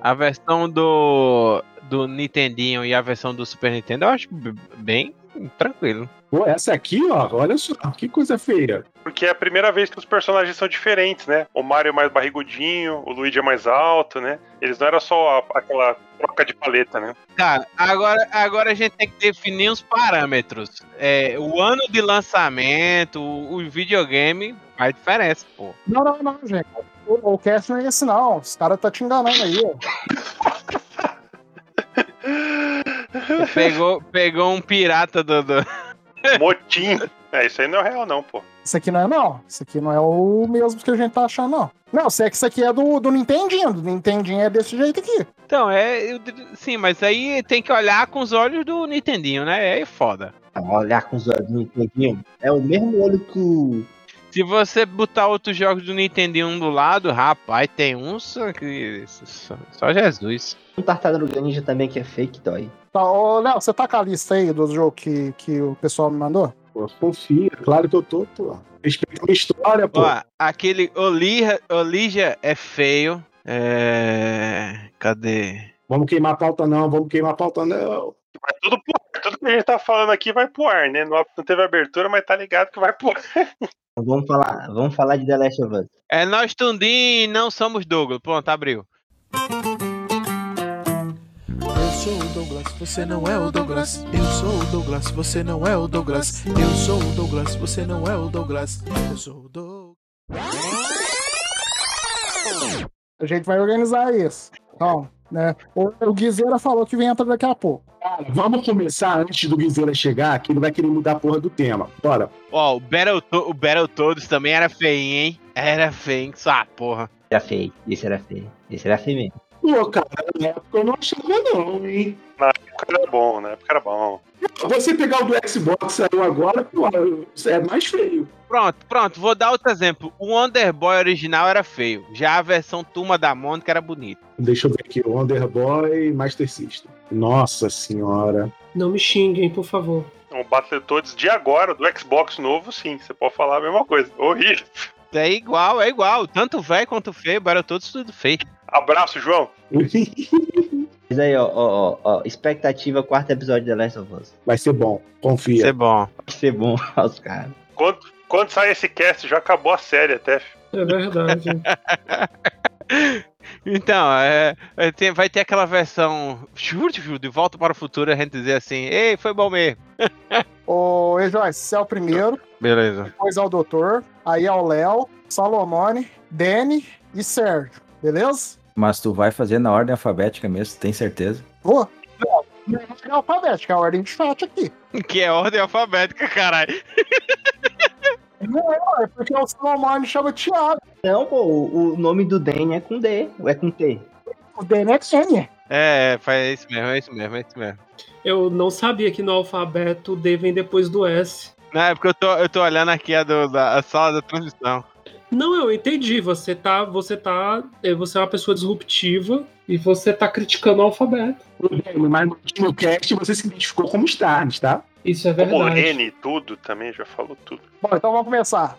A versão do, do Nintendinho e a versão do Super Nintendo eu acho bem tranquilo. Pô, essa aqui, ó, olha só, que coisa feia. Porque é a primeira vez que os personagens são diferentes, né? O Mario é mais barrigudinho, o Luigi é mais alto, né? Eles não era só a- aquela troca de paleta, né? Cara, agora, agora a gente tem que definir os parâmetros. É, o ano de lançamento, o, o videogame faz diferença, pô. Não, não, não, gente. O, o cast não é esse, não. Os caras tá te enganando aí, ó. Pegou, pegou um pirata do. do- Motim. É, isso aí não é real, não, pô. Isso aqui não é, não. Isso aqui não é o mesmo que a gente tá achando, não. Não, sei que isso aqui é do, do Nintendinho. Do Nintendinho é desse jeito aqui. Então, é. eu- Sim, mas aí tem que olhar com os olhos do Nintendinho, né? Aí é foda. Olhar com os olhos do Nintendinho. É o mesmo olho que o. Se você botar outros jogos do Nintendinho um do lado, rapaz, tem uns que. Só, só Jesus. Um Tartaruga Ninja também que é fake, dói. Tá, ô, Léo, você tá com a lista aí dos jogos que, que o pessoal me mandou? Pô, confia, claro que eu tô, pô. Respeita a minha história, pô. Ó, aquele Olija, Olija é feio. É. Cadê? Vamos queimar a pauta, não, vamos queimar a pauta, não. Vai tudo pro ar. Tudo que a gente tá falando aqui vai pro ar, né? Não, não teve abertura, mas tá ligado que vai pro ar. Então Vamos falar, vamos falar de The Last of Us. É nós Tundim não somos Douglas. Pronto, abriu. Eu sou o Douglas, você não é o Douglas. Eu sou o Douglas, você não é o Douglas. Eu sou o Douglas, você não é o Douglas. Eu sou o Douglas. A gente vai organizar isso. Então, né? O, o Guizeira falou que vem entrar daqui a pouco. Cara, vamos começar antes do Guizeira chegar, que ele vai querer mudar a porra do tema. Bora. Ó, o Battle, o Battletoads também era feio, hein? Era feio, hein? Só porra. Era feio. Esse era feio. Esse era feio mesmo. Pô, cara, na época eu não achava não, hein? Na época era bom, na época era bom. Você pegar o do Xbox saiu agora, pô, é mais feio. Pronto, pronto, vou dar outro exemplo. O Wonder Boy original era feio. Já a versão Turma da Mônica era bonita. Deixa eu ver aqui, o Underboy Master System. Nossa senhora. Não me xinguem, por favor. O Battletoads de agora, do Xbox novo, sim. Você pode falar a mesma coisa. Horrível. É igual, é igual. Tanto velho quanto feio, Battletoads tudo feio. Abraço, João. Mas aí, ó, ó, ó, ó, expectativa, quarto episódio de The Last of Us. Vai ser bom, confia. é bom. Vai ser bom aos caras. Quando, quando sai esse cast, já acabou a série até. É verdade. Então, é, é, tem- vai ter aquela versão chute, de volta para o futuro, a gente dizer assim, ei, foi bom mesmo. Ô, Joyce, você é o primeiro, Beleza. depois é o Doutor, aí é o Léo, Salomone, Danny e Sérgio. Beleza? Mas tu vai fazer na ordem alfabética mesmo, tem certeza? Vou. Não, não é alfabética, é a ordem de chat aqui. Que é ordem alfabética, caralho. Não, é porque o Salomone chama Thiago. Não, pô, o, o nome do Den é com D, ou é com T. O Danny é Kenny. É, é isso mesmo, é isso mesmo, é isso mesmo. Eu não sabia que no alfabeto D vem depois do S. Não, é porque eu tô, eu tô olhando aqui a, do, da, a sala da transmissão. Não, eu entendi. Você tá, você tá, eh, você é uma pessoa disruptiva e você tá criticando o alfabeto. Mas no último cast você se identificou como Stars, tá? Isso é verdade. Morene e tudo também, já falou tudo. Bom, então vamos começar.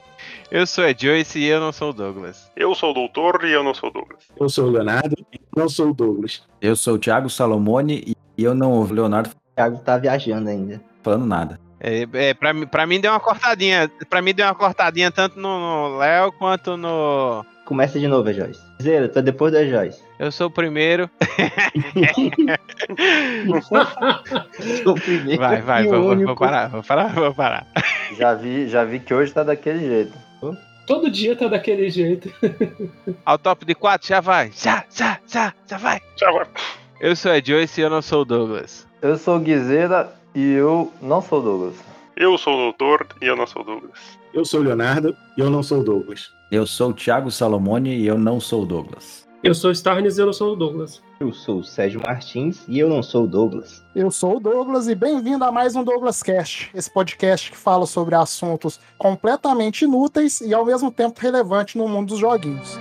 Eu sou a Joyce e eu não sou o Douglas. Eu sou o doutor e eu não sou o Douglas. Eu sou o Leonardo e não sou o Douglas. Eu sou o Thiago Salomone e eu não ouvi o Leonardo O Thiago tá viajando ainda. falando nada. É, é, pra, mim- pra mim deu uma cortadinha. Pra mim deu uma cortadinha tanto no Léo quanto no. Começa de novo, Joyce. Zero, tá depois da Joyce. Eu sou o primeiro. O primeiro Vai, vai, vou, vou- parar, vou parar, vou parar. Já vi, já vi que hoje tá daquele jeito. Todo dia tá daquele jeito. Ao top de quatro, já vai. Já, já, já, já vai. Já vai. Eu sou a Joyce e eu não sou o Douglas. Eu sou o Guizeira e eu não sou o Douglas. Eu sou o doutor e eu não sou o Douglas. Eu sou o Leonardo e eu não sou o Douglas. Eu sou o Thiago Salomone e eu não sou o Douglas. Eu sou o Starnes e eu não sou o Douglas. Eu sou o Sérgio Martins e eu não sou o Douglas. Eu sou o Douglas e bem-vindo a mais um Douglas Cast, esse podcast que fala sobre assuntos completamente inúteis e ao mesmo tempo relevantes no mundo dos joguinhos.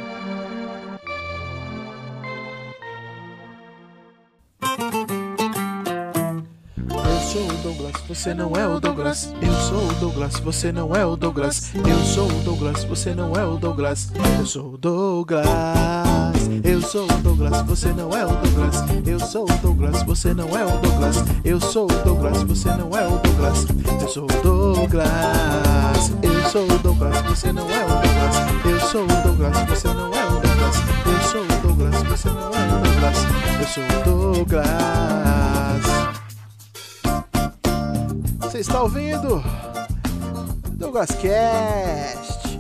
Sou o Douglas, você não é o Douglas. Eu sou o Douglas, você não é o Douglas. Eu sou o Douglas, você não é o Douglas. Eu sou o Douglas. Eu sou o Douglas, você não é o Douglas. Eu sou o Douglas, você não é o Douglas. Eu sou o Douglas, você não é o Douglas. Eu sou o Douglas. Eu sou o Douglas, você não é o Douglas. Eu sou o Douglas, você não é o Douglas. Eu sou o Douglas, você não é o Douglas. Eu sou o Douglas. Você está ouvindo? Douglas Cast.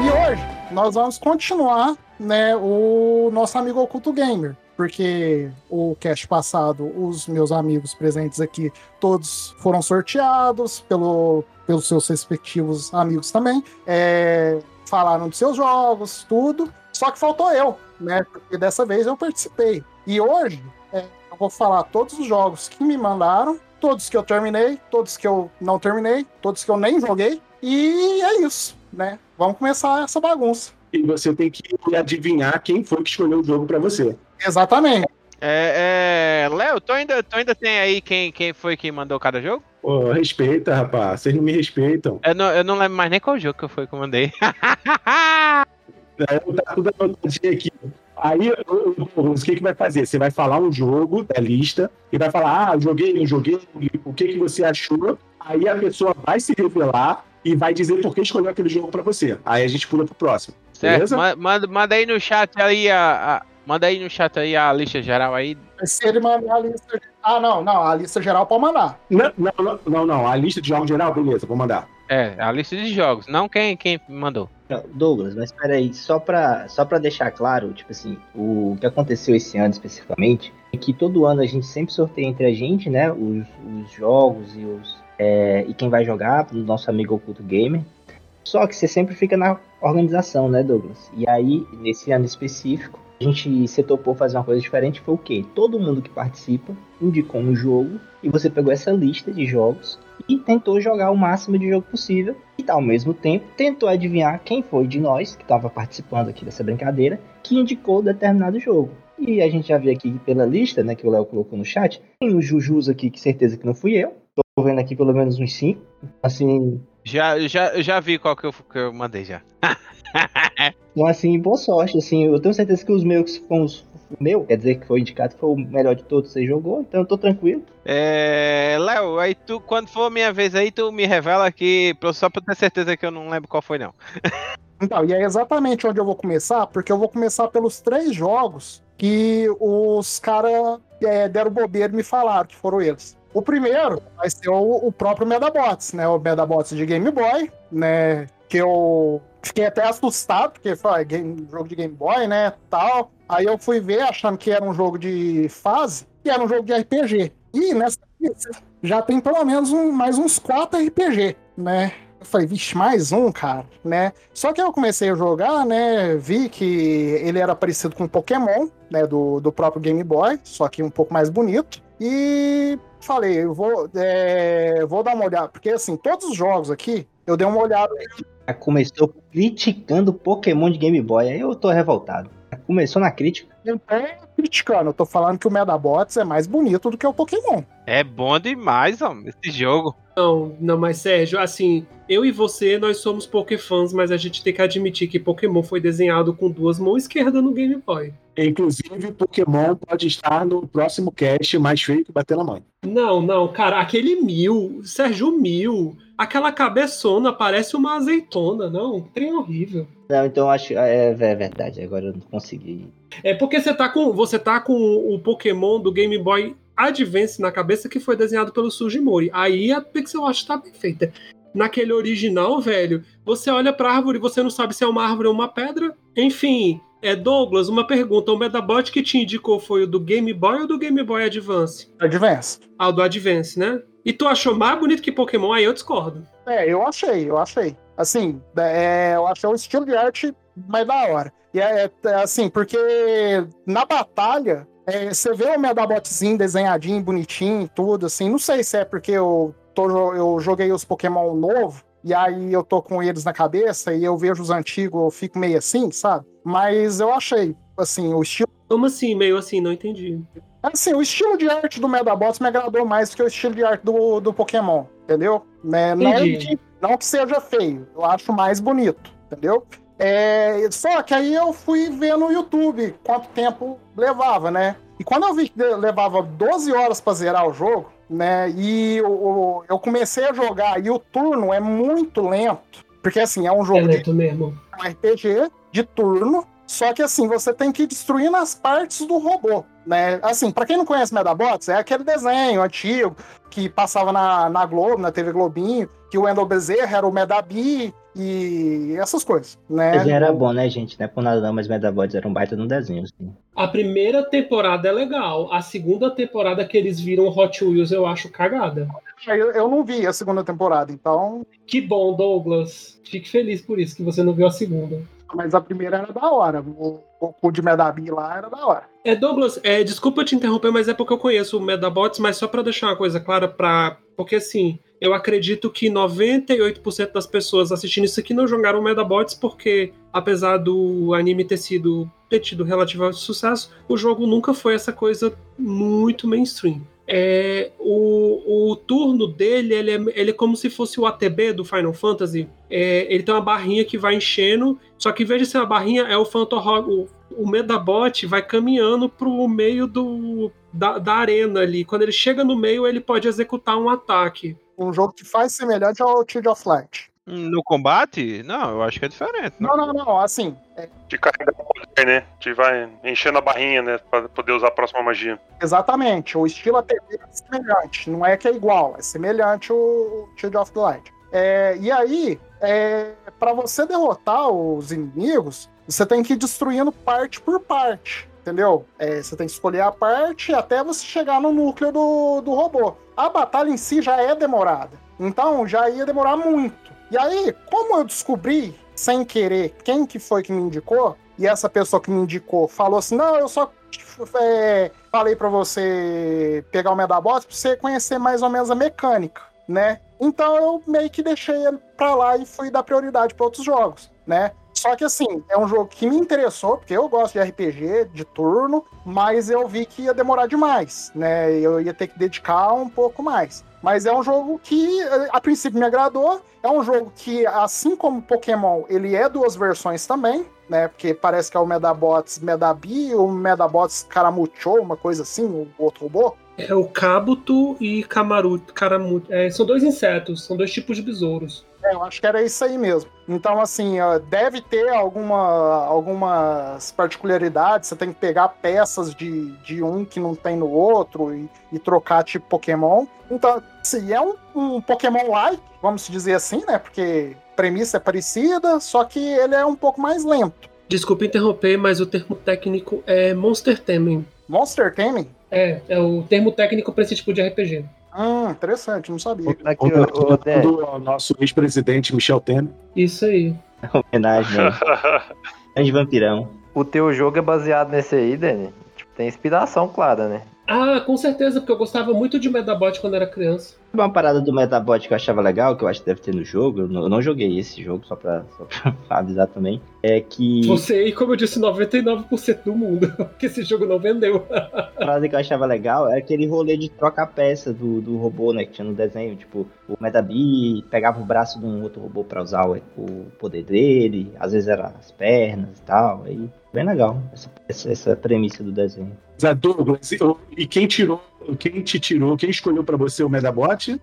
E hoje nós vamos continuar, né, o nosso amigo Oculto Gamer. Porque o cast passado, os meus amigos presentes aqui, todos foram sorteados pelo, pelos seus respectivos amigos também. É, falaram dos seus jogos, tudo. Só que faltou eu, né? Porque dessa vez eu participei. E hoje é, eu vou falar todos os jogos que me mandaram, todos que eu terminei, todos que eu não terminei, todos que eu nem joguei. E é isso, né? Vamos começar essa bagunça. E você tem que adivinhar quem foi que escolheu o jogo pra você. Exatamente. É, é, Léo, tu ainda, tu ainda tem aí quem, quem foi que mandou cada jogo? Pô, respeita, rapaz. Vocês não me respeitam. Eu não, eu não lembro mais nem qual jogo que foi que eu mandei. Então, tá tudo anotadinho aqui. Aí, o que, que vai fazer? Você vai falar um jogo da lista e vai falar: ah, joguei, não joguei, o que, que você achou. Aí a pessoa vai se revelar e vai dizer por que escolheu aquele jogo pra você. Aí a gente pula pro próximo. certo? Beleza? Manda, manda aí no chat aí a, a- Manda aí no chat aí a lista geral aí. Se ele mandar a lista. Ah, não, não. A lista geral pode mandar. Não, não, não, não. A lista de jogos geral, beleza, vou mandar. É, a lista de jogos, não quem, quem mandou. Douglas, mas peraí, só pra, só pra deixar claro, tipo assim, o que aconteceu esse ano especificamente é que todo ano a gente sempre sorteia entre a gente, né, os, os jogos e os é, e quem vai jogar, do nosso amigo Oculto Gamer. Só que você sempre fica na organização, né, Douglas? E aí, nesse ano específico, gente se topou fazer uma coisa diferente, foi o quê? Todo mundo que participa indicou um jogo e você pegou essa lista de jogos e tentou jogar o máximo de jogo possível e ao mesmo tempo tentou adivinhar quem foi de nós que estava participando aqui dessa brincadeira que indicou determinado jogo. E a gente já viu aqui pela lista, né, que o Léo colocou no chat, tem os Jujus aqui que certeza que não fui eu. Tô vendo aqui pelo menos uns 5. Assim, Já, já, já vi qual que eu, que eu mandei já. então assim, boa sorte, assim, eu tenho certeza que os meus foram os o meu, quer dizer que foi indicado que foi o melhor de todos que você jogou, então eu tô tranquilo. É, Léo, aí tu, quando for a minha vez aí, tu me revela aqui, só pra ter certeza que eu não lembro qual foi, não. Então, e é exatamente onde eu vou começar, porque eu vou começar pelos três jogos que os caras deram bobeira e me falaram que foram eles. O primeiro vai ser o, o próprio Medabots, né? O Medabots de Game Boy, né? Que eu fiquei até assustado, porque foi ah, game- jogo de Game Boy, né? Tal. Aí eu fui ver achando que era um jogo de fase, e era um jogo de RPG. E nessa já tem pelo menos um- mais uns quatro RPG, né? Eu falei, vixe, mais um, cara, né? Só que eu comecei a jogar, né? Vi que ele era parecido com Pokémon, né? Do, do próprio Game Boy, só que um pouco mais bonito. E falei, eu vou, é, vou dar uma olhada, porque assim, todos os jogos aqui, eu dei uma olhada. Já começou criticando Pokémon de Game Boy, aí eu tô revoltado. Já começou na crítica. Não tô criticando, eu tô falando que o Medabots é mais bonito do que o Pokémon. É bom demais, ó, esse jogo. Não, não, mas Sérgio, assim, eu e você, nós somos Pokéfãs, mas a gente tem que admitir que Pokémon foi desenhado com duas mãos esquerdas no Game Boy. Inclusive, Pokémon pode estar no próximo cast mais feio que bater na mãe. Não, não, cara, aquele mil, Sérgio Mil, aquela cabeçona parece uma azeitona, não, trem horrível. Não, então eu acho. É, é verdade, agora eu não consegui. É porque você tá com você tá com o Pokémon do Game Boy Advance na cabeça que foi desenhado pelo Sugimori. Aí a pixel art tá bem feita. Naquele original, velho, você olha pra árvore e você não sabe se é uma árvore ou uma pedra. Enfim, é Douglas, uma pergunta. O Medabot que te indicou foi o do Game Boy ou do Game Boy Advance? Advance. Ah, o do Advance, né? E tu achou mais bonito que Pokémon? Aí eu discordo. É, eu achei, eu achei. Assim, é, eu achei o estilo de arte mais da hora. E é, é, assim, porque na batalha, é, você vê o Medabotzinho desenhadinho, bonitinho, tudo, assim. Não sei se é porque eu, tô, eu joguei os Pokémon novo, e aí eu tô com eles na cabeça e eu vejo os antigos, eu fico meio assim, sabe? Mas eu achei, assim, o estilo. Como assim, meio assim? Não entendi. Assim, o estilo de arte do Medabots me agradou mais do que o estilo de arte do, do Pokémon, entendeu? Né? Não, Entendi. que, não que seja feio, eu acho mais bonito, entendeu? É, só que aí eu fui ver no YouTube quanto tempo levava, né? E quando eu vi que de- levava 12 horas pra zerar o jogo, né? E o- eu comecei a jogar e o turno é muito lento. Porque assim, é um É jogo de lento mesmo. um RPG de turno, só que assim, você tem que ir destruindo as partes do robô, né? Assim, pra quem não conhece Medabots, é aquele desenho antigo que passava na, na Globo, na TV Globinho, que o Wendell Bezerra era o Medabi e essas coisas, né? Desenho era bom, né, gente? Não é por nada não, mas Medabots era um baita no desenho, assim. A primeira temporada é legal. A segunda temporada que eles viram Hot Wheels eu acho cagada. Eu, eu não vi a segunda temporada, então. Que bom, Douglas. Fique feliz por isso que você não viu a segunda. Mas a primeira era da hora. O Goku de Medabi lá era da hora. É, Douglas, é, desculpa te interromper, mas é porque eu conheço o Medabots, mas só pra deixar uma coisa clara, pra, porque assim, eu acredito que 98% das pessoas assistindo isso aqui não jogaram Medabots porque, apesar do anime ter sido ter tido relativo sucesso, o jogo nunca foi essa coisa muito mainstream. É, o, o turno dele ele é, ele é como se fosse o ATB do Final Fantasy. É, ele tem uma barrinha que vai enchendo, só que em vez de ser uma barrinha, é o Phantom Hog, o, o Medabot vai caminhando pro meio do, da, da arena ali. Quando ele chega no meio, ele pode executar um ataque. Um jogo que faz semelhante ao Child of Light. No combate? Não, eu acho que é diferente. Não, não, não. Assim, é, De carregar né? De vai enchendo a barrinha, né? Pra poder usar a próxima magia. Exatamente, o estilo ATV é semelhante, não é que é igual, é semelhante o Shield of the Light. É, e aí, é, para você derrotar os inimigos, você tem que ir destruindo parte por parte, entendeu? É, você tem que escolher a parte até você chegar no núcleo do, do robô. A batalha em si já é demorada, então já ia demorar muito. E aí, como eu descobri, sem querer, quem que foi que me indicou, e essa pessoa que me indicou falou assim, não, eu só é, falei pra você pegar o Medabots pra você conhecer mais ou menos a mecânica, né? Então eu meio que deixei ele pra lá e fui dar prioridade pra outros jogos, né? Só que assim, é um jogo que me interessou, porque eu gosto de RPG, de turno, mas eu vi que ia demorar demais, né? Eu ia ter que dedicar um pouco mais. Mas é um jogo que a princípio me agradou. É um jogo que, assim como Pokémon, ele é duas versões também, né? Porque parece que é o Medabots Medabi, o Medabots Caramucho, uma coisa assim, o outro robô. É o Kabuto e Karamu, é, são dois insetos, são dois tipos de besouros. É, eu acho que era isso aí mesmo. Então, assim, deve ter alguma, algumas particularidades. Você tem que pegar peças de, de um que não tem no outro e, e trocar tipo Pokémon. Então, assim, é um, um Pokémon-like, vamos dizer assim, né? Porque a premissa é parecida, só que ele é um pouco mais lento. Desculpa interromper, mas o termo técnico é Monster Taming. Monster Taming? É, é o termo técnico pra esse tipo de RPG. Hum, interessante, não sabia. Aqui, Dé, Do nosso ex-presidente Michel Temer. Isso aí. Homenagem? Grande vampirão. o teu jogo é baseado nesse aí, Dani? Tipo, tem inspiração clara, né? Ah, com certeza, porque eu gostava muito de Medabot quando era criança. Uma parada do Metabot que eu achava legal, que eu acho que deve ter no jogo, eu não, eu não joguei esse jogo, só pra, só pra avisar também, é que Você e, como eu disse, 99% do mundo, porque esse jogo não vendeu. a parada que eu achava legal é aquele rolê de trocar peça do, do robô, né, que tinha no desenho, tipo, o Metabi pegava o braço de um outro robô pra usar o, o poder dele, às vezes era as pernas e tal, aí bem legal essa, essa, essa premissa do desenho. Zé Douglas, e quem tirou, quem te tirou, quem escolheu pra você o Medabot?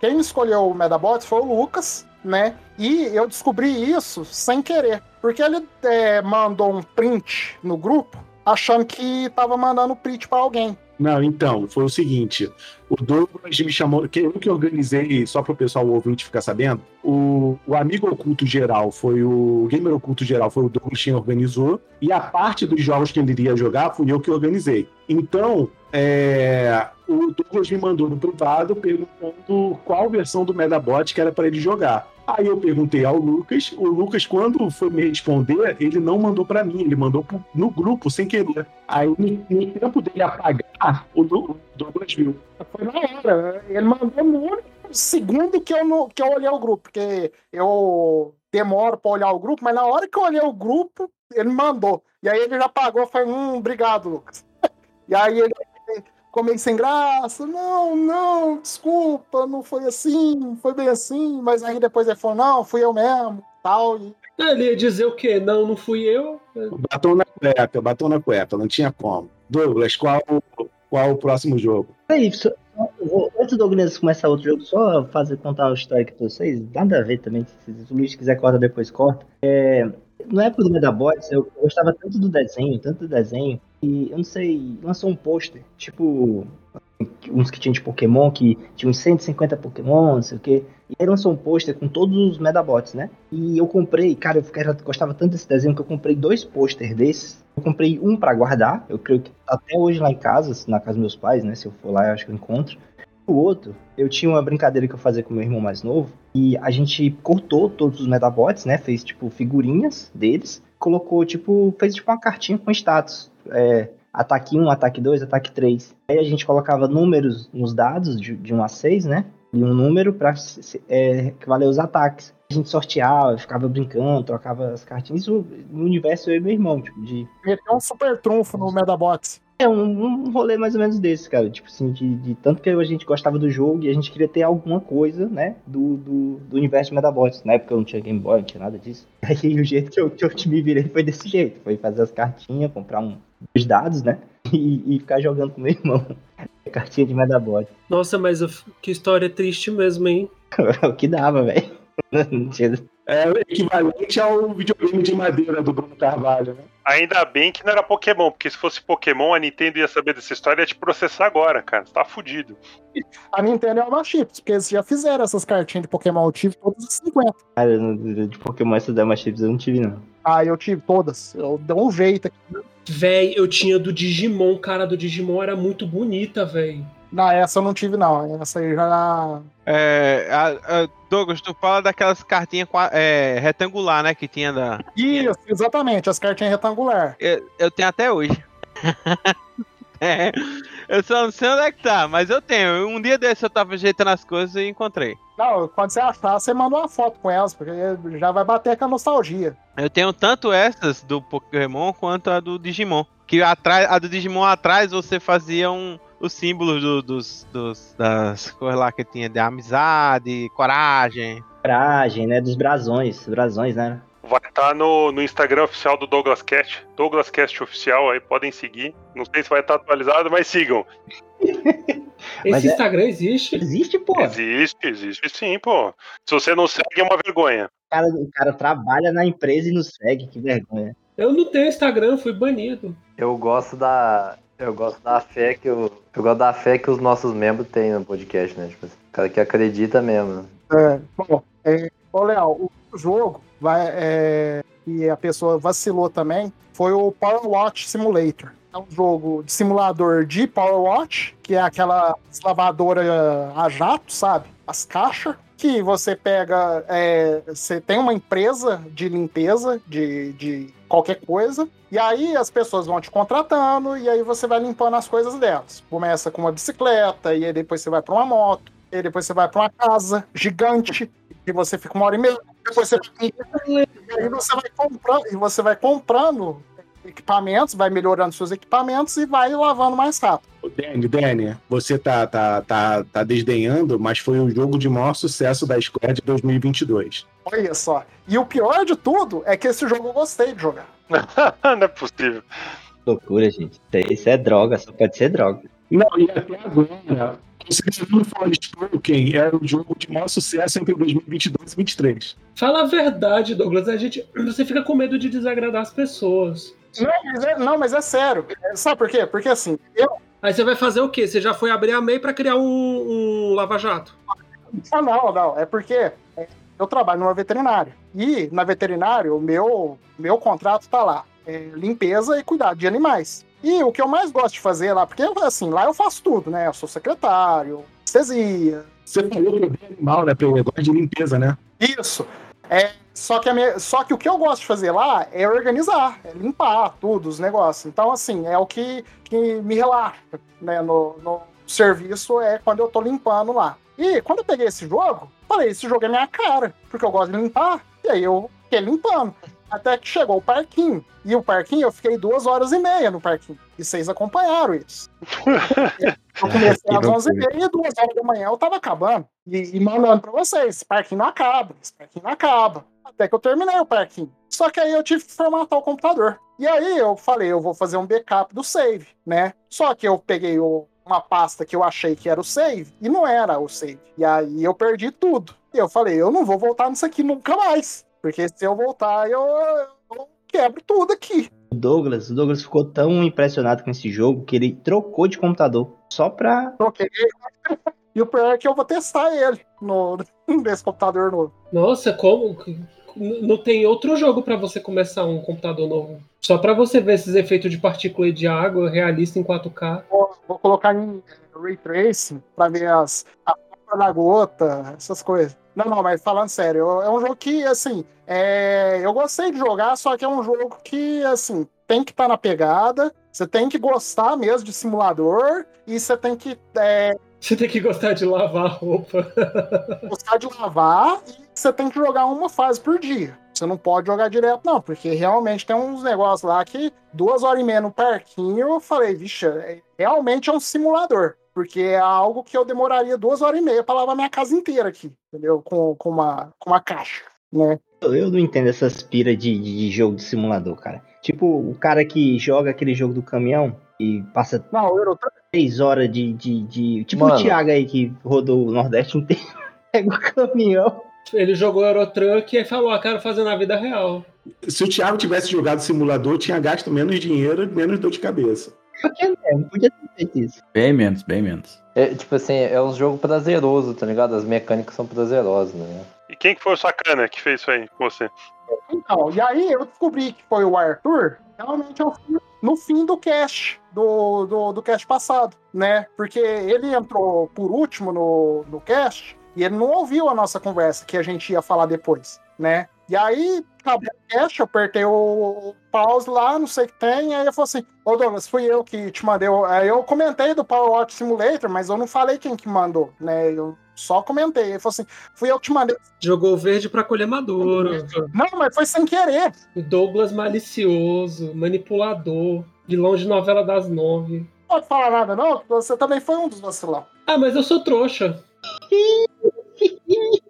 Quem escolheu o Medabots foi o Lucas, né? E eu descobri isso sem querer. Porque ele é, mandou um print no grupo achando que tava mandando print pra alguém. Não, então, foi o seguinte: o Douglas me chamou, que eu que organizei, só para o pessoal ouvinte ficar sabendo, o, o amigo oculto geral foi o, o gamer oculto geral foi o Douglas quem organizou, e a parte dos jogos que ele iria jogar fui eu que organizei. Então, é, o Douglas me mandou no privado perguntando qual versão do Medabot que era para ele jogar. Aí eu perguntei ao Lucas, o Lucas, quando foi me responder, ele não mandou para mim, ele mandou pro- no grupo sem querer. Aí, no, no tempo dele apagar, o Douglas viu. Foi na hora. Ele mandou no único segundo que eu, que eu olhei o grupo, porque eu demoro pra olhar o grupo, mas na hora que eu olhei o grupo, ele me mandou. E aí ele já pagou, foi hum, obrigado, Lucas. E aí ele ficou meio sem graça, não, não, desculpa, não foi assim, foi bem assim, mas aí depois ele falou, não, fui eu mesmo, tal, e Ele ia dizer o quê? Não, não fui eu. Batom na cueca, batom na cueca, não tinha como. Douglas, qual, qual o próximo jogo? Peraí, só, só- eu vou- antes do Douglas começar outro jogo, só fazer contar a história aqui pra vocês, nada a ver também, se, se o Luiz quiser corta depois, corta. É, na época do Medabots, eu gostava tanto do desenho, tanto do desenho, eu não sei, lançou um pôster, tipo, uns que tinham de Pokémon, que tinha uns 150 Pokémon, não sei o quê. E aí lançou um pôster com todos os Medabots, né? E eu comprei, cara, eu era- gostava tanto desse desenho que eu comprei dois pôster desses. Eu comprei um pra guardar, eu creio que até hoje lá em casa, na casa dos meus pais, né? Se eu for lá, eu acho que eu encontro. O outro, eu tinha uma brincadeira que eu fazia com meu irmão mais novo, e a gente cortou todos os Medabots, né? Fez, tipo, figurinhas deles, colocou, tipo, fez, tipo, uma cartinha com status. É, ataque 1, ataque 2, ataque 3. Aí a gente colocava números nos dados, de, de 1 a 6, né? E um número pra é, valer os ataques. A gente sorteava, ficava brincando, trocava as cartinhas. Isso no universo eu e meu irmão, tipo, de meteu um super trunfo no Medabots. É um, um rolê mais ou menos desse, cara. Tipo assim, de, de tanto que a gente gostava do jogo e a gente queria ter alguma coisa, né? Do, do, do universo de Medabots. Na época eu não tinha Game Boy, não tinha nada disso. Aí o jeito que eu, que eu me virei foi desse jeito. Foi fazer as cartinhas, comprar um, os dados, né? E, e ficar jogando com meu irmão. Cartinha de Medabots. Nossa, mas eu- que história triste mesmo, hein? o que dava, velho. Não tinha- É o equivalente ao videogame de madeira do Bruno Carvalho, né? Ainda bem que não era Pokémon, porque se fosse Pokémon, a Nintendo ia saber dessa história e ia te processar agora, cara. Você tá fudido. A Nintendo é uma chips, porque eles já fizeram essas cartinhas de Pokémon, eu tive todas as 50. Cara, de Pokémon essa Dama Chips eu não tive, não. Ah, eu tive todas. Eu dei um jeito aqui. Véi, eu tinha do Digimon, cara, do Digimon era muito bonita, véi. Não, essa eu não tive, não. Essa aí já. É, a- a- Douglas, tu fala daquelas cartinhas é, retangular, né? Que tinha da. Isso, exatamente, as cartinhas retangular. Eu, eu tenho até hoje. É, eu só não sei onde é que tá, mas eu tenho. Um dia desse eu tava ajeitando as coisas e encontrei. Não, quando você achar, você manda uma foto com elas, porque já vai bater com a nostalgia. Eu tenho tanto essas do Pokémon quanto a do Digimon. Que atrás, a do Digimon atrás você fazia um, os símbolos do- dos, dos- das coisas lá que tinha de amizade, coragem. Coragem, né? Dos brasões. Brasões, né? Vai estar no, no Instagram oficial do Douglas Cast. Douglas Cast oficial aí, podem seguir. Não sei se vai estar atualizado, mas sigam. Esse Mas é- Instagram existe? Existe, pô. Existe, existe sim, pô. Se você não segue, é uma vergonha. O cara, o cara trabalha na empresa e nos segue, que vergonha. Eu não tenho Instagram, fui banido. Eu gosto da. Eu gosto da fé que eu. Eu gosto da fé que os nossos membros têm no podcast, né? Tipo, o cara que acredita mesmo. né? É, bom, é, ô o jogo vai, é, e a pessoa vacilou também foi o Power Watch Simulator. É um jogo de simulador de Power Watch, que é aquela lavadora a jato, sabe? As caixas. Que você pega. é, você tem uma empresa de limpeza de, de qualquer coisa. E aí as pessoas vão te contratando e aí você vai limpando as coisas delas. Começa com uma bicicleta, e aí depois você vai para uma moto, e aí depois você vai para uma casa gigante, e você fica uma hora e meia, depois você e aí você vai comprando, e você vai comprando equipamentos, vai melhorando seus equipamentos e vai lavando mais rápido. Ô, Danny, Danny, você tá, tá, tá, tá desdenhando, mas foi o jogo de maior sucesso da Square de 2022. Olha só. E o pior de tudo é que esse jogo eu gostei de jogar. não é possível. Loucura, gente. Isso é- droga, só pode ser droga. Não, e até agora, considerando o Forspoken, era o jogo de maior sucesso entre 2022 e 2023. Fala a verdade, Douglas. A gente, você fica com medo de desagradar as pessoas. Não, mas é, não, mas é sério. É, Sabe por quê? Porque assim, eu. Aí você vai fazer o quê? Você já foi abrir a MEI pra criar um, um lava-jato? Ah, não, não. É porque eu trabalho numa veterinária. E na veterinária, o meu, meu contrato tá lá. É limpeza e cuidado de animais. E o que eu mais gosto de fazer lá, porque assim, lá eu faço tudo, né? Eu sou secretário, anestesia, Você falou que é bem animal, né? Pra negócio de limpeza, né? Isso. É, só, que minha- só que o que eu gosto de fazer lá é organizar, é limpar tudo, os negócios. Então, assim, é o que, que me relaxa né, no, no serviço, é quando eu tô limpando lá. E quando eu peguei esse jogo, falei, esse jogo é minha cara, porque eu gosto de limpar. E aí eu fiquei limpando. Até que chegou o parquinho. E o parquinho, eu fiquei duas horas e meia no parquinho. E vocês acompanharam isso. Eu comecei às 11 loucura. e meia e duas horas da manhã eu tava acabando. E, e mandando pra vocês, esse parquinho não acaba, esse parquinho não acaba. Até que eu terminei o parquinho. Só que aí eu tive que formatar o computador. E aí eu falei, eu vou fazer um backup do save, né? Só que eu peguei o- uma pasta que eu achei que era o save e não era o save. E aí eu perdi tudo. E eu falei, eu não vou voltar nisso aqui nunca mais. Porque se eu voltar, eu, eu quebro tudo aqui. O Douglas, o Douglas ficou tão impressionado com esse jogo que ele trocou de computador só pra. Troquei. E o pior é que eu vou testar ele no, nesse computador novo. Nossa, como? Não tem outro jogo pra você começar um computador novo. Só pra você ver esses efeitos de partícula de água realista em 4K. Vou, vou colocar em eh, Ray Tracing pra ver as, a da gota, essas coisas. Não, não, mas falando sério, é um jogo que, assim, é, eu gostei de jogar, só que é um jogo que, assim, tem que estar na pegada, você tem que gostar mesmo de simulador e você tem que é, Você tem que gostar de lavar a roupa. gostar de lavar e você tem que jogar uma fase por dia. Você não pode jogar direto, não, porque realmente tem uns negócios lá que duas horas e meia no parquinho, eu falei, vixe, é- realmente é um simulador. Porque é algo que eu demoraria duas horas e meia pra lavar minha casa inteira aqui, entendeu? Com, com, uma, com uma caixa, né? Eu não entendo essas pira de, de, de jogo de simulador, cara. Tipo, o cara que joga aquele jogo do caminhão e passa Não, o Eurotruck, três horas de. de, de- tipo Mano. o Thiago aí que rodou o Nordeste inteiro. Pega o caminhão. Ele jogou Eurotruck e falou, ah, quero fazer na vida real. Se o Thiago tivesse jogado simulador, tinha gasto menos dinheiro e menos dor de cabeça. Por que não? Podia ter feito isso. Bem menos, bem menos. É, tipo assim, é um jogo prazeroso, tá ligado? As mecânicas são prazerosas, né? E quem que foi o sacana que fez isso aí com você? Então, e aí eu descobri que foi o Arthur, realmente eu fui no fim do cast, do, do, do cast passado, né? Porque ele entrou por último no, no cast e ele não ouviu a nossa conversa que a gente ia falar depois, né? E aí, acabou o cast, eu apertei o, pause lá, não sei o que tem, aí ele falou assim, ô Douglas, fui eu que te mandei, o-" aí eu comentei do Power Watch Simulator, mas eu não falei quem que mandou, né? Eu só comentei, ele falou assim, fui eu que te mandei. Jogou verde pra colher maduro. Não, mas foi sem querer. O Douglas malicioso, manipulador, vilão de novela das nove. Não pode falar nada, não, você também foi um dos vacilão. Ah, mas eu sou trouxa.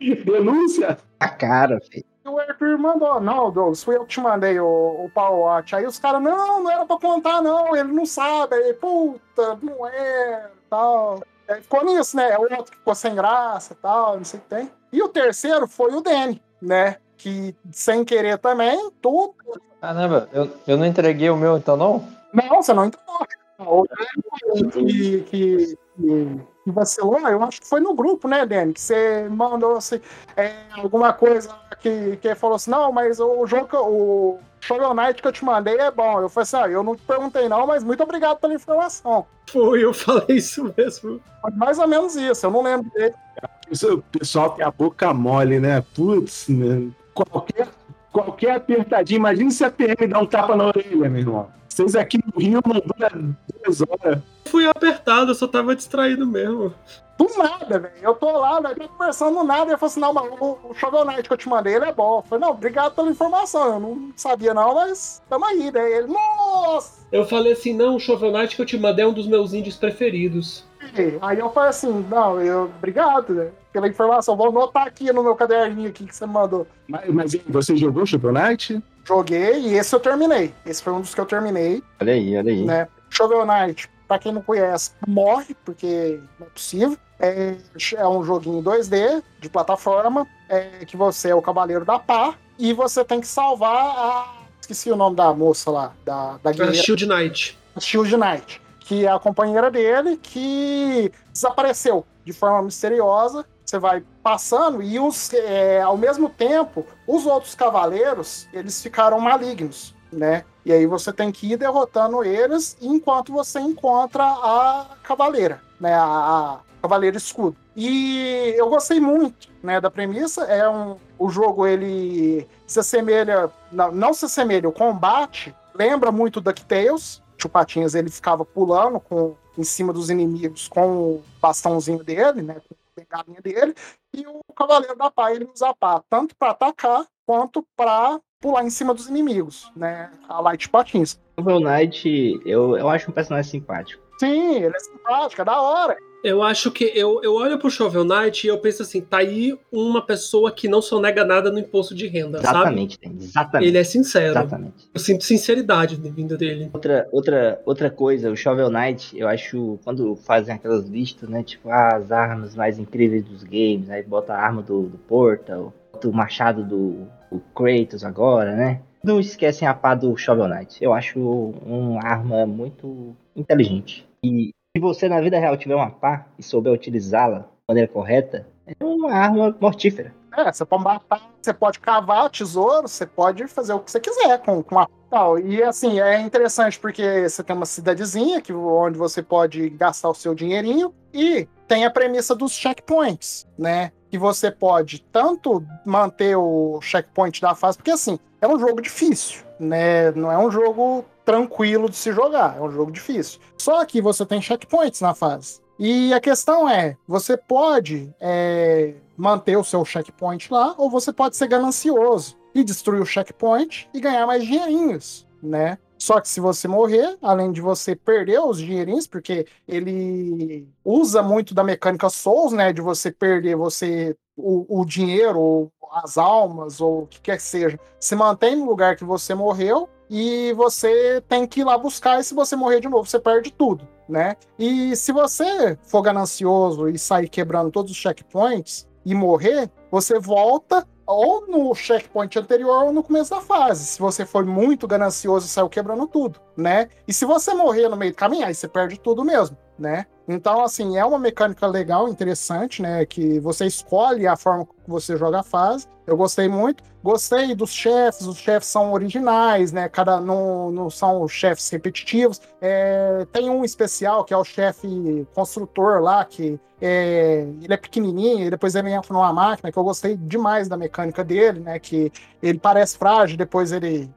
Denúncia? A cara, filho. O Arthur mandou, não, Douglas, fui eu que te mandei o, o Power Watch. Aí os caras, não, não era pra contar, não, ele não sabe. Aí, puta, não é, tal. Aí ficou nisso, né? O outro que ficou sem graça e tal, não sei o que tem. E o terceiro foi o Danny, né? Que sem querer também, tudo. Caramba, eu, eu não entreguei o meu então não? Não, você não entrou. O Danny que, que, que, vacilou, eu acho que foi no grupo, né, Danny? Que você mandou assim, é, alguma coisa que, que falou assim, não, mas o jogo, o Shovel Knight que eu te mandei é bom. Eu falei assim, ah, eu não te perguntei não, mas muito obrigado pela informação. Foi, eu falei isso mesmo. Foi mais ou menos isso, eu não lembro dele. O pessoal tem a boca mole, né? Putz, né? Qualquer, qualquer apertadinha. Imagina se a PM dá um tapa na orelha, meu irmão. Vocês aqui no Rio não duram duas horas. Fui apertado, eu só tava distraído mesmo. Do nada, velho. Eu tô lá, velho, tô conversando do nada, e ele falou assim, não, mas o, o Shovel Knight que eu te mandei, ele é bom. Eu falei, não, obrigado pela informação, eu não sabia não, mas tamo aí, né? Ele, nossa! Eu falei assim, não, o Shovel Knight que eu te mandei é um dos meus indies preferidos. Aí eu falei assim, não, eu, obrigado, né, pela informação, vou anotar aqui no meu caderninho aqui que você mandou. Mas, mas e você jogou Shovel Knight? Joguei e esse eu terminei. Esse foi um dos que eu terminei, Olha aí, olha aí. né? Shovel Knight, pra quem não conhece, morre, porque não é possível. É, é um joguinho 2D, de plataforma, é, que você é o Cavaleiro da Pá, e você tem que salvar a... Esqueci o nome da moça lá, da, da guerreira. Shield Knight. Shield Knight, que é a companheira dele que desapareceu de forma misteriosa. Você vai passando e os, é, ao mesmo tempo, os outros cavaleiros eles ficaram malignos, né? E aí você tem que ir derrotando eles enquanto você encontra a cavaleira, né? A, a cavaleiro escudo. E eu gostei muito, né, da premissa. É um, o jogo ele se assemelha, não, não se assemelha, o combate lembra muito DuckTales, tio Patinhas ele ficava pulando com, em cima dos inimigos com o bastãozinho dele, né? Com a bengalinha dele, e o Cavaleiro da Pá ele usa a pá tanto para atacar quanto para pular em cima dos inimigos, né? A Light Patins. Shovel Knight, eu, eu acho um personagem simpático. Sim, ele é simpático, é da hora. Eu acho que eu, eu olho pro Shovel Knight e eu penso assim, tá aí uma pessoa que não sonega nada no imposto de renda, Exatamente, sabe? tem, exatamente. Ele é sincero. Exatamente. Eu sinto sinceridade vindo dele. Outra, outra, outra coisa, o Shovel Knight, eu acho, quando fazem aquelas listas, né, tipo, ah, as armas mais incríveis dos games, aí bota a arma do, do Portal, bota o machado do o Kratos agora, né? Não esquecem a pá do Shovel Knight. Eu acho uma arma muito inteligente. E se você na vida real tiver uma pá e souber utilizá-la de maneira correta, é uma arma mortífera. É, você pode matar, você pode cavar tesouro, você pode fazer o que você quiser com, com a tal. E assim, é interessante porque você tem uma cidadezinha que, onde você pode gastar o seu dinheirinho e tem a premissa dos checkpoints, né? Que você pode tanto manter o checkpoint da fase, porque assim, é um jogo difícil, né? Não é um jogo tranquilo de se jogar, é um jogo difícil. Só que você tem checkpoints na fase. E a questão é, você pode é, manter o seu checkpoint lá, ou você pode ser ganancioso e destruir o checkpoint e ganhar mais dinheirinhos, né? Só que se você morrer, além de você perder os dinheirinhos, porque ele usa muito da mecânica Souls, né? De você perder você o, o dinheiro, ou as almas, ou o que quer que seja, se mantém no lugar que você morreu e você tem que ir lá buscar, e se você morrer de novo, você perde tudo, né? E se você for ganancioso e sair quebrando todos os checkpoints e morrer, você volta ou no checkpoint anterior ou no começo da fase. Se você for muito ganancioso saiu quebrando tudo, né? E se você morrer no meio do caminho, aí você perde tudo mesmo, né? Então, assim, é uma mecânica legal, interessante, né? Que você escolhe a forma que você joga a fase. Eu gostei muito. Gostei dos chefes, os chefes são originais, né? Cada não, não são chefes repetitivos. É, tem um especial que é o chefe construtor lá, que é, ele é pequenininho e depois ele entra numa máquina, que eu gostei demais da mecânica dele, né? Que ele parece frágil, depois ele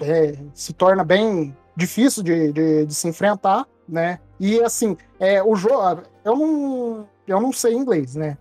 é, se torna bem difícil de, de, de, se enfrentar, né? E assim, é, o jogo, eu não, eu não sei inglês, né?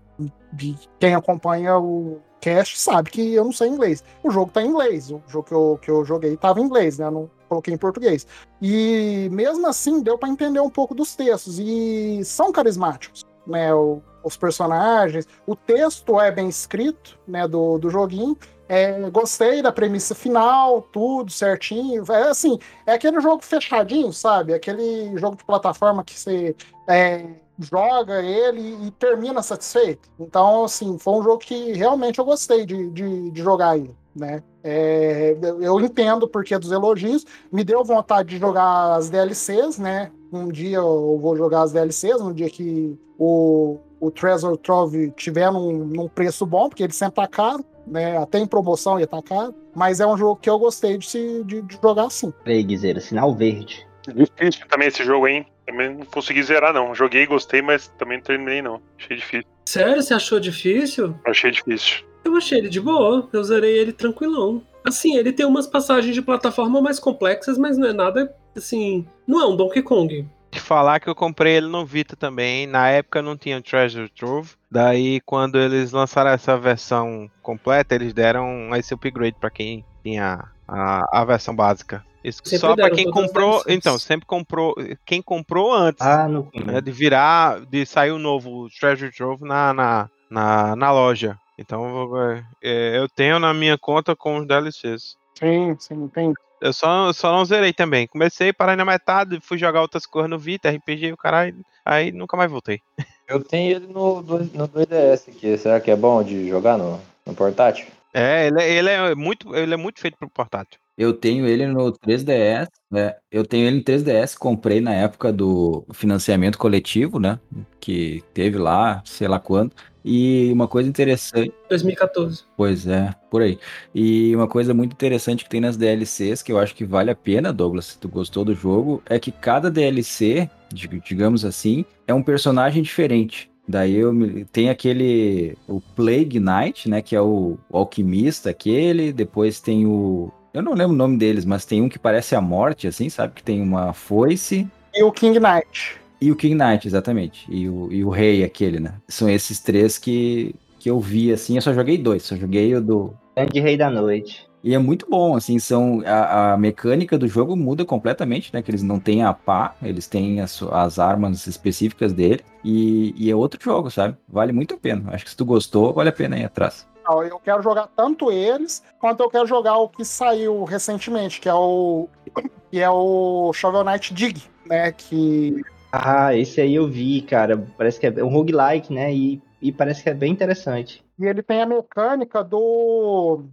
Quem acompanha o cast sabe que eu não sei inglês. O jogo tá em inglês, o jogo que eu, que eu joguei tava em inglês, né? Eu não coloquei em português. E mesmo assim deu para entender um pouco dos textos e são carismáticos, né? O, os personagens, o texto é bem escrito, né? Do, do joguinho. É, gostei da premissa final, tudo certinho. É assim, é aquele jogo fechadinho, sabe? Aquele jogo de plataforma que você é, joga ele e termina satisfeito. Então, assim, foi um jogo que realmente eu gostei de, de, de jogar aí, né? É, eu entendo porque dos elogios, me deu vontade de jogar as DLCs, né? Um dia eu vou jogar as DLCs, um dia que o, o Treasure Trove tiver num, num preço bom, porque ele sempre tá caro né? Até em promoção ia estar caro. Mas é um jogo que eu gostei de, se, de, de jogar assim. Aí, Guizeira, sinal verde. Difícil também esse jogo, hein? Também não consegui zerar, não. Joguei, gostei, mas também não terminei, não. Achei difícil. Sério? Você achou difícil? Achei difícil. Eu achei ele de boa. Eu zerei ele tranquilão. Assim, ele tem umas passagens de plataforma mais complexas, mas não é nada, assim... Não é um Donkey Kong de falar que eu comprei ele no Vita também. Na época não tinha Treasure Trove. Daí, quando eles lançaram essa versão completa, eles deram esse upgrade para quem tinha a, a versão básica. Isso só para quem comprou. Então, sempre comprou. Quem comprou antes ah, no... né, de virar, de sair o novo Treasure Trove na, na, na, na loja. Então, é, eu tenho na minha conta com os DLCs. Sim, sim, tem. Eu só, só não zerei também. Comecei, parei na metade, fui jogar outras coisas no Vita, RPG, o caralho, aí nunca mais voltei. Eu tenho ele no, no 2DS aqui. Será que é bom de jogar no, no portátil? É, ele, é, ele é muito, ele é muito feito pro portátil. Eu tenho ele no 3DS, né? Eu tenho ele no 3DS, comprei na época do financiamento coletivo, né? Que teve lá, sei lá quando. E uma coisa interessante. 2014. Pois é, por aí. E uma coisa muito interessante que tem nas DLCs, que eu acho que vale a pena, Douglas, se tu gostou do jogo, é que cada DLC, digamos assim, é um personagem diferente. Daí eu me... tem aquele o Plague Knight, né, que é o, o alquimista aquele, depois tem o Eu não lembro o nome deles, mas tem um que parece a morte, assim, sabe? Que tem uma foice. E o King Knight. E o King Knight, exatamente. E o, e o rei, aquele, né? São esses três que, que eu vi, assim. Eu só joguei dois. Só joguei o do. Grande Rei da Noite. E é muito bom, assim, são a, a mecânica do jogo muda completamente, né? Que eles não têm a pá, eles têm as, as armas específicas dele. E, e é outro jogo, sabe? Vale muito a pena. Acho que se tu gostou, vale a pena ir atrás. Não, Eu quero jogar tanto eles, quanto eu quero jogar o que saiu recentemente, que é o. Que é o Shovel Knight Dig, né? Que. Ah, esse aí eu vi, cara. Parece que é um roguelike, né? E, e parece que é bem interessante. E ele tem a mecânica do.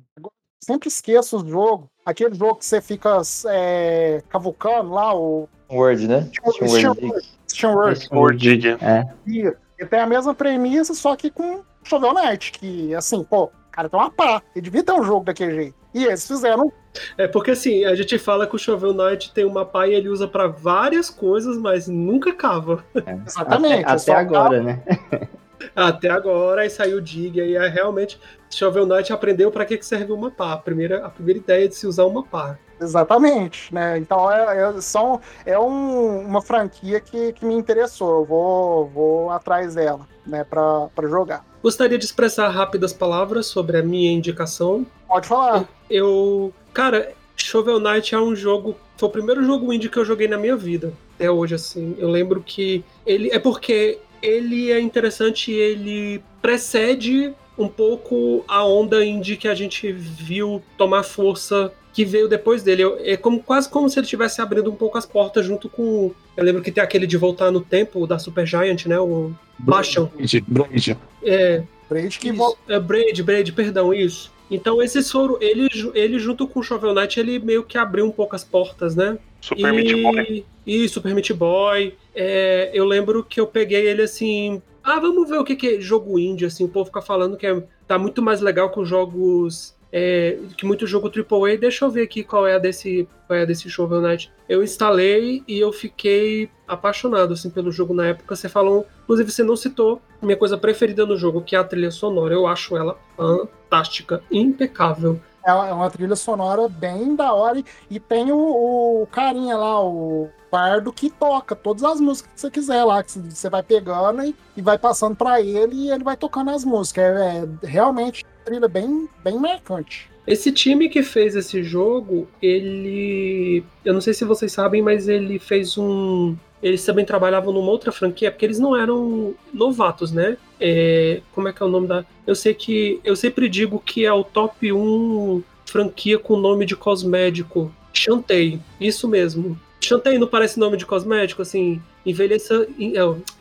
Sempre esqueço o jogo. Aquele jogo que você fica é, cavucando lá, o. Word, né? Steam Word. Steam Word. Esse Word Dig. É. Ele tem a mesma premissa, só que com Shovel Knight, que assim, pô, o cara tem uma pá. Ele devia ter um jogo daquele jeito. E eles fizeram. É porque assim, a gente fala que o Shovel Knight tem uma pá e ele usa pra várias coisas, mas nunca cava. Exatamente. Até, é até agora, né? Até agora, aí saiu o Dig, aí é realmente Shovel Knight aprendeu pra que que serve uma pá. A primeira, a primeira ideia de se usar uma pá. Exatamente, né? Então é, é, são, é um- uma franquia que, que me interessou. Eu vou, vou atrás dela, né, pra, pra jogar. Gostaria de expressar rápidas palavras sobre a minha indicação. Pode falar. Eu. Cara, Shovel Knight é um jogo. Foi o primeiro jogo indie que eu joguei na minha vida. Até hoje, assim. Eu lembro que. ele É porque ele é interessante ele precede um pouco a onda indie que a gente viu tomar força que veio depois dele. Eu- É como, quase como se ele estivesse abrindo um pouco as portas junto com. Eu lembro que tem aquele de voltar no tempo da Super Giant, né? O Bastion. Blade, Blade. É, Braid que isso, vo- é Braid, Braid, perdão, isso. Então esses foram. Ele, ele junto com o Shovel Knight, ele meio que abriu um pouco as portas, né? Super Meat Boy. E Super Meat Boy. É, eu lembro que eu peguei ele assim. Ah, vamos ver o que, que é jogo indie, assim. O povo fica falando que é, tá muito mais legal com jogos. É, que muito jogo AAA. Deixa eu ver aqui qual é a desse, qual é a desse Shovel Knight. Eu instalei e eu fiquei apaixonado assim, pelo jogo na época. Você falou. Inclusive, você não citou minha coisa preferida no jogo, que é a trilha sonora. Eu acho ela fantástica, impecável. é uma é uma trilha sonora bem da hora. e- tem o, o carinha lá, o bardo, que toca todas as músicas que você quiser lá. Que você vai pegando e, e vai passando pra ele e ele vai tocando as músicas. É, é realmente trilha bem, bem marcante. Esse time que fez esse jogo, ele. Eu não sei se vocês sabem, mas ele fez um. Eles também trabalhavam numa outra franquia, porque eles não eram novatos, né? É, Como é que é o nome da. Eu sei que. Eu sempre digo que é o top 1 franquia com nome de cosmético. Chantei, isso mesmo. Chantei não parece nome de cosmético, assim. Envelheça.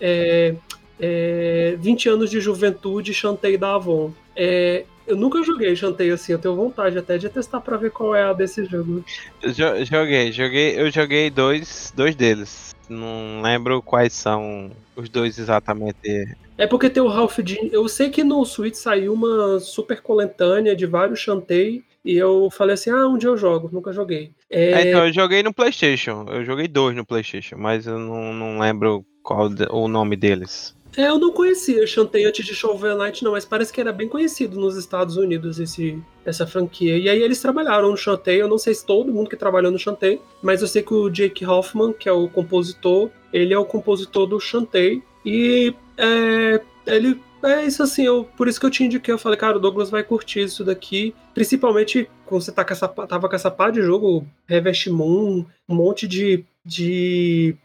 É, é, 20 anos de juventude, Chantei da Avon. É, eu nunca joguei Chantei assim, eu tenho vontade até de testar pra ver qual é a desse jogo. Jo- joguei, joguei, eu joguei dois, dois deles. Não lembro quais são os dois exatamente. É porque tem o Ralph Dean. Eu sei que no Switch saiu uma super coletânea de vários Chantei. E eu falei assim: ah, um dia eu jogo, nunca joguei. É, É, então, eu joguei no PlayStation. Eu joguei dois no PlayStation, mas eu não, não lembro qual o nome deles. É, eu não conhecia Chantei antes de Shovel Knight, não, mas parece que era bem conhecido nos Estados Unidos esse, essa franquia. E aí eles trabalharam no Chantei. Eu não sei se todo mundo que trabalhou no Chantei, mas eu sei que o Jake Hoffman, que é o compositor, ele é o compositor do Chantei. E é, ele é isso assim, eu, por isso que eu te indiquei, eu falei, cara, o Douglas vai curtir isso daqui, principalmente quando você tá com essa, tava com essa pá de jogo, Revest Moon, um monte de, de,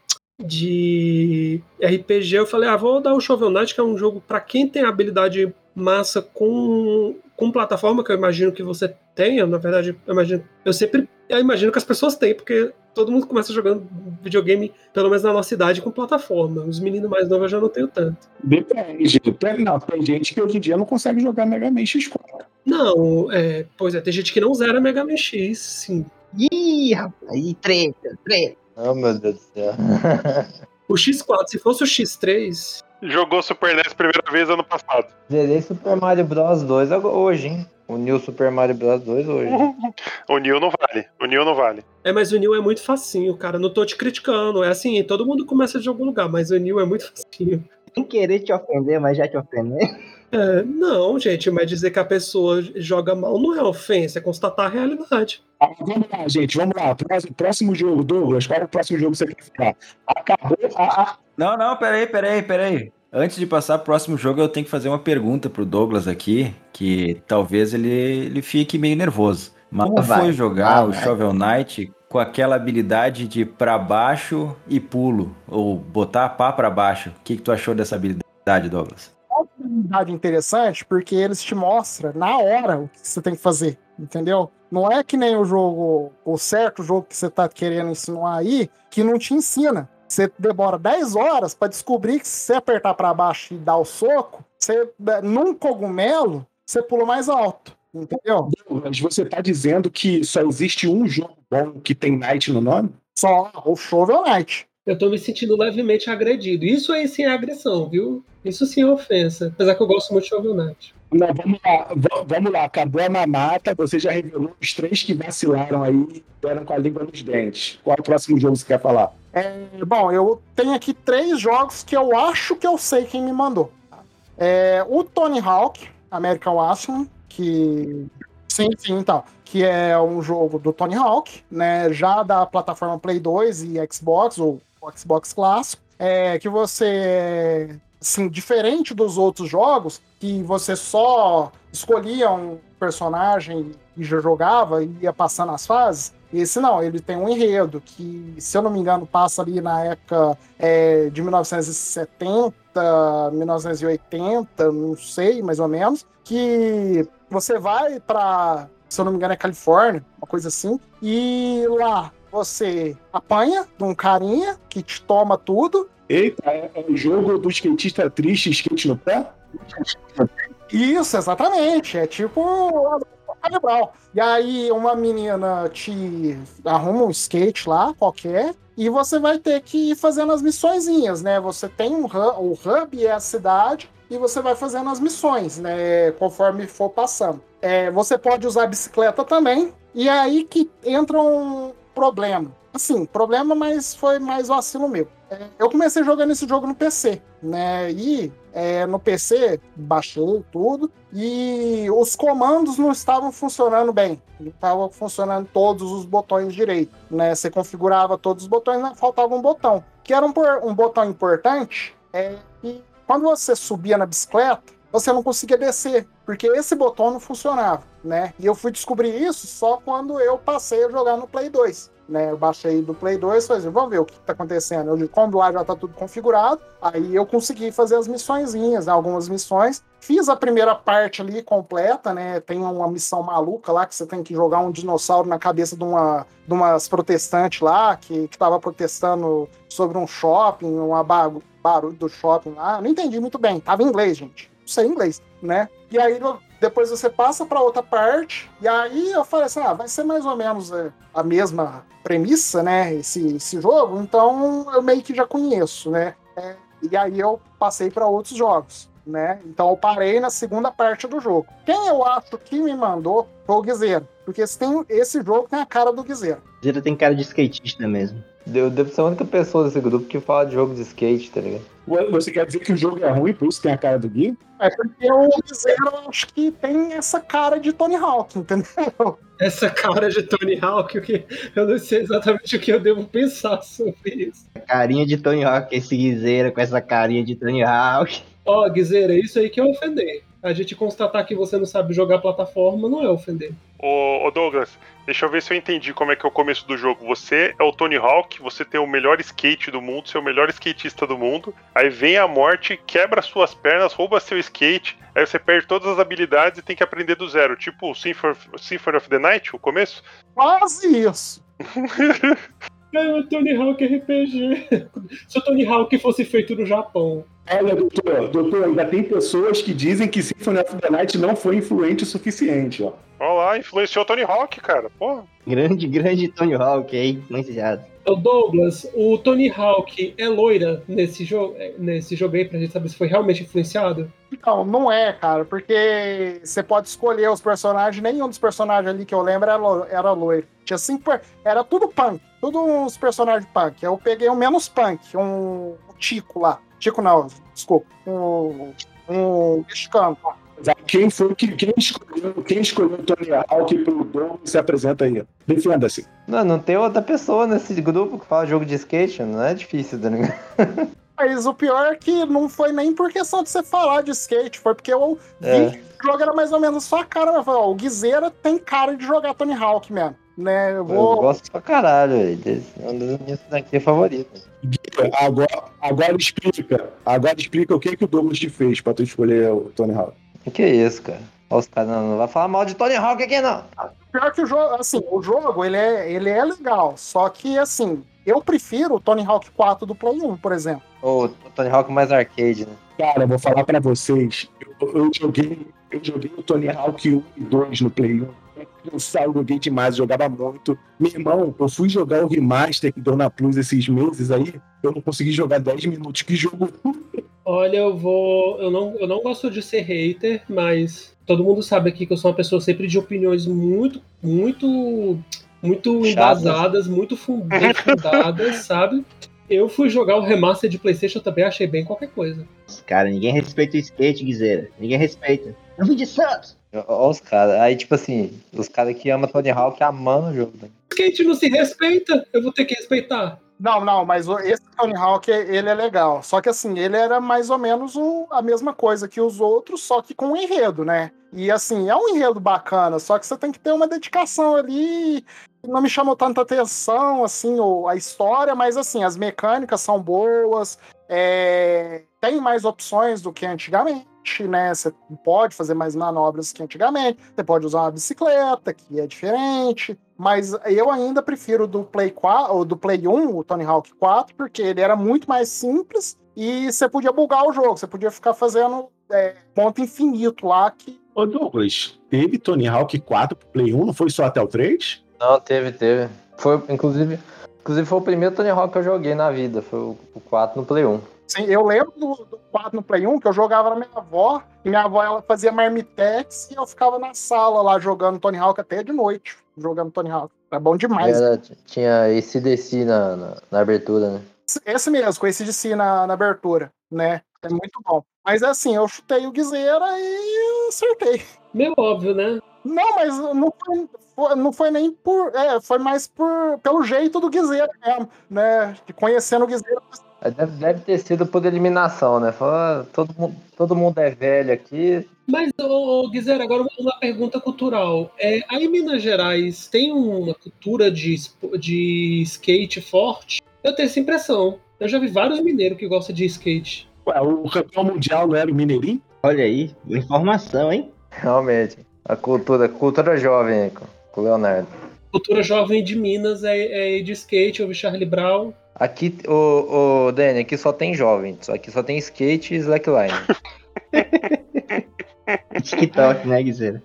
de RPG, eu falei, ah, vou dar o Shovel Knight, que é um jogo pra quem tem habilidade massa com, com plataforma, que eu imagino que você tenha, na verdade, eu imagino, eu sempre, eu imagino que as pessoas têm, porque todo mundo começa jogando videogame, pelo menos na nossa idade, com plataforma, os meninos mais novos eu já não tenho tanto. Depende. Tem, não, tem gente que hoje em dia não consegue jogar Mega Man X4. Não, é, pois é, tem gente que não zera Mega Man X, sim. Ih, rapaz, aí treta, treta. Oh, meu Deus do céu. O X4, se fosse o X3, Jogou Super NES primeira vez ano passado. Zerei Super Mario Bros 2 agora- hoje, hein? O New Super Mario Bros 2 hoje. O Neo não vale. O Neo não vale. é, mas o Neo é muito facinho, cara, não tô te criticando, é assim, todo mundo começa de algum lugar, mas o Neo é muito facinho. Sem querer te ofender, mas já te ofender. É, não, gente, mas dizer que a pessoa joga mal não é ofensa, é constatar a realidade. Ah, Vamos lá, gente, vamos lá. Próximo, próximo jogo, Douglas, qual é o próximo jogo que você quer falar? Acabou a, Não, não, peraí, peraí, peraí. Antes de passar pro próximo jogo, eu tenho que fazer uma pergunta pro Douglas aqui, que talvez ele, ele fique meio nervoso. Mas Ah, vai. foi jogar Ah, o. Shovel Knight com aquela habilidade de pra baixo e pulo, ou botar a pá pra baixo. O que, que tu achou dessa habilidade, Douglas? Habilidade interessante porque eles te mostram na hora o que você tem que fazer, entendeu? Não é que nem o jogo, o certo jogo que você tá querendo ensinar aí, que não te ensina. Você demora 10 horas pra descobrir que se você apertar pra baixo e dar o soco, você num cogumelo, você pula mais alto, entendeu? Douglas, você tá dizendo que só existe um jogo bom que tem Knight no nome? Só o Shovel Knight. Eu tô me sentindo levemente agredido. Isso aí sim é agressão, viu? Isso sim é ofensa. Apesar que eu gosto muito de Shovel Knight. Não, vamos lá, v- vamos lá, acabou a mamata, você já revelou os três que vacilaram aí e deram com a língua nos dentes. Qual é o próximo jogo que você quer falar? É, bom, eu tenho aqui três jogos que eu acho que eu sei quem me mandou. É, o Tony Hawk, American Wasteland, que. Sim, sim, então. Que é um jogo do Tony Hawk, né? Já da plataforma Play 2 e Xbox, ou o Xbox clássico. É, que você. Assim, diferente dos outros jogos, que você só escolhia um personagem e já jogava e ia passando as fases. Esse não, ele tem um enredo que, se eu não me engano, passa ali na época é, de 1970, 1980, não sei, mais ou menos, que você vai para, se eu não me engano, é Califórnia, uma coisa assim, e lá você apanha de um carinha que te toma tudo, Eita, é, é o jogo do skatista triste, skate no pé? Isso, exatamente. É tipo. E aí uma menina te arruma um skate lá, qualquer, e você vai ter que ir fazendo as missõezinhas, né? Você tem um hub, o hub é a cidade, e você vai fazendo as missões, né? Conforme for passando. É, você pode usar bicicleta também, e é aí que entra um problema. Assim, problema, mas foi mais vacilo meu. É, eu comecei jogando esse jogo no PC, né? E é, no PC baixei tudo e os comandos não estavam funcionando bem. Não estavam funcionando todos os botões direito, né? Você configurava todos os botões, mas faltava um botão. Que era um, um botão importante é que quando você subia na bicicleta, você não conseguia descer, porque esse botão não funcionava, né? E eu fui descobrir isso só quando eu passei a jogar no Play 2. Né, eu baixei do Play 2 e falei assim, vamos ver o que tá acontecendo. Eu, como lá já tá tudo configurado, aí eu consegui fazer as missõezinhas, né, algumas missões. Fiz a primeira parte ali completa, né? Tem uma missão maluca lá que você tem que jogar um dinossauro na cabeça de, uma, de umas protestantes lá que, que tava protestando sobre um shopping, um barulho do shopping lá. Não entendi muito bem, tava em inglês, gente. Não sei inglês, né? E aí depois você passa para outra parte, e aí eu falei assim: ah, vai ser mais ou menos é, a mesma premissa, né? Esse, esse jogo, então eu meio que já conheço, né? É, e aí eu passei para outros jogos, né? Então eu parei na segunda parte do jogo. Quem eu acho que me mandou foi o Guizeiro, porque esse, tem, esse jogo tem a cara do Guizeiro. Zira tem cara de skatista mesmo. Eu devo ser a única pessoa desse grupo que fala de jogo de skate, tá ligado? Ué, Você quer dizer que o jogo é ruim, por isso tem a cara do Gui? É porque o Guizeiro eu acho que tem essa cara de Tony Hawk, entendeu? Essa cara de Tony Hawk, o que eu não sei exatamente o que eu devo pensar sobre isso. A carinha de Tony Hawk, esse guiseira com essa carinha de Tony Hawk. Ó, Guizeira, isso aí que é ofender. A gente constatar que você não sabe jogar plataforma não é ofender. Ô, ô Douglas, deixa eu ver se eu entendi como é que é o começo do jogo. Você é o Tony Hawk, você tem o melhor skate do mundo, você é o melhor skatista do mundo. Aí vem a morte, quebra suas pernas, rouba seu skate. Aí você perde todas as habilidades e tem que aprender do zero. Tipo o Symphony of, Symphony of the Night, o começo. Quase isso. É o Tony Hawk RPG. Se o Tony Hawk fosse feito no Japão. Olha, doutor, doutor, ainda tem pessoas que dizem que Symphony of the Night não foi influente o suficiente, ó. Olha lá, influenciou o Tony Hawk, cara. Porra. Grande, grande Tony Hawk aí, influenciado. Ô Douglas, o Tony Hawk é loira nesse jogo, nesse jogo aí, pra gente saber se foi realmente influenciado? Não, não é, cara, porque você pode escolher os personagens, nenhum dos personagens ali que eu lembro era, lo- era loiro. Tinha cinco, era tudo punk, tudo uns personagens punk. Eu peguei o menos punk, um, um Tico lá. Tico não, desculpa, um, um mexicano. Quem foi que quem escolheu, quem escolheu o Tony Hawk pro Douglas se apresenta aí. Defenda-se. Não, não tem outra pessoa nesse grupo que fala jogo de skate, não é difícil, tá ligado? Mas o pior é que não foi nem por questão de você falar de skate, foi porque eu vi É. que o jogo era mais ou menos a sua cara. Eu falei, ó, o Guizeira tem cara de jogar Tony Hawk mesmo. Né? Eu Eu vou. gosto pra caralho, velho. É um dos meus daqui favoritos. Agora, agora explica. Agora explica o que, que o Douglas te fez pra tu escolher o Tony Hawk. O que é isso, cara? Olha os caras, não, não vai falar mal de Tony Hawk aqui, não. Pior que o jogo, assim, o jogo ele é, ele é legal, só que assim, eu prefiro o Tony Hawk 4 do Play 1, por exemplo. Ou o Tony Hawk mais arcade, né? Cara, eu vou falar pra vocês. Eu, eu joguei, eu joguei o Tony Hawk 1 e 2 no Play 1. Eu eu joguei demais, jogava muito. Meu irmão, eu fui jogar o remaster que deu na Plus esses meses aí. Eu não consegui jogar 10 minutos. Que jogo Olha, eu vou. Eu não, eu não gosto de ser hater, mas todo mundo sabe aqui que eu sou uma pessoa sempre de opiniões muito, muito, muito embasadas, muito bem fundadas, sabe? Eu fui jogar o remaster de PlayStation também, achei bem qualquer coisa. Cara, ninguém respeita o skate, Guizeira. Ninguém respeita. Eu vim de Santos. Olha os caras. Aí, tipo assim, os caras que amam Tony Hawk amando o jogo. Né? Skate não se respeita, eu vou ter que respeitar. Não, não, mas esse Tony Hawk, ele é legal. Só que assim, ele era mais ou menos o- a mesma coisa que os outros, só que com um enredo, né? E assim, é um enredo bacana, só que você tem que ter uma dedicação ali. Não me chamou tanta atenção, assim, a história, mas assim, as mecânicas são boas, é, tem mais opções do que antigamente, né? Você pode fazer mais manobras que antigamente, você pode usar uma bicicleta, que é diferente, mas eu ainda prefiro do Play 4, ou do Play 1, o Tony Hawk 4, porque ele era muito mais simples e você podia bugar o jogo, você podia ficar fazendo é, ponto infinito lá que Ô Douglas, teve Tony Hawk 4 pro Play 1, não foi só até o 3? Não, teve, teve. Foi, inclusive, inclusive foi o primeiro Tony Hawk que eu joguei na vida. Foi o, o 4 no Play 1. Sim, eu lembro do, do 4 no Play 1, que eu jogava na minha avó, e minha avó ela fazia marmitex e eu ficava na sala lá jogando Tony Hawk até de noite, jogando Tony Hawk. É bom demais. Era, tinha ACDC na, na, na abertura, né? Esse mesmo, com esse de si na, na abertura, né? É muito bom. Mas assim, eu chutei o Guizeira e acertei. Meio óbvio, né? Não, mas não foi, não foi nem por. É, foi mais por, pelo jeito do Guizeira mesmo, né? Conhecendo o Guizeira. Deve, deve ter sido por eliminação, né? Falou, ah, todo, mundo, todo mundo é velho aqui. Mas, ô, ô Guizera, agora uma pergunta cultural. É, aí em Minas Gerais tem uma cultura de, de skate forte? Eu tenho essa impressão. Eu já vi vários mineiros que gostam de skate. Ué, o campeão mundial não era o Mineirinho? Olha aí, informação, hein? Realmente. A cultura, cultura jovem aí, com, com o Leonardo. Cultura jovem de Minas é, é de skate, ouve Charlie Brown. Aqui, o, o Dani, aqui só tem jovem. Só- Aqui só tem skate e slackline. TikTok, né, Guizeira?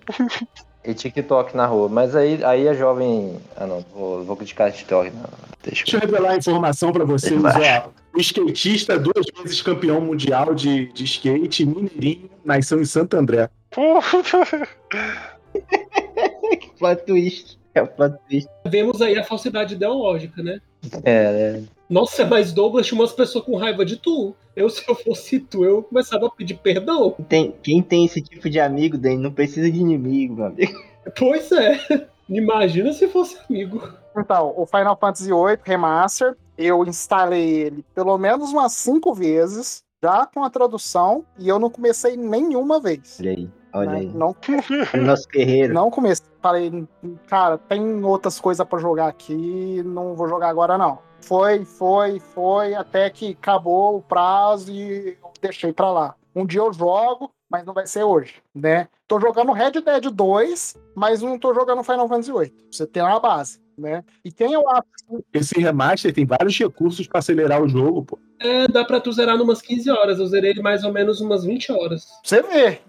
e TikTok na rua. Mas aí, aí é jovem. Ah, não, vou, vou criticar TikTok. Não. Deixa Deixa eu revelar a informação pra vocês. Ó, o skatista, duas vezes campeão mundial de, de skate, Mineirinho, nasceu em Santo André. Plot twist. É o plot twist. Vemos aí a falsidade ideológica, né? É, é. Nossa, mas Douglas tinha umas pessoas com raiva de tu. Eu, se eu fosse tu, eu começava a pedir perdão. Tem, quem tem esse tipo de amigo, Dani, não precisa de inimigo, meu amigo. Pois é. Imagina se fosse amigo. Então, o Final Fantasy VIII Remaster, eu instalei ele pelo menos umas cinco vezes, já com a tradução, e eu não comecei nenhuma vez. Olha aí, olha né? aí. Não, Nosso guerreiro. não comecei. Falei, cara, tem outras coisas pra jogar aqui, não vou jogar agora não. Foi, foi, foi, até que acabou o prazo e eu deixei pra lá. Um dia eu jogo, mas não vai ser hoje, né? Tô jogando Red Dead 2, mas não tô jogando Final Fantasy VIII. Você tem uma base, né? E quem eu acho Esse remaster tem vários recursos pra acelerar o jogo, pô. É, dá pra tu zerar numas 15 horas. Eu zerei ele mais ou menos umas 20 horas. Você vê.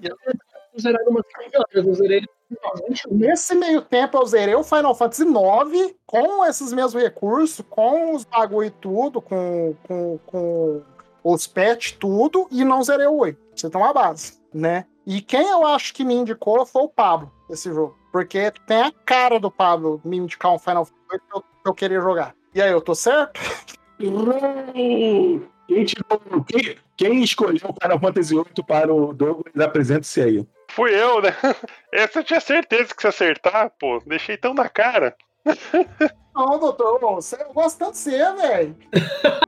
Eu zerar numas 15 horas. Eu zerei ele umas 20 horas. Nesse meio tempo eu zerei o Final Fantasy IX com esses mesmos recursos, com os bagulho e tudo, com, com, com os patch tudo, e não zerei o 8. Você tem uma base, né? E quem eu acho que me indicou foi o Pablo, esse jogo. Porque tem a cara do Pablo me indicar um Final Fantasy 8 que eu, que eu queria jogar. E aí, eu tô certo? Quem, tirou- quem- quem escolheu o Final Fantasy VIII para o Douglas, apresente-se aí. Fui eu, né? Essa eu tinha certeza que você acertar, pô. Deixei tão na cara. Não, doutor, você- eu gosto tanto de você, velho.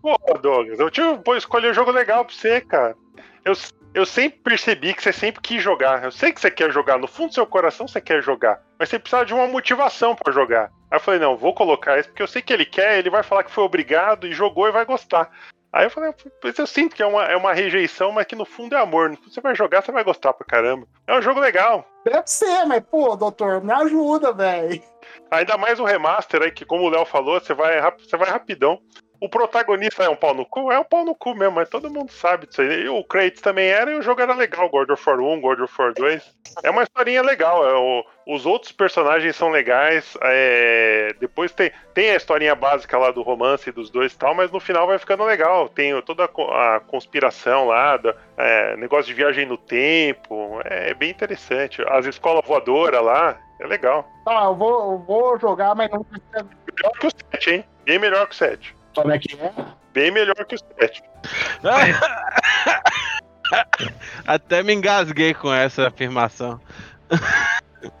Pô, Douglas, eu tive, pô, escolhi um jogo legal pra você, cara. Eu, eu sempre percebi que você sempre quis jogar. Eu sei que você quer jogar, no fundo do seu coração você quer jogar. Mas você precisa de uma motivação pra jogar. Aí eu falei, não, vou colocar esse, porque eu sei que ele quer, ele vai falar que foi obrigado e jogou e vai gostar. Aí eu falei, eu sinto que é uma, é uma rejeição, mas que no fundo é amor. Você vai jogar, você vai gostar pra caramba. É um jogo legal. Deve ser, mas, pô, doutor, me ajuda, velho. Ainda mais o remaster aí, que como o Léo falou, você vai, você vai rapidão. O protagonista é um pau no cu? É um pau no cu mesmo, mas todo mundo sabe disso aí. E o Kratos também era e o jogo era legal. God of War 1, God of War 2. É uma historinha legal. é o- os outros personagens são legais. é, depois tem, tem a historinha básica lá do romance dos dois e tal, mas no final vai ficando legal. Tem toda a, a conspiração lá, da- é, negócio de viagem no tempo. É bem interessante. As escolas voadoras lá, é legal. Tá, eu vou, eu vou jogar, mas não precisa. Melhor que o 7, hein? Bem melhor que o 7. Como é que é? Bem melhor que o 7. Até me engasguei com essa afirmação.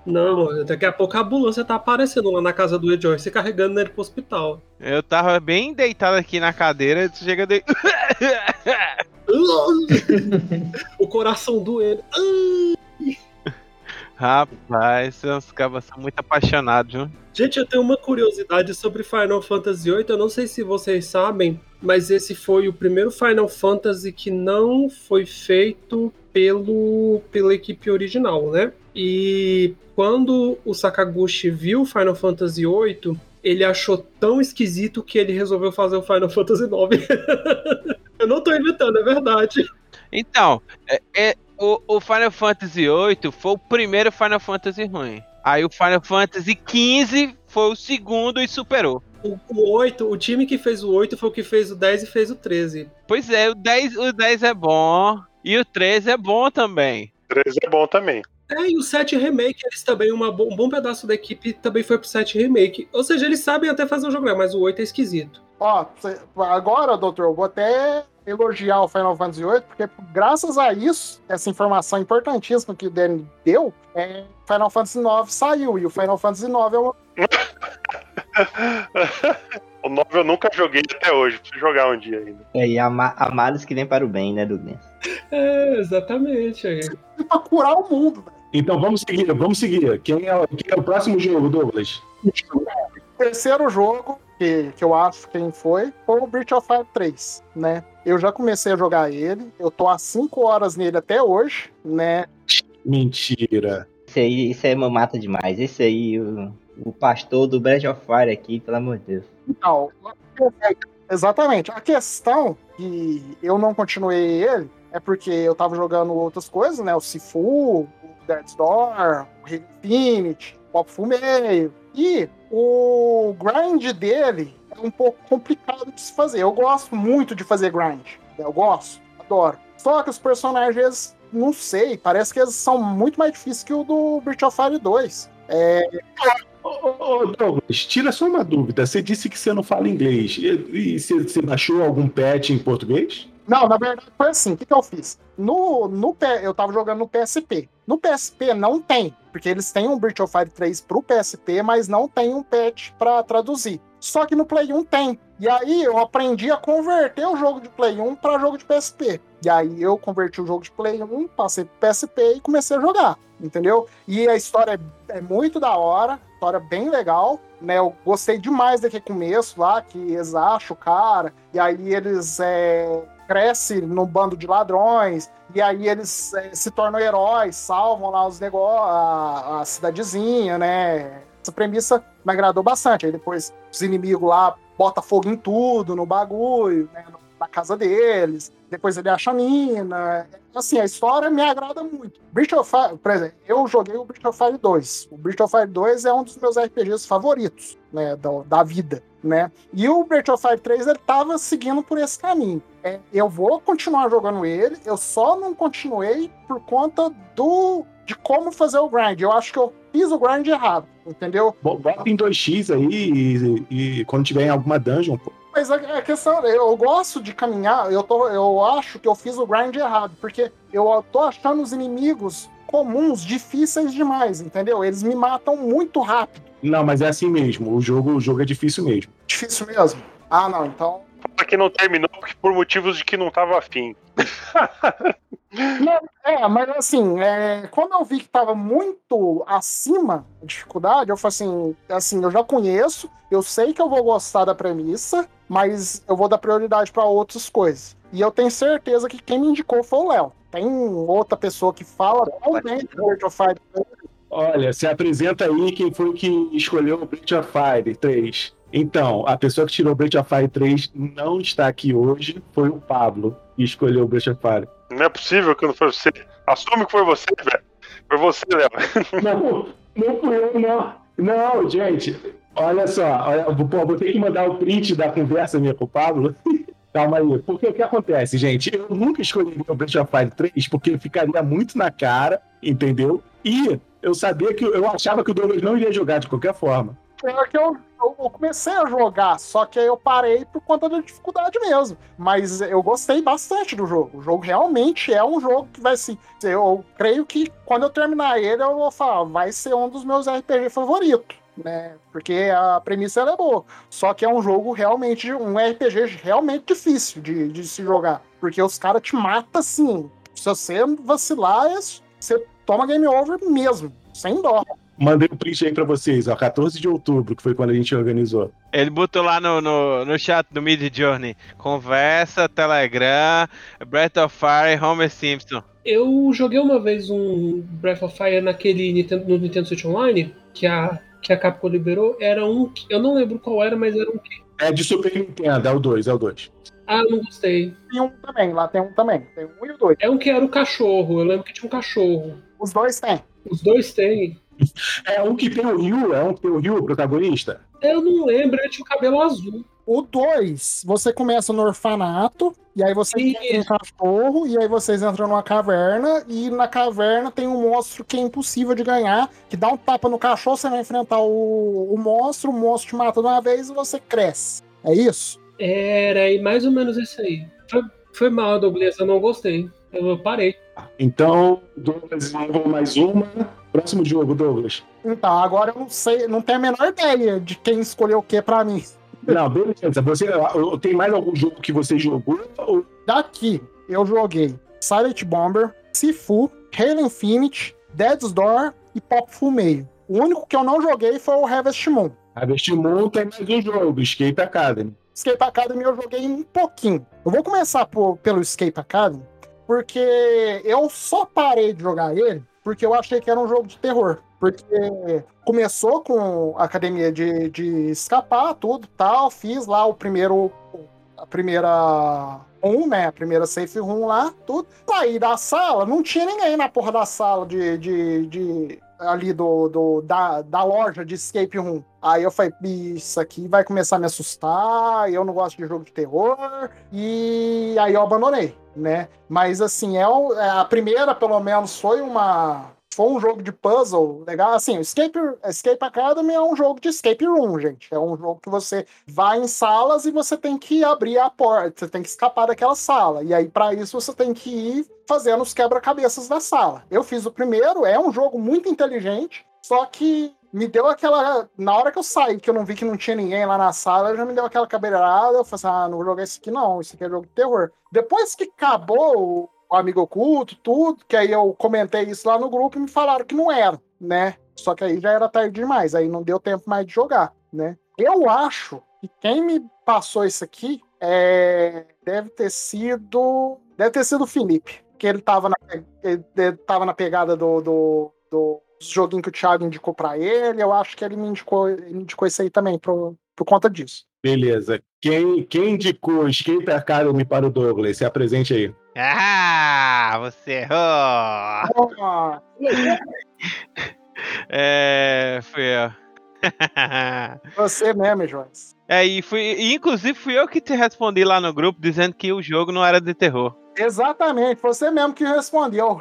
Não, daqui a pouco a ambulância tá aparecendo lá na casa do Joyce carregando ele pro hospital. Eu tava bem deitado aqui na cadeira, e chega de. o coração doendo. Rapaz, os cabas são muito apaixonados, viu? Gente, eu tenho uma curiosidade sobre Final Fantasy VIII. Eu não sei se vocês sabem, mas esse foi o primeiro Final Fantasy que não foi feito pelo, pela equipe original, né? E quando o Sakaguchi viu Final Fantasy VIII, ele achou tão esquisito que ele resolveu fazer o Final Fantasy IX. eu não tô inventando, é verdade. Então, é, é- o, o Final Fantasy VIII foi o primeiro Final Fantasy ruim. Aí o Final Fantasy XV foi o segundo e superou. O, o 8, o time que fez o 8 foi o que fez o 10 e fez o 13. Pois é, o 10, o 10 é bom e o 13 é bom também. 13 é bom também. É, e o 7 Remake, eles também, uma um bom pedaço da equipe também foi pro 7 Remake. Ou seja, eles sabem até fazer um jogo, mas o 8 é esquisito. Ó, agora, doutor, eu vou até elogiar o Final Fantasy VIII, porque graças a isso, essa informação importantíssima que o Danny deu, é, Final Fantasy IX saiu, e o Final Fantasy IX é uma o 9 eu nunca joguei até hoje. Preciso jogar um dia ainda. É, e ama- amados que vem para o bem, né, Douglas? É, exatamente. pra curar o mundo, velho. Então vamos seguir, vamos seguir. Quem é, quem é o próximo jogo, Douglas? O terceiro jogo que, que eu acho quem foi foi o Breath of Fire 3, né? Eu já comecei a jogar ele, eu tô há 5 horas nele até hoje, né? Mentira. Esse aí, esse aí me mata demais. Esse aí, o, o pastor do Breath of Fire aqui, pelo amor de Deus. Então, exatamente. A questão que eu não continuei ele é porque eu tava jogando outras coisas, né? O Sifu, o Death's Door, o Halo Infinite, o Pop Fumeio. E o grind dele é um pouco complicado de se fazer. Eu gosto muito de fazer grind. Eu gosto, adoro. Só que os personagens, não sei, parece que eles são muito mais difíceis que o do Breath of Fire 2. É, Ô, ô, ô, Douglas, tira só uma dúvida. Você disse que você não fala inglês. E, e você, você baixou algum patch em português? Não, na verdade foi assim. O que, que eu fiz? No, no, eu tava jogando no PSP. No PSP não tem, porque eles têm um Breath of Fire 3 pro PSP, mas não tem um patch pra traduzir. Só que no Play 1 tem. E aí eu aprendi a converter o jogo de Play 1 para jogo de PSP. E aí eu converti o jogo de Play 1, passei pro PSP e comecei a jogar, entendeu? E a história é, é muito da hora, história bem legal, né? Eu gostei demais daquele começo lá, que eles acham o cara, e aí eles é, crescem no bando de ladrões, e aí eles é, se tornam heróis, salvam lá os negócios, a, a cidadezinha, né? Essa premissa me agradou bastante. Aí depois os inimigos lá botam fogo em tudo, no bagulho, né? Na casa deles. Depois ele acha a mina. Assim, a história me agrada muito. Breath of Fire, por exemplo, eu joguei o Breath of Fire 2. O Breath of Fire 2 é um dos meus RPGs favoritos, né? Da, da vida, né? E o Breath of Fire 3, ele tava seguindo por esse caminho. É, eu vou continuar jogando ele, eu só não continuei por conta do de como fazer o grind. Eu acho que eu fiz o grind errado, entendeu? Bo- Bota em 2x aí e, e quando tiver em alguma dungeon, pô. mas a, a questão, eu gosto de caminhar, eu, tô, eu acho que eu fiz o grind errado, porque eu tô achando os inimigos comuns difíceis demais, entendeu? Eles me matam muito rápido. Não, mas é assim mesmo. O jogo, o jogo é difícil mesmo. Difícil mesmo. Ah, não, então. Fala que não terminou porque por motivos de que não tava afim. Não, é, mas assim, é, quando eu vi que tava muito acima a dificuldade, eu falei assim, assim, eu já conheço, eu sei que eu vou gostar da premissa, mas eu vou dar prioridade para outras coisas. E eu tenho certeza que quem me indicou foi o Léo. Tem outra pessoa que fala tão bem de Breath of Fire Olha, se apresenta aí quem foi que escolheu o Breath of Fire 3. Então, a pessoa que tirou o Breath of Fire 3 não está aqui hoje, foi o Pablo que escolheu o Breath of Fire. Não é possível que não foi você. Assume que foi você, velho. Foi você, Léo. Não, não fui eu, não. Não, gente, olha só, olha, pô, vou ter que mandar o print da conversa minha com o Pablo. Calma aí, porque o que acontece, gente? Eu nunca escolheria o Breath of Fire 3 porque ficaria muito na cara, entendeu? E eu sabia que eu achava que o Douglas não iria jogar de qualquer forma. Pior que eu, eu, eu comecei a jogar, só que aí eu parei por conta da dificuldade mesmo. Mas eu gostei bastante do jogo. O jogo realmente é um jogo que vai se. Eu creio que quando eu terminar ele, eu vou falar, vai ser um dos meus RPG favoritos. Né? Porque a premissa é boa. Só que é um jogo realmente, um RPG realmente difícil de, de se jogar. Porque os caras te matam assim. Se você vacilar, você toma game over mesmo, sem dó. Mandei um print aí pra vocês, ó, 14 de outubro, que foi quando a gente organizou. Ele botou lá no, no, no chat do Mid Journey. Conversa, Telegram, Breath of Fire, Homer Simpson. Eu joguei uma vez um Breath of Fire naquele Nintendo, no Nintendo Switch Online, que a, que a Capcom liberou. Era um. que- Eu não lembro qual era, mas era um. que- É de Super Nintendo, é o 2, é o 2. Ah, não gostei. Tem um também, lá tem um também. Tem um e o dois. É um que era o cachorro. Eu lembro que tinha um cachorro. Os dois tem. Os dois têm. É um que tem o Ryu, é um que tem o Ryu, o protagonista. Eu não lembro, ele tinha o cabelo azul. O 2, você começa no orfanato, e aí você tem um cachorro, e aí vocês entram numa caverna, e na caverna tem um monstro que é impossível de ganhar, que dá um tapa no cachorro, você vai enfrentar o, o monstro, o monstro te mata de uma vez e você cresce. É isso? Era aí mais ou menos isso aí. Foi, foi mal, Douglas, eu não gostei. Eu, eu parei. Então, Douglas levou mais uma. Próximo jogo, Douglas. Então, agora eu não sei, não tenho a menor ideia de quem escolheu o que pra mim. Não, beleza. Você, tem mais algum jogo que você jogou? Ou- Daqui, eu joguei Silent Bomber, Sifu, Halo Infinite, Dead's Door e Pop Full Meio. O único que eu não joguei foi o Harvest Moon. Harvest Moon tem mais um jogo, Skate Academy. Escape Academy eu joguei um pouquinho. Eu vou começar por- pelo Escape Academy, porque eu só parei de jogar ele porque eu achei que era um jogo de terror. Porque começou com a academia de, de escapar, tudo tal. Fiz lá o primeiro. A primeira room, né? A primeira safe room lá, tudo. Saí da sala, não tinha ninguém na porra da sala de. de, de- ali do, do da, da loja de escape room. Aí eu falei, isso aqui vai começar a me assustar, eu não gosto de jogo de terror, e aí eu abandonei, né? Mas assim, é, é a primeira, pelo menos, foi uma. Foi um jogo de puzzle legal. Assim, Escape, Escape Academy é um jogo de escape room, gente. É um jogo que você vai em salas e você tem que abrir a porta, você tem que escapar daquela sala. E aí, para isso, você tem que ir fazendo os quebra-cabeças da sala. Eu fiz o primeiro, é um jogo muito inteligente, só que me deu aquela. Na hora que eu saí, que eu não vi que não tinha ninguém lá na sala, já me deu aquela cabeleirada. Eu falei assim: ah, não vou jogar esse aqui não, esse aqui é jogo de terror. Depois que acabou o- Amigo Oculto, tudo, que aí eu comentei isso lá no grupo e me falaram que não era, né? Só que aí já era tarde demais, aí não deu tempo mais de jogar, né? Eu acho que quem me passou isso aqui é... deve ter sido. Deve ter sido o Felipe. Que ele tava na, ele na pegada do, do, do joguinho que o Thiago indicou pra ele. Eu acho que ele me indicou, ele indicou isso aí também por, por conta disso. Beleza. Quem, quem indicou Skate Academy para o Douglas? Se apresente aí. Ah, você errou! Ah, É, fui eu. você mesmo, Joyce. é, e, fui, inclusive fui eu que te respondi lá no grupo dizendo que o jogo não era de terror. Exatamente, você mesmo que respondeu.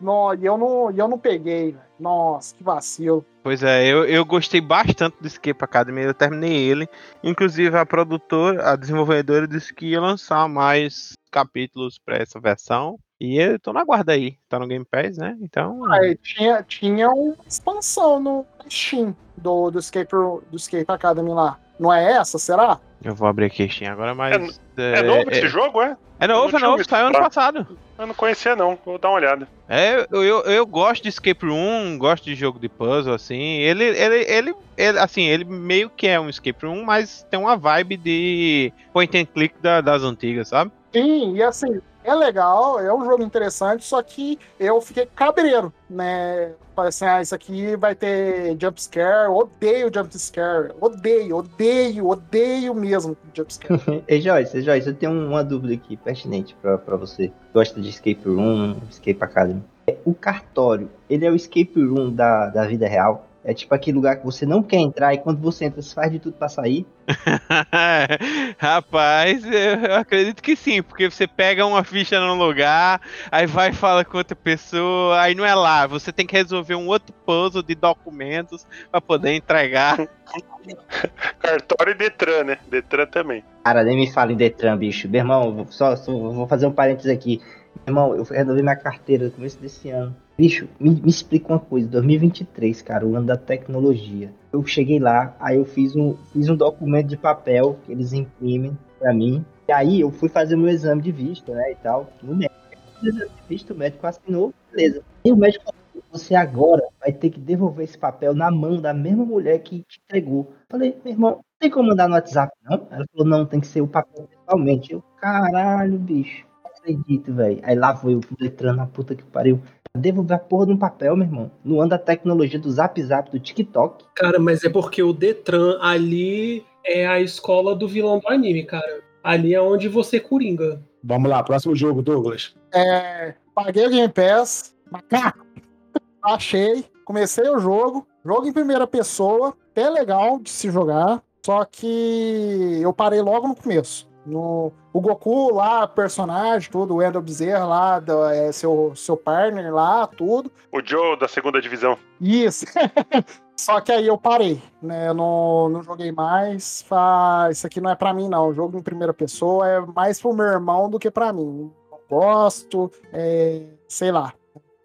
Não, e eu não, e eu não peguei. Nossa, que vacilo. Pois é, eu, eu gostei bastante do Escape Academy, eu terminei ele. Inclusive a produtora, a desenvolvedora disse que ia lançar mais capítulos pra essa versão. E eu tô na guarda aí, tá no Game Pass, né? Então. Aí, tinha, tinha uma expansão no Steam do, do, Escape, do Escape Academy lá. Não é essa, será? Eu vou abrir aqui Steam agora, mas. É novo esse jogo, é? É novo, é novo, saiu ano falar. passado. Eu não conhecia, não. Vou dar uma olhada. É, eu, eu, eu gosto de escape room, gosto de jogo de puzzle, assim. Ele, ele, ele, ele, assim, ele meio que é um escape room, mas tem uma vibe de point and click da- das antigas, sabe? Sim, e assim, é legal, é um jogo interessante, só que eu fiquei cabreiro, né? Falei assim, ah, isso aqui vai ter jump scare, odeio jump scare, odeio, odeio, odeio mesmo jump scare. Ei, Joyce, Joyce, eu tenho uma dúvida aqui pertinente pra você. Gosta de escape room, escape academy. É, O cartório, ele é o escape room da, da vida real? É tipo aquele lugar que você não quer entrar e quando você entra, você faz de tudo pra sair? Rapaz, eu acredito que sim, porque você pega uma ficha num lugar, aí vai e fala com outra pessoa, aí não é lá, você tem que resolver um outro puzzle de documentos pra poder entregar. Cartório e Detran, né? Detran também. Cara, nem me fala em Detran, bicho. Meu irmão, só, só vou fazer um parênteses aqui. Meu irmão, eu renovei minha carteira no começo desse ano. Bicho, me, me explica uma coisa. 2023, cara, o ano da tecnologia. Eu cheguei lá, aí eu fiz um, fiz um documento de papel que eles imprimem pra mim. E aí eu fui fazer meu exame de vista, né, e tal, no médico. O exame de vista, o médico assinou, beleza. E o médico falou, você agora vai ter que devolver esse papel na mão da mesma mulher que te entregou. Falei, meu irmão, não tem como mandar no WhatsApp, não? Ela falou, não, tem que ser o papel pessoalmente. Eu, caralho, bicho. Não acredito, velho. Aí lá foi eu letrando na puta que pariu. Devolver a porra de um papel, meu irmão. No ano da tecnologia do Zap Zap, do TikTok. Cara, mas é porque o Detran ali é a escola do vilão do anime, cara. Ali é onde você coringa. Vamos lá, próximo jogo, Douglas. É, paguei o Game Pass, macaco, achei, comecei o jogo, jogo em primeira pessoa, até legal de se jogar, só que eu parei logo no começo. No, o Goku lá, personagem, tudo, o Wendell Bezerra lá, do- é, seu, seu partner lá, tudo. O Joe da segunda divisão. Isso. Só que aí eu parei, né? Eu não, não joguei mais. Fa... Isso aqui não é pra mim, não. O jogo em primeira pessoa é mais pro meu irmão do que pra mim. Não gosto, é, sei lá.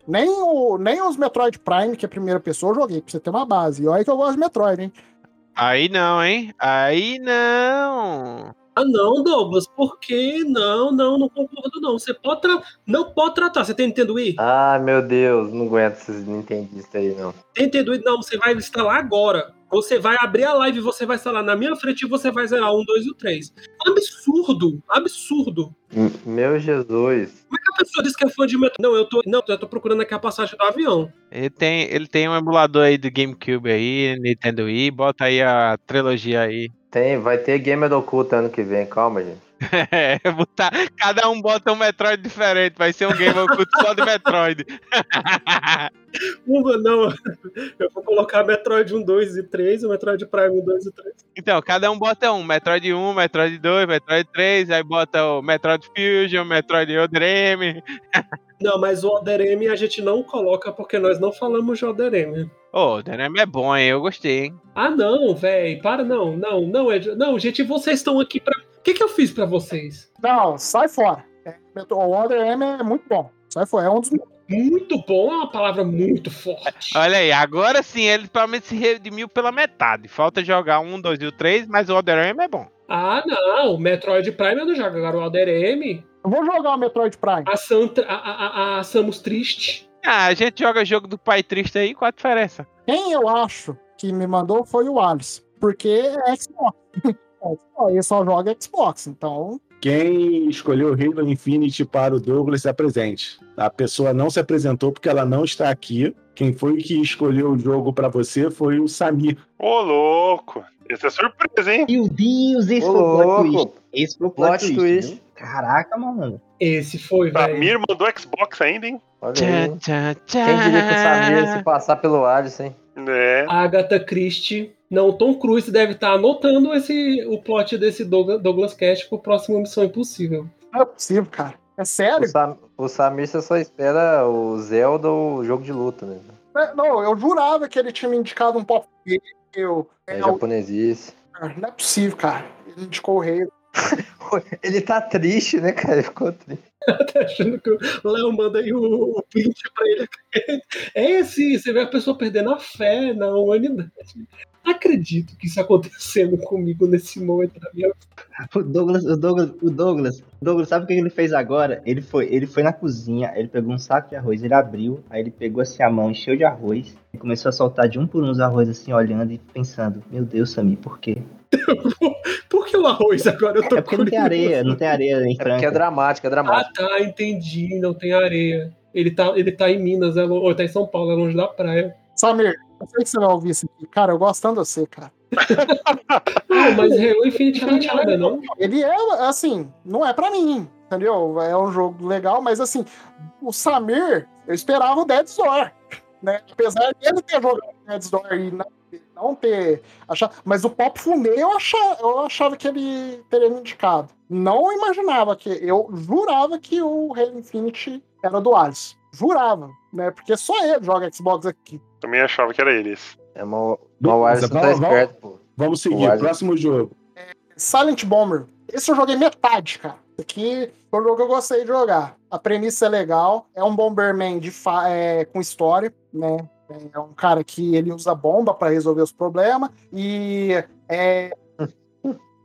Nem, o, nem os Metroid Prime, que é primeira pessoa, eu joguei, pra você ter uma base. E olha que eu gosto de Metroid, hein? Aí não, hein? Aí não. Ah, não, Douglas, por que não? Não, não concordo, não. Você pode tra... não pode tratar. Você tem Nintendo Wii? Ah, meu Deus, não aguento esses nintendistas aí, não. Tem Nintendo Wii? Não, você vai instalar agora. Você vai abrir a live, você vai instalar na minha frente e você vai zerar um, dois e o três. Absurdo, absurdo. M- Meu Jesus. Como é que a pessoa diz que é fã de Metroid? Não, eu tô, não, eu tô procurando aqui a passagem do avião. Ele tem, ele tem um emulador aí do GameCube aí, Nintendo Wii, bota aí a trilogia aí. Tem, vai ter Gamer do Oculto ano que vem, calma, gente. É, botar, cada um bota um Metroid diferente, vai ser um game oculto só de Metroid. Uma, não, eu vou colocar Metroid 1, 2 e 3, o Metroid Prime 1, 2 e 3. Então, cada um bota um, Metroid 1, Metroid 2, Metroid 3, aí bota o Metroid Fusion, Metroid Other M. Não, mas o Other M a gente não coloca porque nós não falamos de Other M. Ô, Other M é bom, hein? Eu gostei, hein? Ah, não, velho, para, não, não, não, é, não, gente, vocês estão aqui pra. O que, que eu fiz pra vocês? Não, sai fora. O Other M é muito bom. Sai fora. É um dos Muito bom é uma palavra muito forte. Olha aí, agora sim ele menos se redimiu pela metade. Falta jogar um, dois e o três, mas o Other M é bom. Ah, não, o Metroid Prime eu não jogo. Agora o Other M, Eu vou jogar o Metroid Prime. a, Santa, a, a, a, a Samus Triste. Ah, a gente joga jogo do pai triste aí, qual a diferença? Quem eu acho que me mandou foi o Alice. Porque é Xbox. Ele só joga Xbox, então. Quem escolheu Halo Infinite para o Douglas se apresente. A pessoa não se apresentou porque ela não está aqui. Quem foi que escolheu o jogo para você foi o Samir. Ô, louco. Essa é surpresa, hein? Meu Deus, esse Ô, foi o plot twist. Esse foi o plot, Plot twist. twist. Caraca, mano. Esse foi, velho. Samir mandou Xbox ainda, hein? Olha Tchá, aí. tchá, tchá. Quem diria que o Samir ia se passar pelo Alisson, hein? É. Agatha Christie. Não, Tom Cruise deve estar anotando esse, o plot desse Douglas, Cash pro próximo Missão Impossível. Não é possível, cara. É O, sério? Sam- O Samir você só espera o Zelda ou o jogo de luta, né? É, Não, eu jurava que ele tinha me indicado um pop eu, É é, japonesice. Não é possível, cara. Ele indicou o rei. Ele tá triste, né, cara? Ele ficou triste. Tá achando que o Léo manda aí o, o print pra ele. É assim, você vê a pessoa perdendo a fé na humanidade. Não acredito que isso acontecendo comigo nesse momento da minha vida. O Douglas, o Douglas, o Douglas, o Douglas, sabe o que ele fez agora? Ele foi, ele foi na cozinha, ele pegou um saco de arroz, ele abriu, aí ele pegou assim a mão, encheu de arroz, e começou a soltar de um por um os arroz assim, olhando e pensando, meu Deus, Samir, por quê? Por que o arroz agora? Eu tô É porque não tem curioso. areia, não tem areia em É porque é Franca. dramático, é Ah, dramático. tá, entendi. Não tem areia. Ele tá, ele tá em Minas, é, ou tá em São Paulo, é longe da praia. Samir, eu sei que você vai ouvir isso aqui. Cara, eu gosto tanto de você, cara. Não, mas Halo Infinite não nada, não. Ele é, assim, não é pra mim, entendeu? É um jogo legal, mas assim, o Samir, eu esperava o Dead Store, né? Apesar de ele ter jogado o Dead Store e não, não ter achado. Mas o Pop Fumê eu achava, eu achava que ele teria me indicado. Não imaginava que. Eu jurava que o Halo Infinite era do Alice. Jurava, né? Porque só ele joga Xbox aqui. Também achava que era eles. É uma, Beleza, uma Alisson tá esperto, pô. Vamos seguir, próximo jogo. Silent Bomber. Esse eu joguei metade, cara. Esse aqui foi um jogo que eu gostei de jogar. A premissa é legal. É um Bomberman de fa- é, com história, né? É um cara que ele usa bomba para resolver os problemas. E é,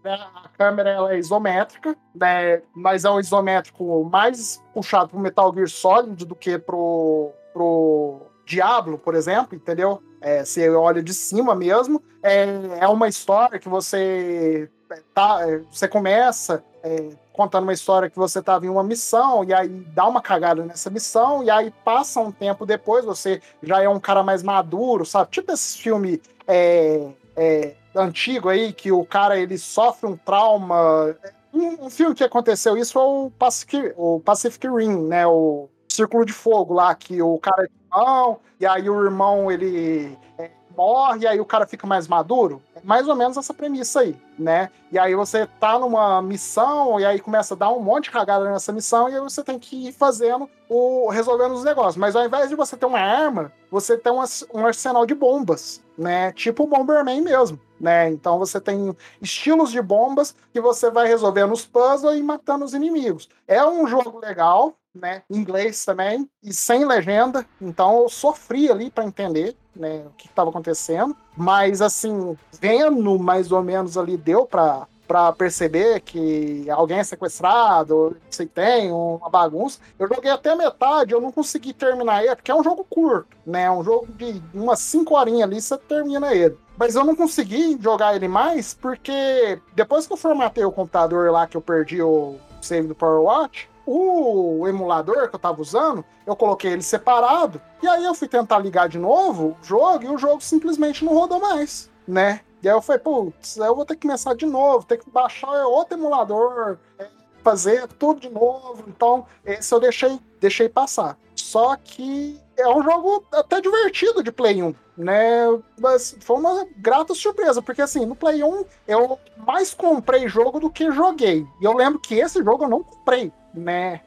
a câmera ela é isométrica, né? Mas é um isométrico mais puxado pro Metal Gear Solid do que pro, pro Diablo, por exemplo, entendeu? É, você olha de cima mesmo. É, é uma história que você tá, é, você começa é, contando uma história que você estava em uma missão e aí dá uma cagada nessa missão e aí passa um tempo depois você já é um cara mais maduro, sabe? Tipo esse filme é, é, antigo aí que o cara ele sofre um trauma. Um, um filme que aconteceu isso foi o Pacific, o Pacific Rim, né? O Círculo de Fogo lá que o cara é irmão e aí o irmão ele é, morre e aí o cara fica mais maduro. É mais ou menos essa premissa aí, né? E aí você tá numa missão e aí começa a dar um monte de cagada nessa missão e aí você tem que ir fazendo o resolvendo os negócios. Mas ao invés de você ter uma arma, você tem um, um arsenal de bombas, né? Tipo o Bomberman mesmo, né? Então você tem estilos de bombas que você vai resolvendo os puzzles e matando os inimigos. É um jogo legal, né? Em inglês também e sem legenda, então eu sofri ali para entender, né, o que estava acontecendo, mas assim, vendo mais ou menos ali deu para para perceber que alguém é sequestrado, se tem uma bagunça. Eu joguei até a metade, eu não consegui terminar ele, porque é um jogo curto, né? É um jogo de umas 5 horinhas ali, você termina ele. Mas eu não consegui jogar ele mais, porque depois que eu formatei o computador lá, que eu perdi o save do Power Watch, o emulador que eu tava usando, eu coloquei ele separado, e aí eu fui tentar ligar de novo o jogo, e o jogo simplesmente não rodou mais, né? E aí eu falei, putz, eu vou ter que começar de novo, ter que baixar outro emulador, é, fazer tudo de novo. Então, esse eu deixei, deixei passar. Só que é um jogo até divertido de Play 1, né? Mas foi uma grata surpresa, porque assim, no Play 1 eu mais comprei jogo do que joguei. E eu lembro que esse jogo eu não comprei, né?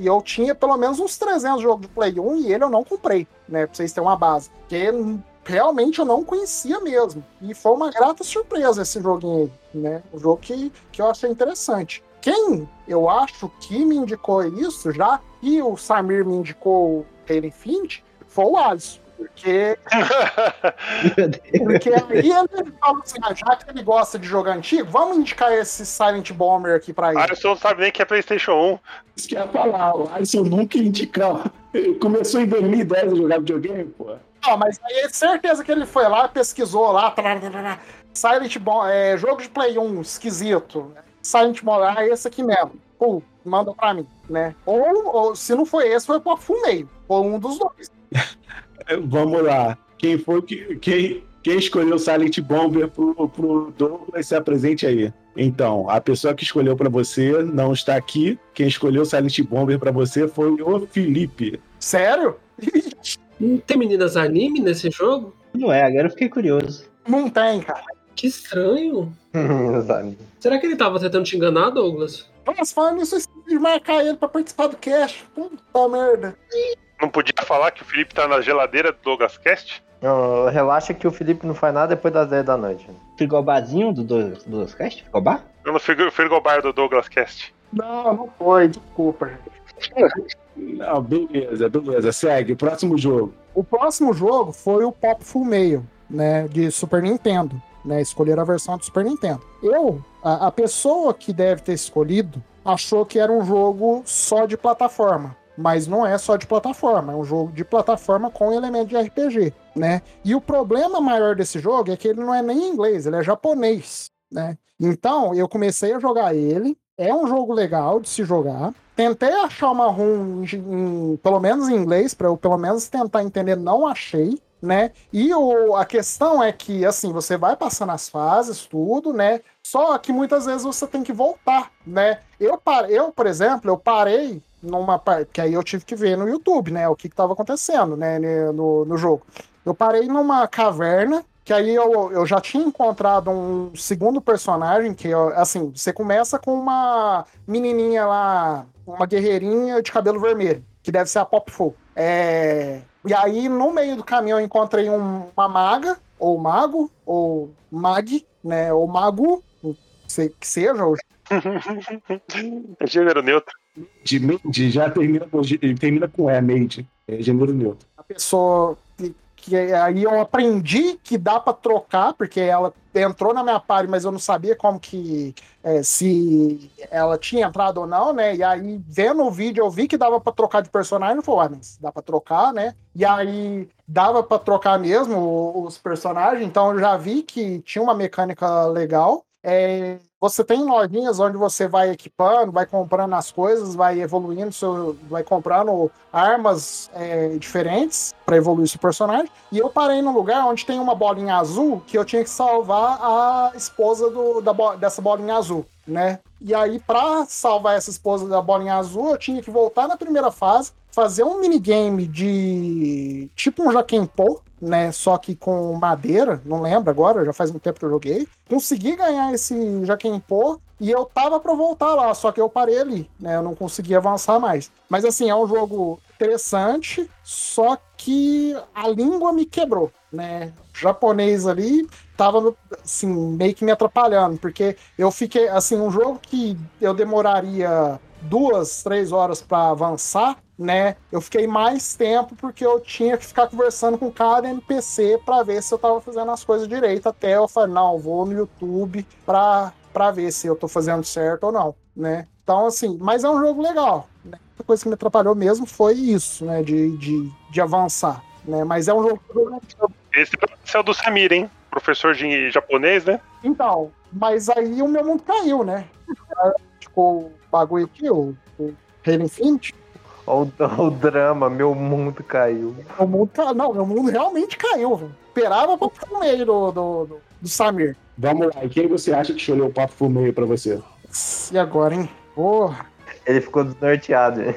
E eu tinha pelo menos uns 300 jogos de Play 1 e ele eu não comprei, né? Pra vocês terem uma base. Porque realmente eu não conhecia mesmo. E foi uma grata surpresa esse joguinho aí, né? Um jogo que, que eu achei interessante. Quem eu acho que me indicou isso, já que o Samir me indicou o Halo Infinite, foi o Alisson. Porque, porque aí ele falou assim: ah, já que ele gosta de jogo antigo, vamos indicar esse Silent Bomber aqui pra ele. Alisson não sabe nem que é PlayStation 1. Isso que eu ia falar, o Alisson nunca indicava. Começou em 2010 a jogar videogame, pô. Não, mas aí é certeza que ele foi lá, pesquisou lá. tararara, Silent Bomb, é, jogo de Play 1, esquisito. Silent Bomb, ah, esse aqui mesmo. Pô, manda pra mim, né? Ou, ou se não foi esse, foi pro Fumeio. Foi um dos dois. Vamos lá. Quem foi que. Quem, quem escolheu Silent Bomber pro, pro Douglas se apresente aí. Então, a pessoa que escolheu pra você não está aqui. Quem escolheu Silent Bomber pra você foi o Felipe. Sério? Não tem meninas anime nesse jogo? Não é, agora eu fiquei curioso. Não tem, cara. Que estranho. Será que ele tava tentando te enganar, Douglas? Mas falando esqueci de marcar ele pra participar do cast. Puta merda. Não podia falar que o Felipe tá na geladeira do Douglas Cast? Não, relaxa que o Felipe não faz nada depois das 10 da noite. Frigobarzinho do Douglas do Cast? Frigobar? Eu no frigo- frigobar do Douglas Cast. Não, não foi, desculpa. Não, beleza, beleza. Segue. Próximo jogo. O próximo jogo foi o Pop Full Mail, né, de Super Nintendo, né, escolher a versão do Super Nintendo. Eu, a, a pessoa que deve ter escolhido, achou que era um jogo só de plataforma, mas não é só de plataforma, é um jogo de plataforma com elemento de RPG, né? E o problema maior desse jogo é que ele não é nem em inglês, ele é japonês, né? Então, eu comecei a jogar ele, é um jogo legal de se jogar. Tentei achar uma ROM, em- em- pelo menos em inglês, para eu pelo menos tentar entender, não achei, né? E o, a questão é que, assim, você vai passando as fases, tudo, né? Só que muitas vezes você tem que voltar, né? Eu, eu por exemplo, eu parei numa parte, que aí eu tive que ver no YouTube, né? O que estava acontecendo, né? No, no jogo. Eu parei numa caverna, que aí eu, eu já tinha encontrado um segundo personagem, que, assim, você começa com uma menininha lá, uma guerreirinha de cabelo vermelho, que deve ser a Pop Full. É... E aí, no meio do caminho, eu encontrei um- uma maga, ou mago, ou mag, né? Ou mago, se- que seja, ou É gênero neutro. De Made já termina com, termina com E, Made. É gênero neutro. a pessoa que, aí eu aprendi que dá pra trocar, porque ela entrou na minha party, mas eu não sabia como que é, se ela tinha entrado ou não, né? E aí, vendo o vídeo, eu vi que dava pra trocar de personagem, falei, ah, mas dá pra trocar, né? E aí dava pra trocar mesmo os personagens, então eu já vi que tinha uma mecânica legal. É, você tem lojinhas onde você vai equipando, vai comprando as coisas, vai evoluindo, seu, vai comprando armas é, diferentes para evoluir seu personagem. E eu parei num lugar onde tem uma bolinha azul que eu tinha que salvar a esposa do- da dessa bolinha azul, né? E aí, para salvar essa esposa da bolinha azul, eu tinha que voltar na primeira fase, fazer um minigame de tipo um Jaquempô, né? Só que com madeira, não lembro agora, já faz muito tempo que eu joguei. Consegui ganhar esse Jaquempô e eu tava pra voltar lá, só que eu parei ali, né? Eu não consegui avançar mais. Mas assim, é um jogo interessante, só que a língua me quebrou, né? O japonês ali tava assim, meio que me atrapalhando, porque eu fiquei assim, um jogo que eu demoraria duas, três horas pra avançar, né? Eu fiquei mais tempo porque eu tinha que ficar conversando com cada NPC pra ver se eu tava fazendo as coisas direito, até eu falei, não, vou no YouTube pra, pra ver se eu tô fazendo certo ou não, né? Então, assim, mas é um jogo legal, né? A coisa que me atrapalhou mesmo foi isso, né? De, de, de avançar, né? Mas é um jogo esse é o do Samir, hein? Professor de japonês, né? Então, mas aí o meu mundo caiu, né? Ficou o bagulho aqui, o, o Halo Infinite. Olha o, o drama, meu mundo caiu. O mundo ca... Não, meu mundo realmente caiu, velho. Esperava pra ficar no meio do, do, do, do Samir. Vamos lá. E quem você acha que escolheu o papo full meio pra você? E agora, hein? Porra, Ele ficou desnorteado. hein?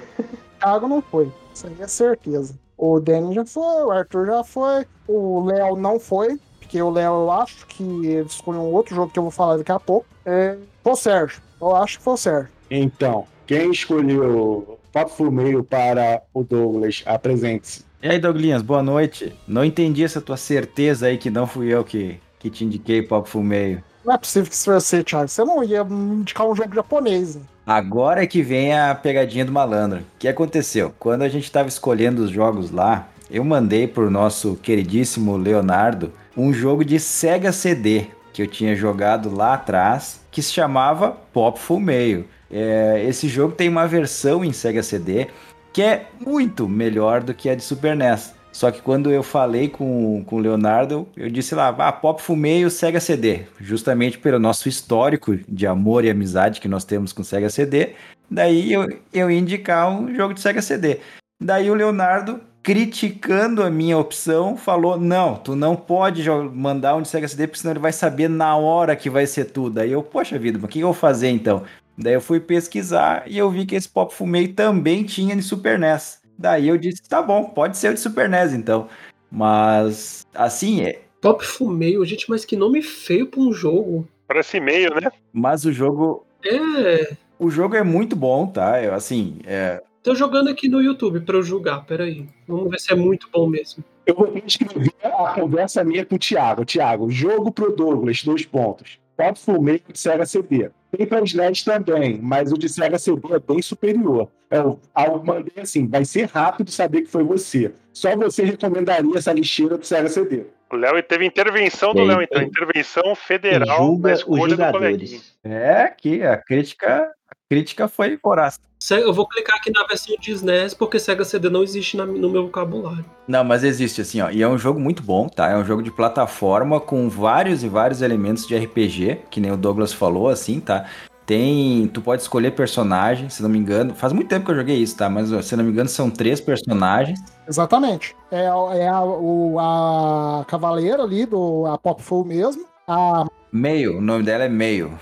Thiago não foi. Isso aí é certeza. O Danny já foi, o Arthur já foi, o Léo não foi, porque o Léo eu acho que ele escolheu um outro jogo que eu vou falar daqui a pouco. É... O Sérgio. Eu acho que foi o Sérgio. Então, quem escolheu o papo full meio para o Douglas? Apresente-se. E aí, Douglinhas, boa noite. Não entendi essa tua certeza aí que não fui eu que, que te indiquei papo full meio. Não é possível que isso fosse você, Thiago. Você não ia me indicar um jogo japonês, né? Agora é que vem a pegadinha do malandro. O que aconteceu? Quando a gente estava escolhendo os jogos lá, eu mandei pro nosso queridíssimo Leonardo um jogo de Sega CD que eu tinha jogado lá atrás, que se chamava Pop Full Meio. É, esse jogo tem uma versão em Sega CD que é muito melhor do que a de Super NES. Só que quando eu falei com, com o Leonardo, eu disse lá, ah, Pop Fumei o Sega CD, justamente pelo nosso histórico de amor e amizade que nós temos com Sega CD. Daí eu, eu ia indicar um jogo de Sega CD. Daí o Leonardo, criticando a minha opção, falou: Não, tu não pode mandar um de Sega CD, porque senão ele vai saber na hora que vai ser tudo. Aí eu, poxa vida, mas o que eu vou fazer então? Daí eu fui pesquisar e eu vi que esse Pop Fumei também tinha de Super NES. Daí eu disse, tá bom, pode ser o de Super NES então. Mas, assim, é, Top Fumeio, gente, mas que nome feio pra um jogo. Parece e-mail, né? Mas o jogo, É. o jogo é muito bom, tá? Eu, assim, é, Tô jogando aqui no YouTube pra eu julgar, peraí. Vamos ver se é muito bom mesmo. Eu vou escrever a conversa minha com o Thiago. Thiago, jogo pro Douglas, dois pontos. Top Full Make de Sega CD. Tem pra SNES também, mas o de Sega CD é bem superior. Eu, eu mandei assim, vai ser rápido saber que foi você. Só você recomendaria essa lixeira do Sega CD. O Léo teve intervenção do Léo, então. Intervenção federal na julga os escolha do coleguinha. é que a crítica, a crítica foi voraz. Se- Eu vou clicar aqui na versão de SNES porque Sega CD não existe na- no meu vocabulário. Não, mas existe assim, ó. E é um jogo muito bom, tá? É um jogo de plataforma com vários e vários elementos de RPG, que nem o Douglas falou, assim, tá? Tem. Tu pode escolher personagem, se não me engano. Faz muito tempo que eu joguei isso, tá? Mas se não me engano, são três personagens. Exatamente. É, é a, o, a cavaleira ali, do, a Pop Full mesmo. A, Meio, o nome dela é Meio.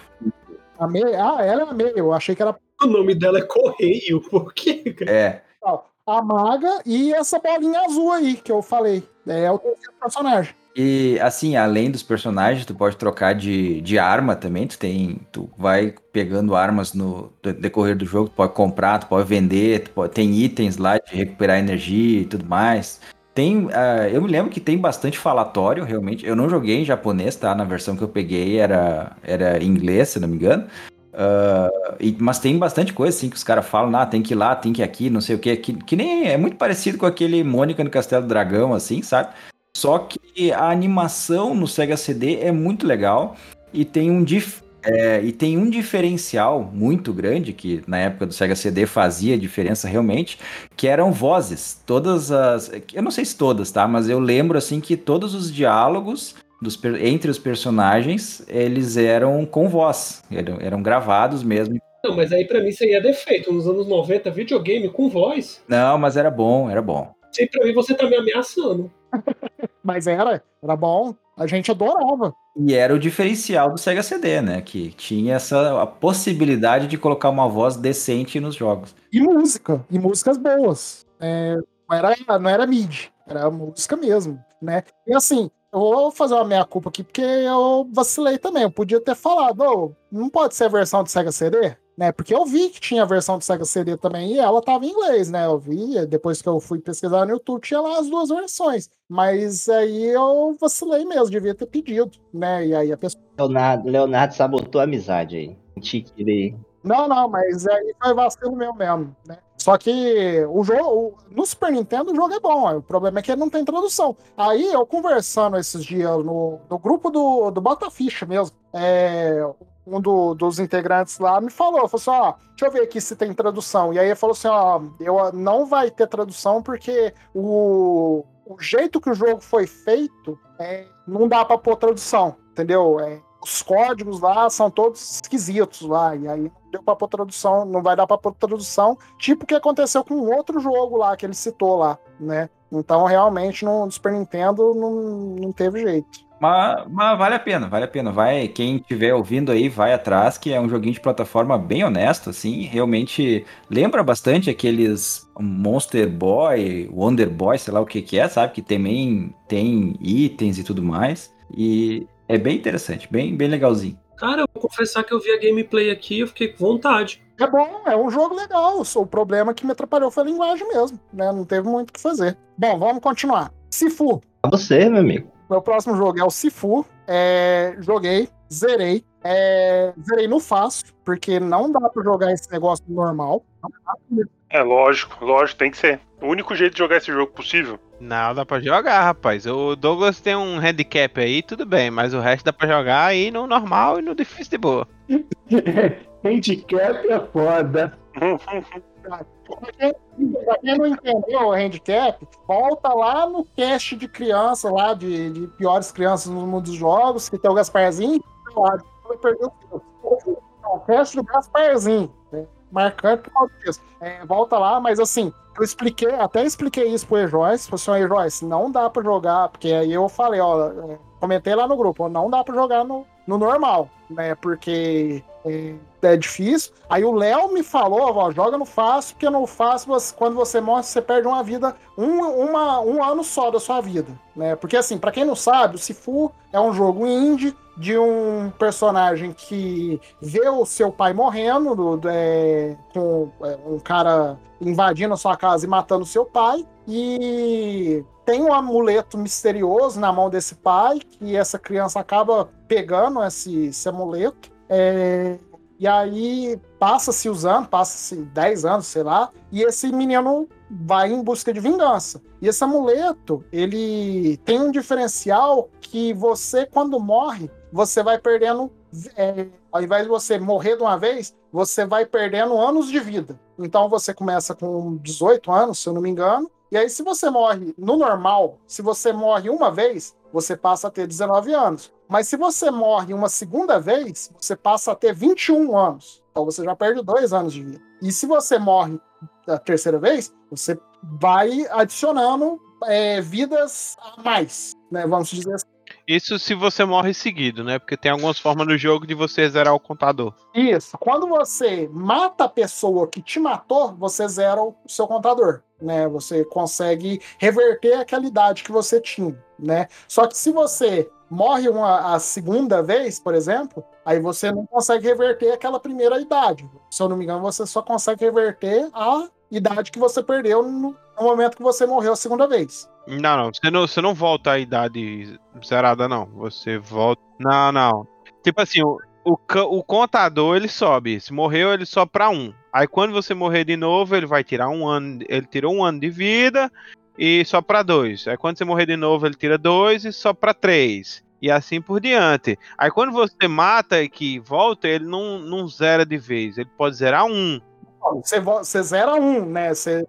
a meio, ah, ela é a meio. Eu achei que era O nome dela é Correio, por quê? cara? É. a maga e essa bolinha azul aí que eu falei. É o terceiro personagem. E assim, além dos personagens, tu pode trocar de, de arma também. Tu tem. Tu vai pegando armas no decorrer do jogo, tu pode comprar, tu pode vender, tu pode- tem itens lá de recuperar energia e tudo mais. Tem. ah, eu me lembro que tem bastante falatório, realmente. Eu não joguei em japonês, tá? Na versão que eu peguei era, era em inglês, se não me engano. Ah, e- mas tem bastante coisa assim que os caras falam, ah, tem que ir lá, tem que ir aqui, não sei o que, que, que nem é muito parecido com aquele Mônica no Castelo do Dragão, assim, sabe? Só que a animação no Sega CD é muito legal e tem um dif- é, e tem um diferencial muito grande que na época do Sega CD fazia diferença realmente, que eram vozes. Todas as, eu não sei se todas, tá? Mas eu lembro assim que todos os diálogos dos entre os personagens eles eram com voz, eram, eram gravados mesmo. Não, mas aí pra mim isso aí é defeito. Nos anos 90, videogame com voz. Não, mas era bom, era bom. Aí pra mim você tá me ameaçando. Mas era, era bom. A gente adorava. E era o diferencial do Sega CD, né? Que tinha essa a possibilidade de colocar uma voz decente nos jogos. E música. E músicas boas. É, não, era, não era mid. Era música mesmo, né? E assim, eu vou fazer uma meia-culpa aqui, porque eu vacilei também. Eu podia ter falado, "Ô, não pode ser a versão do Sega CD? Né? Porque eu vi que tinha a versão do Sega CD também e ela tava em inglês, né? Eu vi, depois que eu fui pesquisar no YouTube, tinha lá as duas versões. Mas aí eu vacilei mesmo, devia ter pedido, né? E aí a pessoa. Leonardo, Leonardo sabotou a amizade aí. Senti que ele. Não, não, mas aí foi vacilo meu mesmo, né? Só que o jogo, no Super Nintendo o jogo é bom, o problema é que ele não tem tradução. Aí eu conversando esses dias no, no grupo do, do Bota Ficha mesmo, é, um do- dos integrantes lá me falou, falou assim, ó, deixa eu ver aqui se tem tradução. E aí ele falou assim, ó, eu, não vai ter tradução porque o, o jeito que o jogo foi feito, é, não dá pra pôr tradução, entendeu? É, os códigos lá são todos esquisitos lá, e aí deu pra pôr tradução, não vai dar pra pôr tradução, tipo o que aconteceu com outro jogo lá que ele citou lá, né? Então, realmente, no Super Nintendo não, não teve jeito. Mas, mas vale a pena, vale a pena. Vai, quem estiver ouvindo aí, vai atrás, que é um joguinho de plataforma bem honesto, assim. Realmente lembra bastante aqueles Monster Boy, Wonder Boy, sei lá o que que é, sabe? Que também tem itens e tudo mais. E é bem interessante, bem, bem legalzinho. Cara, eu vou confessar que eu vi a gameplay aqui e eu fiquei com vontade. É bom, é um jogo legal, só o problema que me atrapalhou foi a linguagem mesmo, né? Não teve muito o que fazer. Bom, vamos continuar. Sifu. Pra você, meu amigo. Meu próximo jogo é o Sifu. É, joguei, zerei. É, zerei no fácil, porque não dá pra jogar esse negócio no normal. É lógico, lógico, tem que ser. O único jeito de jogar esse jogo possível. Não, dá pra jogar, rapaz. O Douglas tem um handicap aí, tudo bem, mas o resto dá pra jogar aí no normal e no difícil de boa. Handicap é foda. Pra quem, pra quem não entendeu o handicap, volta lá no cast de criança, lá de, de piores crianças no mundo dos jogos, que tem o Gasparzinho. Lá, vai perder o tempo. O cast do Gasparzinho. Né? Marcante por causa disso. É, volta lá, mas assim, eu expliquei, até expliquei isso pro E-Joyce, falei assim, E-Joyce, não dá pra jogar, porque aí eu falei, ó, é, comentei lá no grupo, não dá pra jogar no, no normal, né, porque é, é difícil. Aí o Léo me falou, ó, joga no fácil, porque no fácil, quando você morre, você perde uma vida, um, uma, um ano só da sua vida, né? Porque assim, pra quem não sabe, o Sifu é um jogo indie de um personagem que vê o seu pai morrendo, do- do- é, com é, um cara invadindo a sua casa e matando seu pai, e tem um amuleto misterioso na mão desse pai, que essa criança acaba pegando esse, esse amuleto. É, e aí passa-se os anos, passa-se 10 anos, sei lá, e esse menino vai em busca de vingança. E esse amuleto, ele tem um diferencial que você, quando morre, você vai perdendo. é, ao invés de você morrer de uma vez, você vai perdendo anos de vida. Então você começa com 18 anos, se eu não me engano. E aí, se você morre no normal, se você morre uma vez, você passa a ter 19 anos. Mas se você morre uma segunda vez, você passa a ter 21 anos. Então você já perde dois anos de vida. E se você morre da terceira vez, você vai adicionando é, vidas a mais, né? Vamos dizer assim. Isso se você morre seguido, né? Porque tem algumas formas no jogo de você zerar o contador. Isso. Quando você mata a pessoa que te matou, você zera o seu contador, né? Você consegue reverter aquela idade que você tinha, né? Só que se você morre uma, a segunda vez, por exemplo, aí você não consegue reverter aquela primeira idade. Se eu não me engano, você só consegue reverter a idade que você perdeu no, no momento que você morreu a segunda vez. Não, não. Você não, você não volta à idade zerada, não. Você volta. Não, não. Tipo assim, o, o, o contador ele sobe. Se morreu, ele sobe pra um. Aí quando você morrer de novo, ele vai tirar um ano. Ele tirou um ano de vida e só pra dois. Aí quando você morrer de novo, ele tira dois e só pra três. E assim por diante. Aí quando você mata e que volta, ele não, não zera de vez. Ele pode zerar um. Você, vo- você zera um, né? Você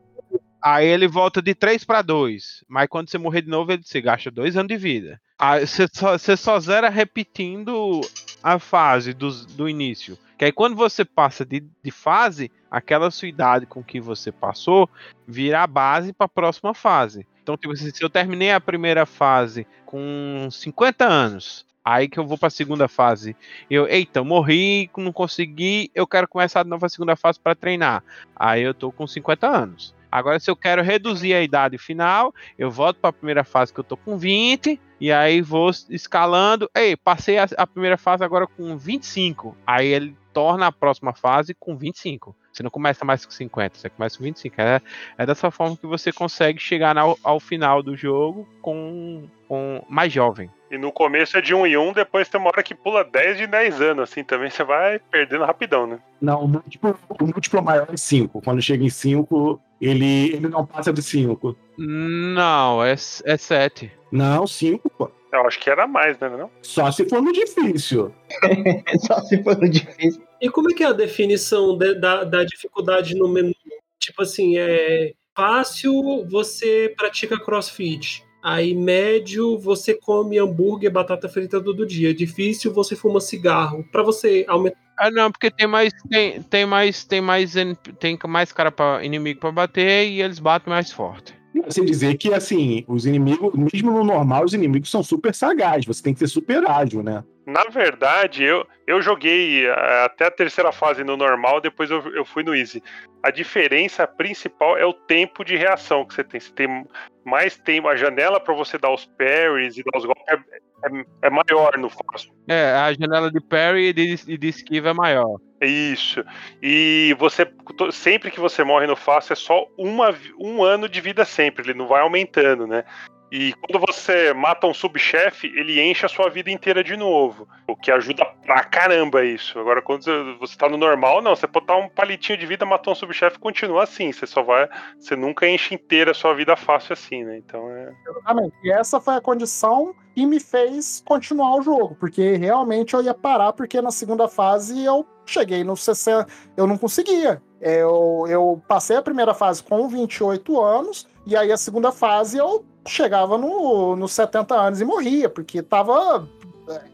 Aí ele volta de 3 para 2. Mas quando você morrer de novo, ele se gasta dois anos de vida. Aí você só, você só zera repetindo a fase dos- do, início. Que aí quando você passa de, de fase, aquela sua idade com que você passou vira a base para a próxima fase. Então, tipo assim, se eu terminei a primeira fase com 50 anos, aí que eu vou para a segunda fase. Eu, eita, morri, não consegui, eu quero começar de novo a segunda fase para treinar. Aí eu tô com 50 anos. Agora, se eu quero reduzir a idade final, eu volto para a primeira fase que eu tô com 20, e aí vou escalando. Ei, passei a, a primeira fase agora com 25. Aí ele torna a próxima fase com 25. Você não começa mais com 50, você começa com 25. É, é dessa forma que você consegue chegar ao, ao final do jogo com, com mais jovem. E no começo é de 1 em 1, depois tem uma hora que pula 10 de 10 anos, assim, também você vai perdendo rapidão, né? Não, o múltiplo, o múltiplo maior é 5. Quando chega em 5, ele, ele não passa de 5. Não, é, é 7. Não, 5, pô. Eu acho que era mais, né? Não? Só se for no difícil. Só se for no difícil. E como é que é a definição de- da, da dificuldade no menu? Tipo assim, é fácil, você pratica crossfit. Aí médio, você come hambúrguer, batata frita todo dia. Difícil, você fuma cigarro. Pra você aumentar. Ah, não, porque tem mais. Tem, tem mais. Tem mais. Tem mais cara para inimigo pra bater e eles batem mais forte. Sem dizer que, assim, os inimigos, mesmo no normal, os inimigos são super sagazes. Você tem que ser super ágil, né? Na verdade, eu, eu joguei eh, até a terceira fase no normal, depois eu, eu fui no easy. A diferença principal é o tempo de reação que você tem. Você tem mais tempo, a janela pra você dar os parries e dar os golpes é, é- é maior no fácil. É, a janela de parry e de, e de esquiva é maior. Isso. E você sempre que você morre no fácil é só uma, um ano de vida sempre, ele não vai aumentando, né? E quando você mata um subchefe, ele enche a sua vida inteira de novo. O que ajuda pra caramba isso. Agora, quando você- tá no normal, não. Você botar um palitinho de vida, matou um subchefe, continua assim. Você só vai. Você nunca enche inteira a sua vida fácil assim, né? Então é. Exatamente. E essa foi a condição que me fez continuar o jogo, porque realmente eu ia parar, porque na segunda fase eu cheguei no 60, eu não conseguia. Eu, eu passei a primeira fase com 28 anos, e aí a segunda fase eu chegava no, nos 70 anos e morria, porque tava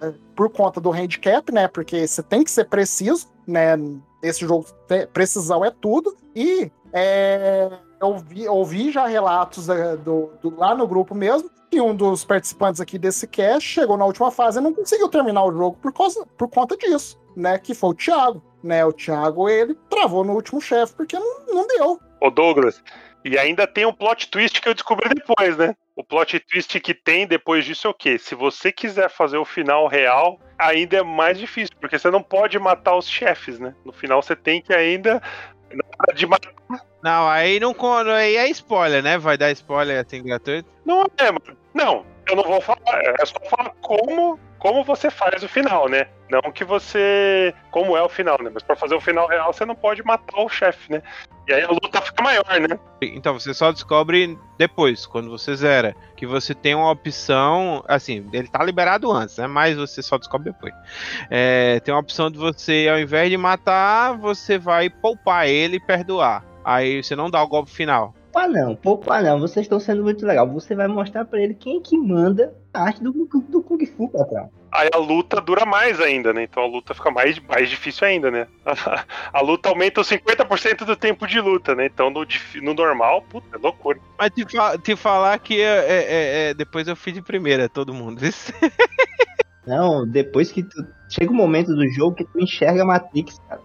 é, por conta do handicap, né? Porque você tem que ser preciso, né? Esse jogo, precisão é tudo. E é, eu vi, ouvi já relatos é, do, do- lá no grupo mesmo que um dos participantes aqui desse cast chegou na última fase e não conseguiu terminar o jogo por, causa, por conta disso. né? Que foi o Thiago. Né, o Thiago, ele travou no último chefe porque não, não deu. Ô Douglas, e ainda tem um plot twist que eu descobri depois, né? O plot twist que tem depois disso é o quê? Se você quiser fazer o final real, ainda é mais difícil, porque você não pode matar os chefes, né? No final você tem que ainda. Na hora de matar. Não, aí não aí é spoiler, né? Vai dar spoiler assim gratuito. Não é, mano. Não, eu não vou falar. É só falar como, como você faz o final, né? Não que você. Como é o final, né? Mas pra fazer o final real, você não pode matar o chefe, né? E aí a luta fica maior, né? Então você só descobre depois, quando você zera, que você tem uma opção, assim, ele tá liberado antes, né? Mas você só descobre depois. É, tem uma opção de você, ao invés de matar, você vai poupar ele e perdoar. Aí você não dá o golpe final. Poupar não, poupar não, vocês estão sendo muito legal. Você vai mostrar pra ele quem é que manda a arte do, do, do Kung Fu, patrão. Aí a luta dura mais ainda, né? Então a luta fica mais, mais difícil ainda, né? A, luta aumenta os 50% do tempo de luta, né? Então no, no normal, puta, é loucura. Mas te, fa- te falar que é, é- é- depois eu fiz de primeira, todo mundo. Não, depois que tu. Chega um momento do jogo que tu enxerga a Matrix, cara.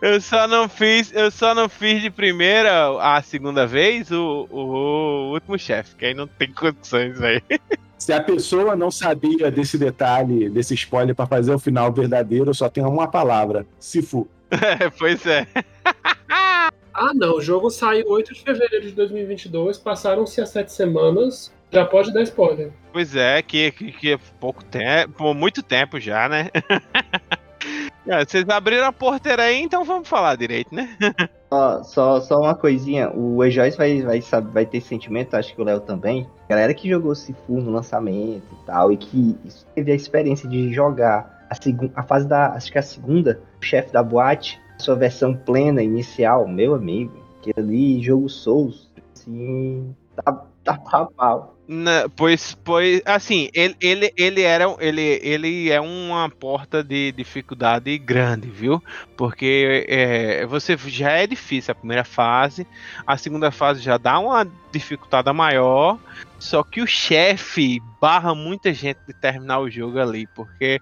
Eu só não fiz, eu só não fiz de primeira a segunda vez o, o último chefe, que aí não tem condições aí. Se a pessoa não sabia desse detalhe, desse spoiler pra fazer o final verdadeiro, só tem uma palavra: Sifu. É, pois é. Ah, não. O jogo saiu 8 de fevereiro de 2022. Passaram-se as sete semanas. Já pode dar spoiler. Pois é, que, que, que é pouco tempo, muito tempo já, né? É, vocês abriram a porteira aí, então vamos falar direito, né? Só, só, só uma coisinha, o Ejoyce vai, vai, vai ter sentimento, acho que o Léo também. Galera que jogou Sifu no lançamento e tal, e que teve a experiência de jogar a, a fase da. Acho que a segunda, o chefe da boate, sua versão plena, inicial, meu amigo. Aquele ali, jogo Souls, assim. Tá, tá pau pau. Na- pois, pois, assim, ele, ele, ele era, ele, ele é uma porta de dificuldade grande, viu? Porque é, você já é difícil a primeira fase, a segunda fase já dá uma dificuldade maior, só que o chefe barra muita gente de terminar o jogo ali, porque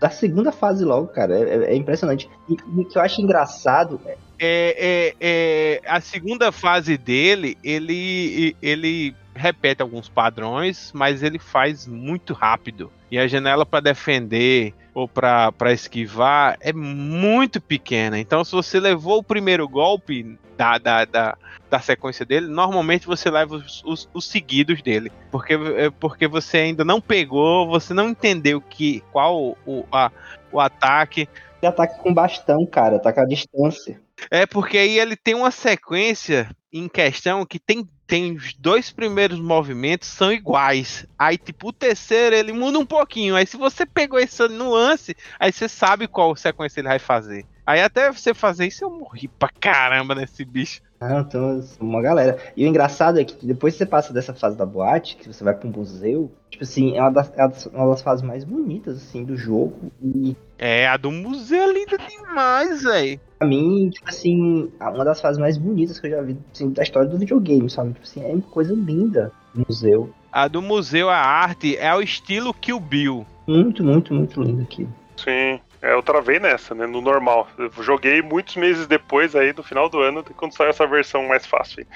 Da segunda fase logo, cara, é, é impressionante. E o que eu acho engraçado é é, é, é, a segunda fase dele, ele, ele repete alguns padrões, mas ele faz muito rápido. E a janela para defender ou para esquivar é muito pequena. Então, se você levou o primeiro golpe da, da, da, da sequência dele, normalmente você leva os, os, os seguidos dele. Porque, é, porque você ainda não pegou, você não entendeu que, qual o, a, o ataque. Ele ataca com bastão, cara, ataca a distância. É porque aí ele tem uma sequência em questão que tem, tem os dois primeiros movimentos são iguais. Aí, tipo, o terceiro ele muda um pouquinho. Aí, se você pegou essa nuance, aí você sabe qual sequência ele vai fazer. Aí, até você fazer isso, eu morri pra caramba nesse bicho. Ah, então, uma galera. E o engraçado é que depois que você passa dessa fase da boate, que você vai pra um museu, tipo assim, é uma das, é uma das fases mais bonitas, assim, do jogo. E É, a do museu é linda demais, velho. pra mim, tipo assim, uma das fases mais bonitas que eu já vi assim, da história do videogame, sabe? Tipo assim, é uma coisa linda o museu. A do museu, a arte, é o estilo Kill Bill. Muito, muito, muito lindo aqui. Sim. É, eu travei nessa, né? No normal. Eu joguei muitos meses depois aí, no final do ano, quando saiu essa versão mais fácil.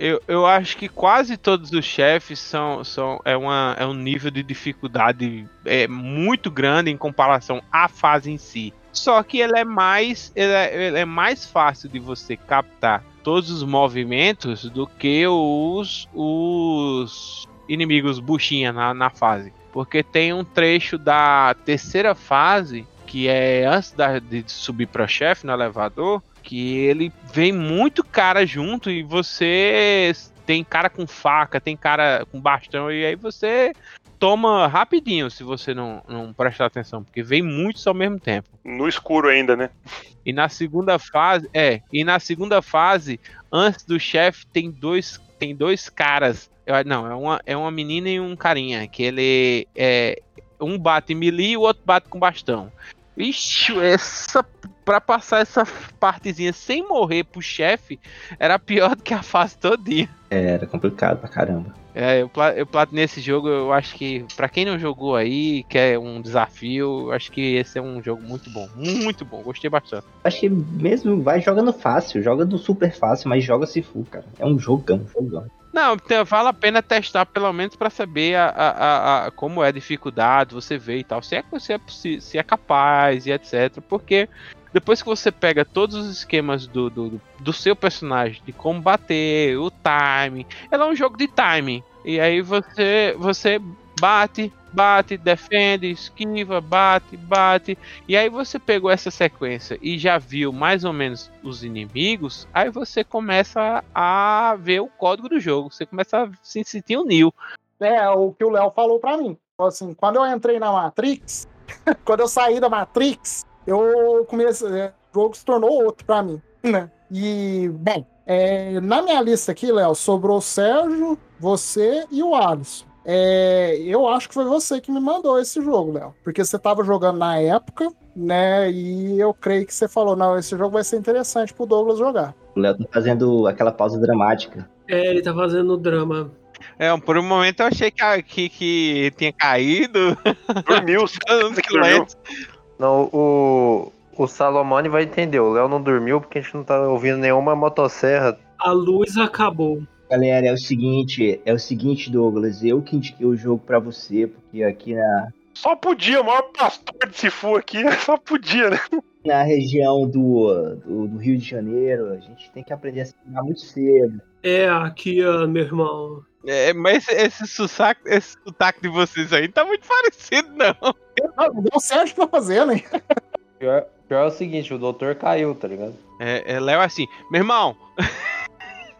Eu, eu acho que quase todos os chefes são, são é, uma, é um nível de dificuldade é, muito grande em comparação à fase em si. Só que ele é mais ele é, ele é mais fácil de você captar todos os movimentos do que os, os inimigos buchinha na, na fase. Porque tem um trecho da terceira fase que é antes da- de subir para chefe no elevador, que ele vem muito cara junto e você tem cara com faca, tem cara com bastão e aí você toma rapidinho se você não, não prestar atenção, porque vem muitos ao mesmo tempo. No escuro ainda, né? E na segunda fase, é, e na segunda fase, antes do chefe tem dois tem dois caras. Eu- Não, é uma, é uma menina e um carinha, que ele é um bate melee e o outro bate com bastão. Ixi, essa. Pra passar essa partezinha sem morrer pro chefe, era pior do que a fase todinha. É, Era complicado pra caramba. É, eu, eu platinei esse jogo, eu acho que, pra quem não jogou aí, quer um desafio, eu acho que esse é um jogo muito bom. Muito bom, gostei bastante. Acho que mesmo vai jogando fácil, joga no super fácil, mas joga se full, cara. É um jogão, jogão. Não, então, vale a pena testar pelo menos pra saber a, a- a- como é a dificuldade, você vê e tal, se é, se é, se é capaz e etc. Porque depois que você pega todos os esquemas do, do, do- seu personagem, de como bater, o timing, ela é um jogo de timing. E aí você, você bate, bate, defende, esquiva, bate, bate. E aí você pegou essa sequência e já viu mais ou menos os inimigos, aí você começa a ver o código do jogo, você começa a se sentir o Neo. É, o que o Léo falou pra mim. Assim, quando eu entrei na Matrix, quando eu saí da Matrix, eu comecei. é, O jogo se tornou outro pra mim, né? E, bem, é, na minha lista aqui, Léo, sobrou o Sérgio, você e o Alisson. É, eu acho que foi você que me mandou esse jogo, Léo. Porque você tava jogando na época, né? E eu creio que você falou: não, esse jogo vai ser interessante pro Douglas jogar. O Léo tá fazendo aquela pausa dramática. É, ele tá fazendo drama. É, por um momento eu achei que, a- que, que tinha caído. Dormiu, dormiu. Não, o, o Salomone vai entender. O Léo não dormiu porque a gente não tá ouvindo nenhuma motosserra. A luz acabou. Galera, é o seguinte, é o seguinte, Douglas, eu que indiquei o jogo pra você, porque aqui na, Só podia, o maior pastor de Sifu aqui, só podia, né? na região do, do, do Rio de Janeiro, a gente tem que aprender a se muito cedo. É, aqui, ó, meu irmão. É, mas esse sotaque, esse sotaque de vocês aí não tá muito parecido, não. Mas é o Sérgio que tá fazendo, hein? Pior, pior é o seguinte, o doutor caiu, tá ligado? É, é Léo assim, meu irmão,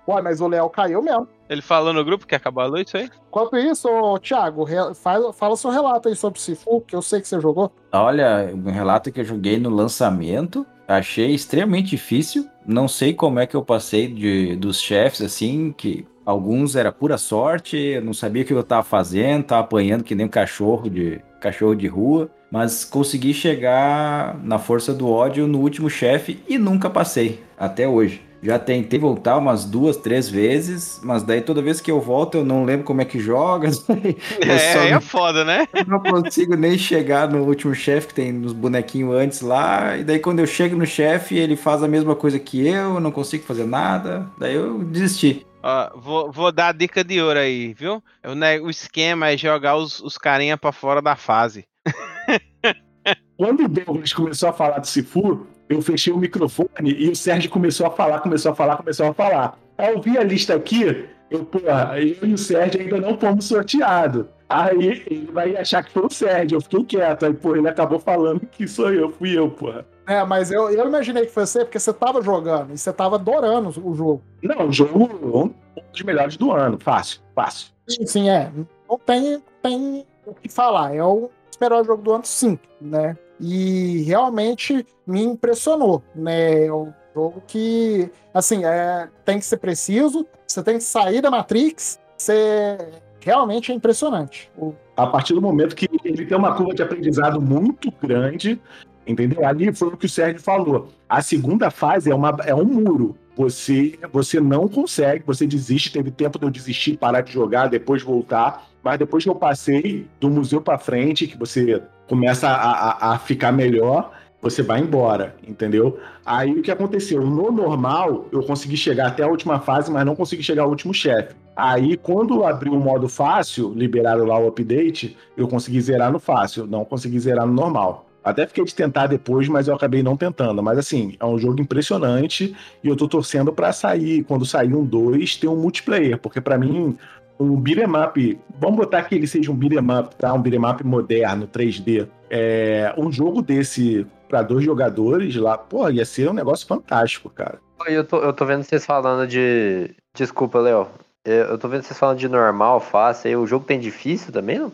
Ué, mas o Léo caiu mesmo. ele falou no grupo que acabou a isso aí? Enquanto isso, ô, Thiago, fala, fala seu relato aí sobre o Sifu, que eu sei que você jogou. Olha, um relato que eu joguei no lançamento, achei extremamente difícil. Não sei como é que eu passei de, dos chefes, assim, que alguns era pura sorte, eu não sabia o que eu tava fazendo, tava apanhando que nem um cachorro de, cachorro de rua. Mas consegui chegar na força do ódio no último chefe e nunca passei, até hoje. Já tentei voltar umas duas, três vezes, mas daí toda vez que eu volto eu não lembro como é que joga. Eu É, é foda, né? eu não consigo nem chegar no último chefe que tem nos bonequinhos antes lá. E daí quando eu chego no chefe, ele faz a mesma coisa que eu, eu não consigo fazer nada. Daí eu desisti. Ó, vou, vou dar a dica de ouro aí, viu? O, ne- o esquema é jogar os, os carinha pra fora da fase. Quando o Douglas começou a falar do Sifu, eu fechei o microfone e o Sérgio começou a falar, começou a falar, começou a falar. Eu vi a lista aqui, eu, porra, eu e o Sérgio ainda não fomos sorteados. Aí ele vai achar que foi o Sérgio, eu fiquei quieto. Aí, pô, ele acabou falando que sou eu, fui eu, porra. É, mas eu, eu imaginei que foi você, porque você tava jogando e você tava adorando o jogo. Não, o jogo um dos melhores do ano, fácil, fácil. Sim, sim, é. Não tem, tem o que falar. É o melhor jogo do ano, sim, né? E realmente me impressionou, né? É um jogo que, assim, é, tem que ser preciso, você tem que sair da Matrix, você realmente é impressionante. O- a partir do momento que ele tem uma curva de aprendizado muito grande, entendeu? Ali foi o que o Sérgio falou. A segunda fase é, uma, é um muro. Você, você não consegue, você desiste. Teve tempo de eu desistir, parar de jogar, depois voltar. Mas depois que eu passei do museu para frente, que você começa a, a, a ficar melhor, você vai embora, entendeu? Aí o que aconteceu? No normal, eu consegui chegar até a última fase, mas não consegui chegar ao último chefe. Aí, quando abriu o modo fácil, liberaram lá o update, eu consegui zerar no fácil, não consegui zerar no normal. Até fiquei de tentar depois, mas eu acabei não tentando. Mas assim, é um jogo impressionante e eu tô torcendo pra sair, quando sair um 2, ter um multiplayer, porque pra mim um beat'em up, vamos botar que ele seja um beat'em up, tá? Um beat'em up moderno, 3D. É, um jogo desse pra dois jogadores lá, pô, ia ser um negócio fantástico, cara. Eu tô, eu tô vendo vocês falando de. Desculpa, Léo. Eu eu tô vendo vocês falando de normal, fácil. aí O jogo tem difícil também, não?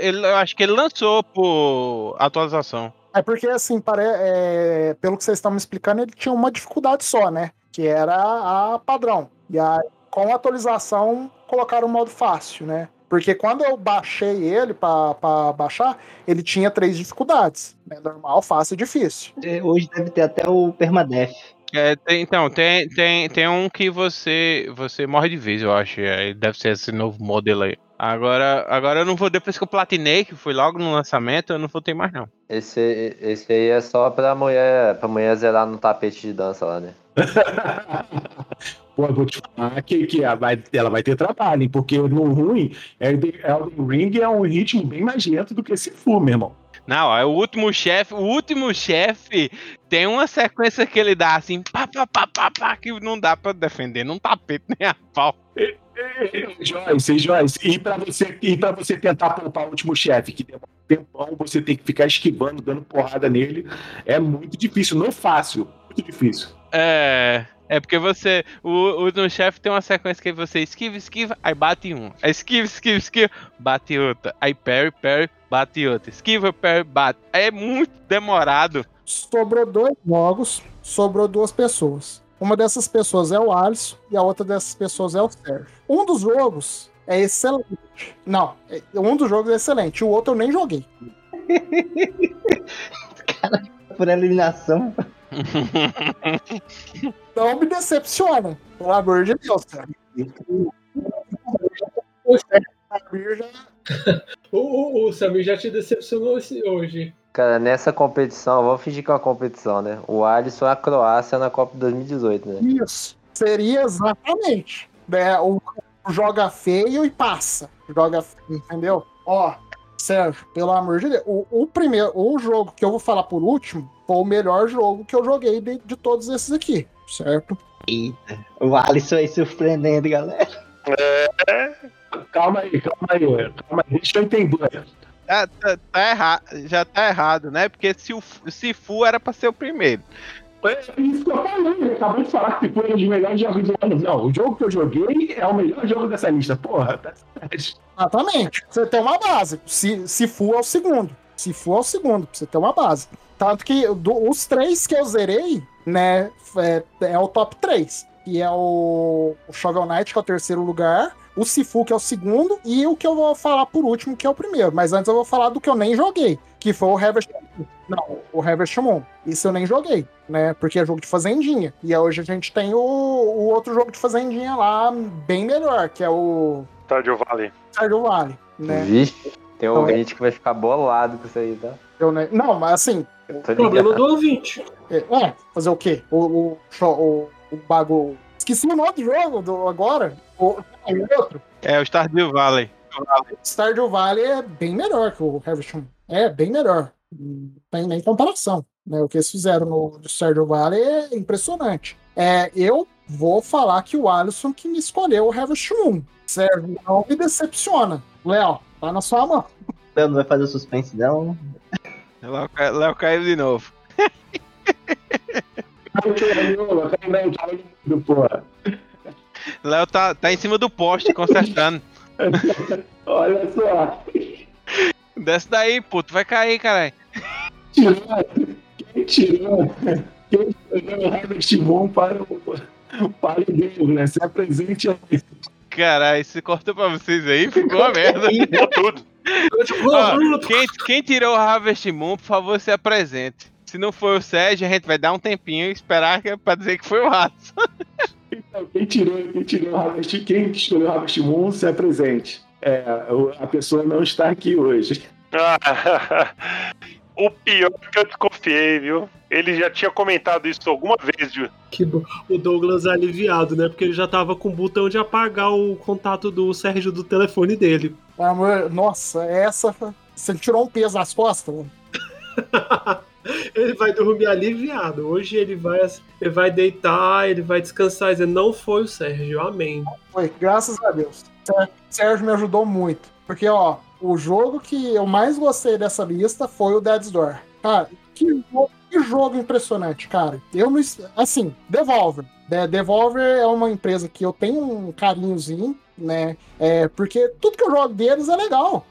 Ele, eu acho que ele lançou por atualização. É porque, assim, pare... é, pelo que vocês estão me explicando, ele tinha uma dificuldade só, né? Que era a padrão. E aí, com a atualização, colocaram o modo fácil, né? Porque quando eu baixei ele pra, pra baixar, ele tinha três dificuldades. Né? Normal, fácil e difícil. É, Hoje deve ter até o Permadeath. É, tem- então, tem, tem, tem um que você você morre de vez, eu acho. É, deve ser esse novo modelo aí. Agora, agora eu não vou, depois que eu platinei, que foi logo no lançamento, eu não vou ter mais não. Esse, esse aí é só pra mulher, pra mulher zerar no tapete de dança lá, né? Pô, eu vou te falar que, que ela, vai, ela vai ter trabalho, hein? porque no ruim, Elden Elden Ring é um ritmo bem mais lento do que esse Fu, meu irmão. Não, é o último chefe, o último chefe tem uma sequência que ele dá assim, pá, pá, pá, pá, pá, que não dá pra defender, não tapete nem a pau. Joyce, Joyce, e pra você, e pra você tentar poupar o último chefe, que demora um tempão, você tem que ficar esquivando, dando porrada nele, é muito difícil, não é fácil, muito difícil. É. É porque você. O, o último chefe tem uma sequência que você esquiva, esquiva, aí bate um. Aí esquiva, esquiva, esquiva, bate outra. Aí parry, parry, bate outra. Esquiva, parry, bate. É muito demorado. Sobrou dois jogos, sobrou duas pessoas. Uma dessas pessoas é o Alisson e a outra dessas pessoas é o Sérgio. Um dos jogos é excelente. Não, é- um dos jogos é excelente, o outro eu nem joguei. Por eliminação. Não me decepciona, pelo amor de Deus, cara. O, Samir já- o, o Samir já te decepcionou hoje. Cara, nessa competição, vamos fingir que é uma competição, né? O Alisson é a Croácia na Copa 2018, né? Isso. Seria exatamente. Né? O, o joga feio e passa. Joga feio, entendeu? Ó, Sérgio, pelo amor de Deus. O, o primeiro, o jogo que eu vou falar por último foi o melhor jogo que eu joguei de, de todos esses aqui, certo? Eita. O Alisson aí surpreendendo, galera. Calma aí, calma aí, calma aí, deixa eu entender. Tá, tá, tá errado, já tá errado, né? Porque se o se Fu era pra ser o primeiro. É isso que eu falei, ele acabou de falar que foi um dos melhores jogos do ano. Não, o jogo que eu joguei é o melhor jogo dessa lista. Porra, tá. Exatamente. Você tem uma base. Se, se for é o segundo. Se for é o segundo, pra você ter uma base. Tanto que do- os três que eu zerei, né, é, é o top 3. Que é o, o Shovel Knight, que é o terceiro lugar. O Sifu, que é o segundo. E o que eu vou falar por último, que é o primeiro. Mas antes eu vou falar do que eu nem joguei. Que foi o Harvest Moon. Não, o Harvest Moon. Isso eu nem joguei, né? Porque é jogo de fazendinha. E hoje a gente tem o, o outro jogo de fazendinha lá, bem melhor, que é o Stardew Valley. Stardew Valley, né? Vixe, tem um Então, é- ouvinte que vai ficar bolado com isso aí, tá? Eu ne- Não, mas assim, Tô Problema do ouvinte. é, é, fazer o quê? O, o, o, o bagulho. Esqueci o nome do jogo do, agora. O, o outro. É o Stardew Valley. Stardew Valley é bem melhor que o Harvest Moon. É bem melhor. Não tem nem comparação. Né? O que eles fizeram no Stardew Valley é impressionante. É, eu vou falar que o Alisson que me escolheu o Harvest Moon. Sérgio, não me decepciona. Léo, tá na sua mão. Léo não vai fazer suspense, não. Léo ca- Léo caiu de novo. Porra. Léo tá, tá em cima do poste consertando. Olha só, Desce daí, pô, tu vai cair, caralho. tirou, quem tirou, quem tirou o Harvest Moon para o, para o Deus, né? Se apresente aí. Caralho, se cortou pra vocês aí, ficou uma merda. Deu tudo. Ó, quem, quem tirou o Harvest Moon, por favor, se apresente. Se não for o Sérgio, a gente vai dar um tempinho e esperar pra dizer que foi o Alisson. Quem tirou, quem tirou o Harvest, quem escolheu o Harvest Moon, se apresente. É, a pessoa não está aqui hoje. Ah, o pior que eu desconfiei, viu? Ele já tinha comentado isso alguma vez, viu? Que bo- o Douglas é aliviado, né? Porque ele já tava com o botão de apagar o contato do Sérgio do telefone dele. Amor, Nossa, essa. Você tirou um peso das costas? mano. Ele vai dormir aliviado. Hoje ele vai, ele vai deitar, ele vai descansar dizer: Não foi o Sérgio, amém. Foi, graças a Deus. Sé- Sérgio me ajudou muito. Porque, ó, o jogo que eu mais gostei dessa lista foi o Dead's Door. Cara, que jogo, que jogo impressionante, cara. Eu não. Assim, Devolver. De- Devolver é uma empresa que eu tenho um carinhozinho, né? É, porque tudo que eu jogo deles é legal.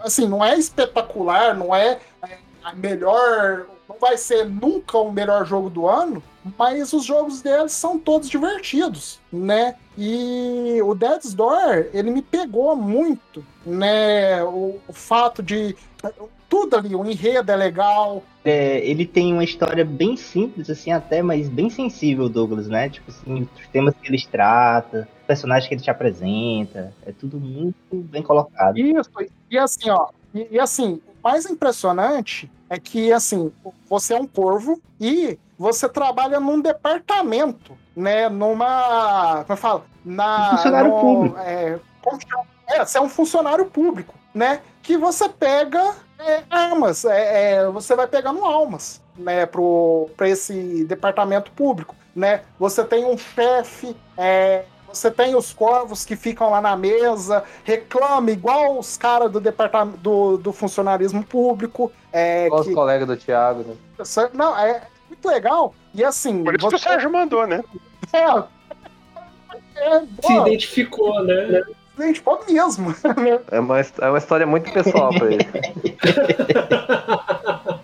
Assim, não é espetacular, não é. é, a melhor. Não vai ser nunca o melhor jogo do ano, mas os jogos deles são todos divertidos, né? E o Dead's Door, ele me pegou muito, né? O, o fato de tudo ali, o enredo é legal. É, ele tem uma história bem simples, assim, até, mas bem sensível, Douglas, né? Tipo assim, os temas que eles trata, os personagens que ele te apresenta, é tudo muito bem colocado. Isso, e assim, ó, e, e assim, mais impressionante é que, assim, você é um corvo e você trabalha num departamento, né? Numa. Como eu falo? Na, Funcionário no- público. É, como chama? É, você é um funcionário público, né? Que você pega é, armas, é, é, você vai pegando almas, né? Pro, pra esse departamento público, né? Você tem um chefe, é, você tem os corvos que ficam lá na mesa, reclama igual os caras do departamento do, do funcionarismo público. É, Igual os que, colegas do Thiago, né? não, é muito legal. E assim. Por isso que o você- Sérgio mandou, né? É, é, Se identificou, né? gente, pô mesmo. É uma, é uma história muito pessoal pra ele.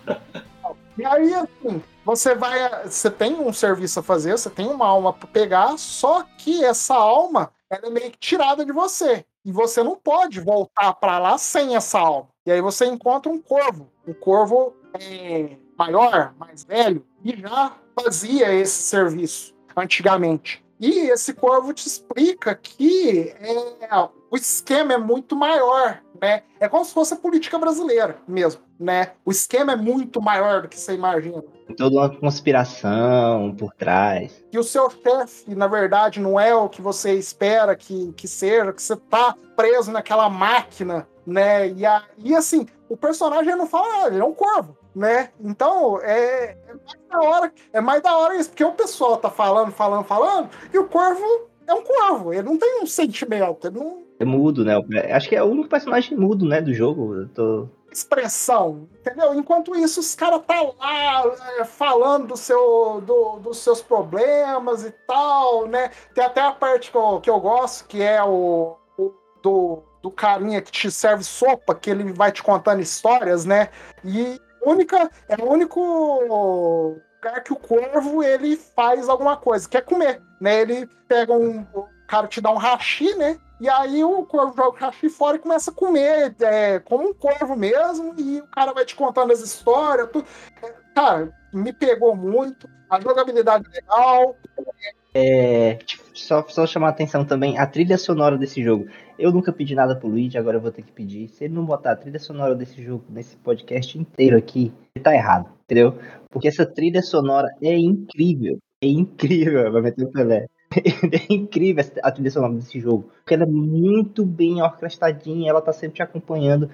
E aí, assim, você vai. Você tem um serviço a fazer, você tem uma alma pra pegar, só que essa alma ela é meio que tirada de você. E você não pode voltar pra lá sem essa alma. E aí você encontra um corvo. O corvo é maior, mais velho, e já fazia esse serviço antigamente. E esse corvo te explica que é, o esquema é muito maior, né? É como se fosse a política brasileira mesmo, né? O esquema é muito maior do que você imagina. Tem toda uma conspiração por trás. Que o seu chefe, na verdade, não é o que você espera que, que seja, que você tá preso naquela máquina, né? E, a, e assim, o personagem não fala nada, ele é um corvo, né? Então, é, é mais da hora, é mais da hora isso, porque o pessoal tá falando, falando, falando, e o corvo é um corvo, ele não tem um sentimento, ele não É mudo, né? Acho que é o único personagem mudo, né, do jogo. Eu tô... expressão, entendeu? Enquanto isso, os caras tá lá é, falando do seu, do- dos seus problemas e tal, né? Tem até a parte que eu, que eu gosto, que é o, o- do, do carinha que te serve sopa, que ele vai te contando histórias, né? E única, é o único lugar que o corvo ele faz alguma coisa, que é comer, né? Ele pega um. Cara te dá um hashi, né? E aí o corvo joga o hashi fora e começa a comer, é, como um corvo mesmo, e o cara vai te contando as histórias, tudo. É, Cara, me pegou muito, a jogabilidade é legal, É, tipo, só, só chamar a atenção também, a trilha sonora desse jogo. Eu nunca pedi nada pro Luigi, agora eu vou ter que pedir. Se ele não botar a trilha sonora desse jogo nesse podcast inteiro aqui, ele tá errado, entendeu? Porque essa trilha sonora é incrível. É incrível, vai meter o Pelé. É incrível a trilha sonora desse jogo. Porque ela é muito bem orquestradinha, ela tá sempre te acompanhando.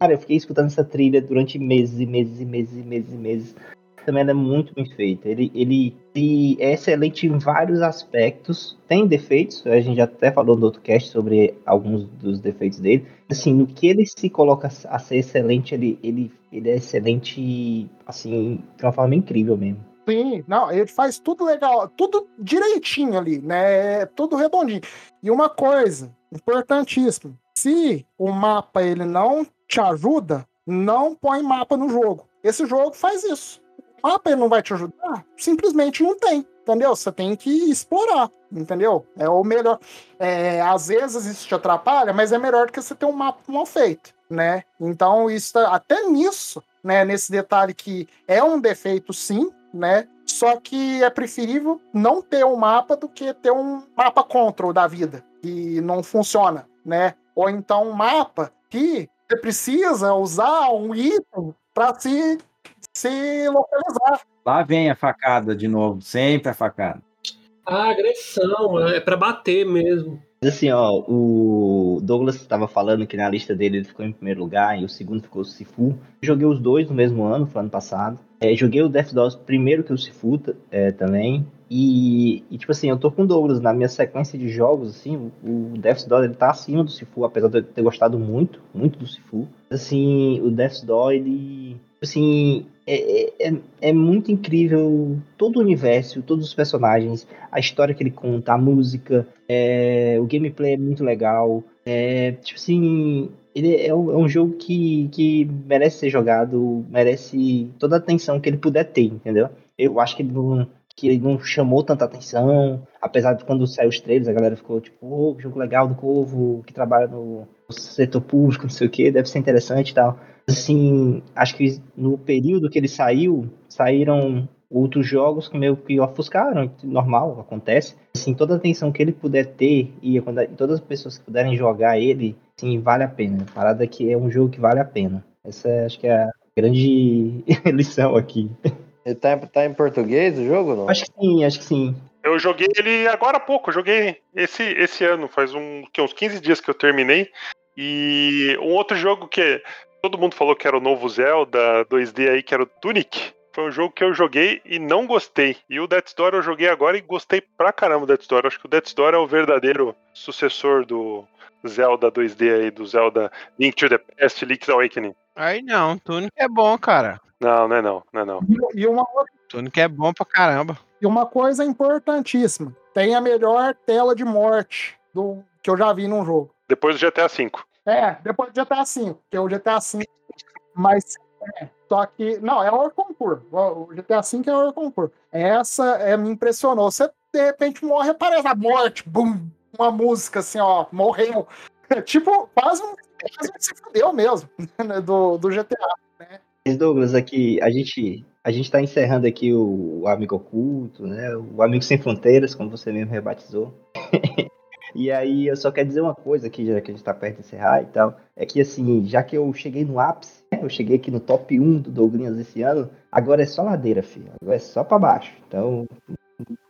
Cara, eu fiquei escutando essa trilha durante meses e meses e meses e meses e meses. Também ela é muito bem feita. Ele, ele se- é excelente em vários aspectos. Tem defeitos, a gente já até falou no outro cast sobre alguns dos defeitos dele. Assim, no que ele se coloca a ser excelente, ele, ele, ele é excelente, assim, de uma forma incrível mesmo. Sim, não, ele faz tudo legal, tudo direitinho ali, né? É Tudo redondinho. E uma coisa importantíssima: se o mapa ele não te ajuda, não põe mapa no jogo. Esse jogo faz isso. O mapa ele não vai te ajudar, simplesmente não tem. Entendeu? Você tem que explorar, entendeu? É o melhor. É, às vezes isso te atrapalha, mas é melhor do que você ter um mapa mal feito, né? Então, isso até nisso, né? Nesse detalhe que é um defeito, sim, né? Só que é preferível não ter um mapa do que ter um mapa control da vida, que não funciona, né? Ou então um mapa que você precisa usar um item para se, se localizar. Lá vem a facada de novo, sempre a facada. A agressão, é pra bater mesmo. Assim, ó, o Douglas estava falando que na lista dele ele ficou em primeiro lugar e o segundo ficou o Sifu. Joguei os dois no mesmo ano, foi ano passado. É, joguei o Death Doors primeiro que o Sifu t- é, também. E, e, tipo assim, eu tô com o Douglas na minha sequência de jogos, assim, o, Death Door ele tá acima do Sifu, apesar de eu ter gostado muito, muito do Sifu. Assim, o Death Door, ele. Assim, é, é, é muito incrível todo o universo, todos os personagens, a história que ele conta, a música, é, o gameplay é muito legal. É, tipo assim, ele é um, é um jogo que, que merece ser jogado, merece toda a atenção que ele puder ter, entendeu? Eu acho que ele não, que ele não chamou tanta atenção, apesar de quando saiu os trailers, a galera ficou tipo, oh, jogo legal do Corvo, que trabalha no setor público, não sei o que, deve ser interessante e tal. Assim, acho que no período que ele saiu, saíram outros jogos que meio que ofuscaram, normal, acontece. Assim, toda a atenção que ele puder ter e todas as pessoas que puderem jogar ele, sim, vale a pena. A parada que é um jogo que vale a pena. Essa é, acho que é a grande lição aqui. Ele tá, em- tá em português o jogo não? Acho que sim, acho que sim. Eu joguei ele agora há pouco, eu joguei esse, esse ano, faz um, que, uns 15 dias que eu terminei. E um outro jogo que todo mundo falou que era o novo Zelda 2D aí, que era o Tunic. Foi um jogo que eu joguei e não gostei. E o Death's Door eu joguei agora e gostei pra caramba do Death's Door. Acho que o Death's Door é o verdadeiro sucessor do Zelda 2D aí, do Zelda Link to the Past, Link's Awakening. Aí não, Tunic é bom, cara. Não, não é não, não é não. E uma, outra- Tunic é bom pra caramba. e uma coisa importantíssima: tem a melhor tela de morte do, que eu já vi num jogo. Depois do GTA V. É, depois do GTA V, que é o GTA V. Mas, é, só que. Não, é o concurso. O GTA V é o concurso. Essa é, me impressionou. Você, de repente, morre, aparece a morte, bum, uma música assim, ó, morreu. Tipo, quase quase se fudeu mesmo, né, do, do GTA. Mas, Douglas, aqui, a gente, a gente tá encerrando aqui o, o Amigo Oculto, né? O Amigo Sem Fronteiras, como você mesmo rebatizou. e aí, eu só quero dizer uma coisa aqui, já que a gente tá perto de encerrar e tal. É que, assim, já que eu cheguei no ápice, né, eu cheguei aqui no top 1 do Douglas esse ano, agora é só ladeira, filho. Agora é só pra baixo. Então,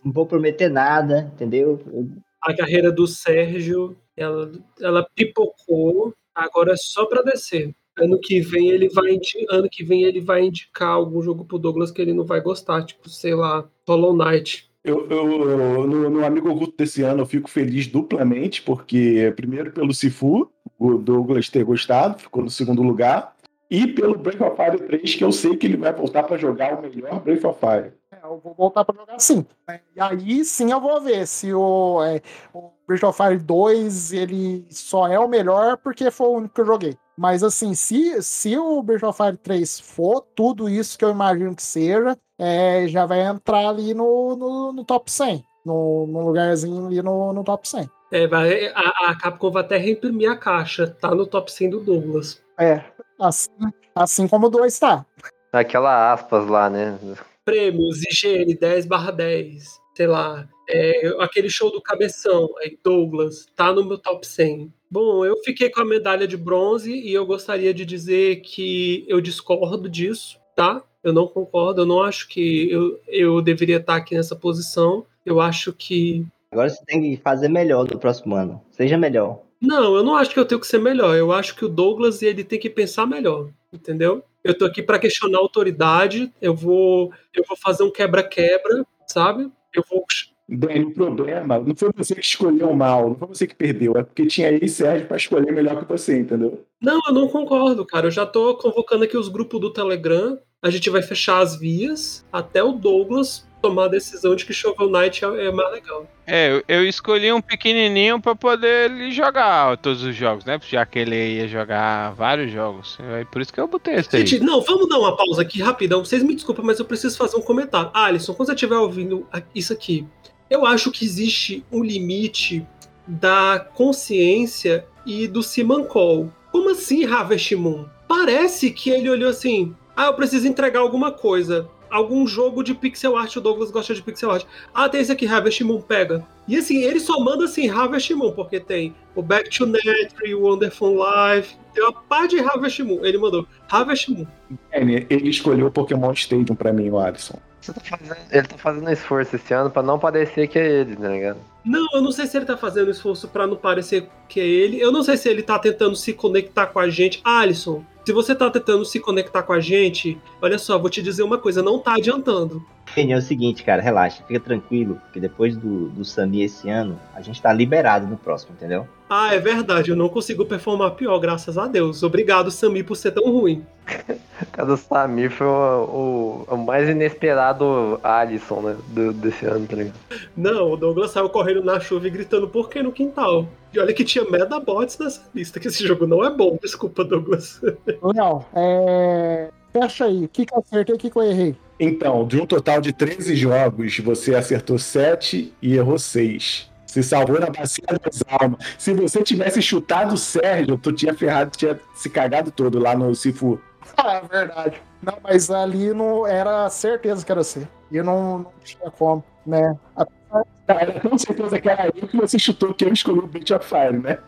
não vou prometer nada, entendeu? Eu- A carreira do Sérgio, ela, ela pipocou, agora é só pra descer. Ano que vem ele vai ano que vem ele vai indicar algum jogo pro Douglas que ele não vai gostar, tipo, sei lá, Hollow Knight. Eu, eu- no, no Amigo Oculto desse ano eu fico feliz duplamente, porque primeiro pelo Sifu, o Douglas ter gostado, ficou no segundo lugar, e pelo Breath of Fire 3, que eu sei que ele vai voltar para jogar o melhor Breath of Fire. Eu vou voltar pra jogar sim. né? E aí sim eu vou ver se o, é, o Breath of Fire 2 ele só é o melhor porque foi o único que eu joguei. Mas assim, se, se o Breath of Fire 3 for tudo isso que eu imagino que seja, é, já vai entrar ali no, no, no top 100. No, no lugarzinho ali no, no top 100. É, vai, a, a Capcom vai até reimprimir a caixa, tá no top 100 do Douglas. É, assim, assim como o 2 tá. Aquela aspas lá, né? Prêmios, IGN 10 barra 10, sei lá, é, aquele show do Cabeção, aí Douglas, tá no meu top 100. Bom, eu fiquei com a medalha de bronze e eu gostaria de dizer que eu discordo disso, tá? Eu não concordo, eu não acho que eu, eu deveria estar aqui nessa posição. Eu acho que. Agora você tem que fazer melhor no próximo ano. Seja melhor. Não, eu não acho que eu tenho que ser melhor. Eu acho que o Douglas ele tem que pensar melhor, entendeu? Eu tô aqui para questionar a autoridade. Eu vou, eu vou fazer um quebra-quebra, sabe? Eu vou Dani, o problema não foi você que escolheu mal, não foi você que perdeu, é porque tinha aí Sérgio para escolher melhor que você, entendeu? Não, eu não concordo, cara. Eu já tô convocando aqui os grupos do Telegram. A gente vai fechar as vias até o Douglas tomar a decisão de que Shovel Knight é, é mais legal. É, eu, eu escolhi um pequenininho pra poder ele jogar todos os jogos, né? Já que ele ia jogar vários jogos. É por isso que eu botei esse aí. Gente, não, vamos dar uma pausa aqui rapidão. Vocês me desculpem, mas eu preciso fazer um comentário. Alisson, quando você estiver ouvindo isso aqui, eu acho que existe um limite da consciência e do Simancol. Como assim, Harvest Moon? Parece que ele olhou assim: ah, eu preciso entregar alguma coisa. Algum jogo de pixel art, o Douglas gosta de pixel art. Ah, tem esse aqui, Harvest Moon, pega. E assim, ele só manda assim, Harvest Moon, porque tem o Back to Netry, o Wonderful Life, tem uma par de Harvest Moon. Ele mandou Harvest Moon. Dani, ele escolheu o Pokémon Stadium para mim, o Alisson. Você tá fazendo- ele tá fazendo esforço esse ano pra não parecer que é ele, tá ligado? Não, eu não sei se ele tá fazendo esforço pra não parecer que é ele. Eu não sei se ele tá tentando se conectar com a gente. Alisson, se você tá tentando se conectar com a gente, olha só, vou te dizer uma coisa, não tá adiantando. Kenny, é o seguinte, cara, relaxa, fica tranquilo, porque depois do, do Sami esse ano, a gente tá liberado no próximo, entendeu? Ah, é verdade, eu não consigo performar pior, graças a Deus. Obrigado, Sami, por ser tão ruim. Cada Samir foi o, o, o mais inesperado Alisson, né? do- desse ano, tá ligado? Não, o Douglas saiu correndo na chuva e gritando por que no quintal. E olha que tinha Medabots nessa lista, que esse jogo não é bom. Desculpa, Douglas. Léo, é... fecha aí. O que, que eu acertei e o que, que eu errei? Então, de um total de 13 jogos, você acertou 7 e errou 6. Se salvou na bacia das almas. Se você tivesse chutado o Sérgio, tu tinha ferrado, tinha se cagado todo lá no Sifu. Ah, é verdade. Não, mas ali não era certeza que era você. E eu não, não tinha como, né? Tá, era tão certeza que era eu que você chutou que eu escolhi o Beat of Fire, né?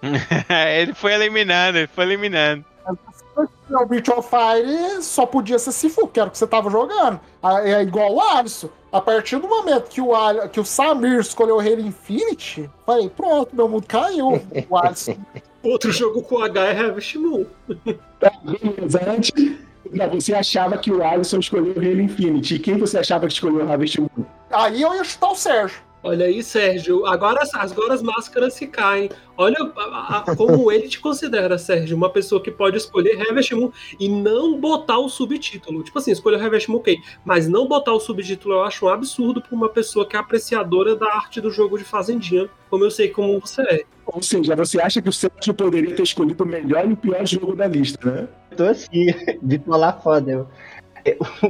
ele foi eliminando, ele foi eliminando. O Beat of Fire só podia ser Sifu, que era o que você tava jogando. É igual o Alisson. A partir do momento que o, Al- que o Samir escolheu o Halo Infinity, falei, pronto, meu mundo caiu. O Alisson. Outro jogo com H é Harvest Moon. Tá, beleza. Não, você achava que o Alisson escolheu o Halo Infinity. E quem você achava que escolheu o Harvest Moon? Aí eu ia chutar o Sérgio. Olha aí, Sérgio. Agora, agora as máscaras se caem. Olha a- a- como ele te considera, Sérgio, uma pessoa que pode escolher Harvest Moon e não botar o subtítulo. Tipo assim, escolher Harvest Moon, ok. Mas não botar o subtítulo eu acho um absurdo pra uma pessoa que é apreciadora da arte do jogo de Fazendinha, como eu sei como você é. Ou seja, você acha que o Sérgio poderia ter escolhido o melhor e o pior jogo da lista, né? Eu tô assim, bipolar foda. eu-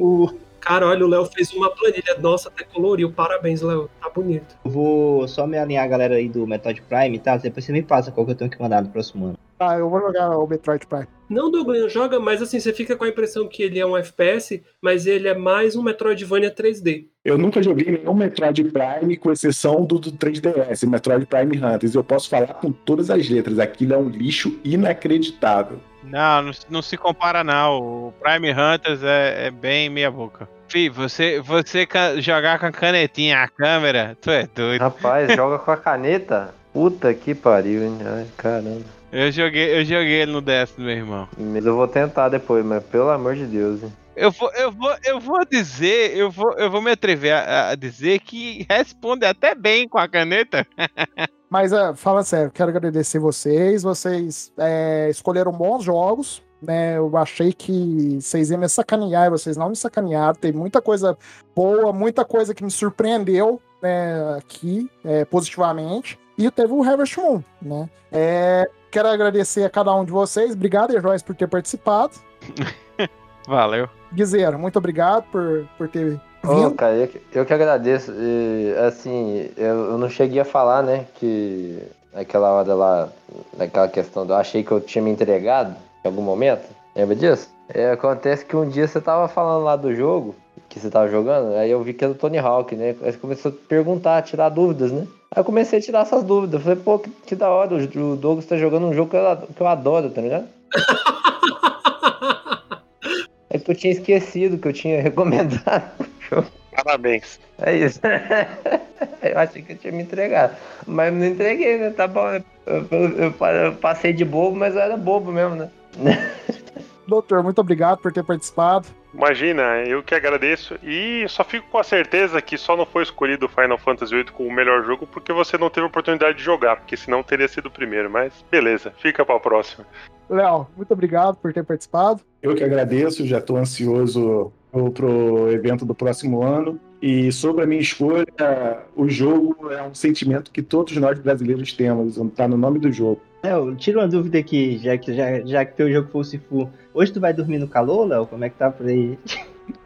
O, Cara, olha, o Léo fez uma planilha. Nossa, até coloriu. Parabéns, Léo. Tá bonito. Eu vou só me alinhar a galera aí do Metroid Prime, tá? Depois você me passa qual que eu tenho que mandar no próximo ano. Tá, eu vou jogar o Metroid Prime. Não, Douglas joga, mas assim, você fica com a impressão que ele é um FPS, mas ele é mais um Metroidvania 3D. Eu nunca joguei nenhum Metroid Prime, com exceção do, do 3DS, Metroid Prime Hunters. Eu posso falar com todas as letras. Aquilo é um lixo inacreditável. Não, não, não se compara não. O Prime Hunters é, é bem meia boca. Fih, você, você jogar com a canetinha a câmera, tu é doido. Rapaz, joga com a caneta? Puta que pariu, hein? Ai, caramba. Eu joguei, eu joguei ele no DS do meu irmão. Mas eu vou tentar depois, mas pelo amor de Deus, hein? Eu vou, eu vou, eu vou dizer, eu vou, eu vou me atrever a, a dizer que responde até bem com a caneta. Mas é, fala sério, quero agradecer vocês. Vocês é, escolheram bons jogos. Né, eu achei que vocês iam me sacanear, e vocês não me sacanearam. Tem muita coisa boa, muita coisa que me surpreendeu né, aqui é, positivamente. E teve o Harvest Moon, né? É, quero agradecer a cada um de vocês. Obrigado, Joyce, por ter participado. Valeu. Guizeira, muito obrigado por, por ter Ô, vindo. cara, eu, que- eu que agradeço. E, assim, eu, eu não cheguei a falar, né, que naquela hora lá, naquela questão do eu achei que eu tinha me entregado em algum momento. Lembra disso? É, acontece que um dia você tava falando lá do jogo que você tava jogando, aí eu vi que era o Tony Hawk, né? Aí você começou a perguntar, a tirar dúvidas, né? Aí eu comecei a tirar essas dúvidas. Falei, pô, que, que da hora, o, o Douglas tá jogando um jogo que eu, que eu adoro, tá ligado? É que eu tinha esquecido que eu tinha recomendado. Parabéns. É isso. eu achei que eu tinha me entregado. Mas não entreguei, né? Tá bom. Eu, eu- eu passei de bobo, mas eu era bobo mesmo, né? Doutor, muito obrigado por ter participado. Imagina, eu que agradeço. E só fico com a certeza que só não foi escolhido o Final Fantasy VIII como o melhor jogo porque você não teve a oportunidade de jogar, porque senão teria sido o primeiro. Mas beleza, fica pra próxima. Léo, muito obrigado por ter participado. Eu que agradeço, já estou ansioso pro, pro evento do próximo ano. E sobre a minha escolha, o jogo é um sentimento que todos nós brasileiros temos, está no nome do jogo. Léo, tira uma dúvida aqui, já que, já, já que teu jogo foi o Sifu. Hoje tu vai dormir no calor, Léo? Como é que tá por aí?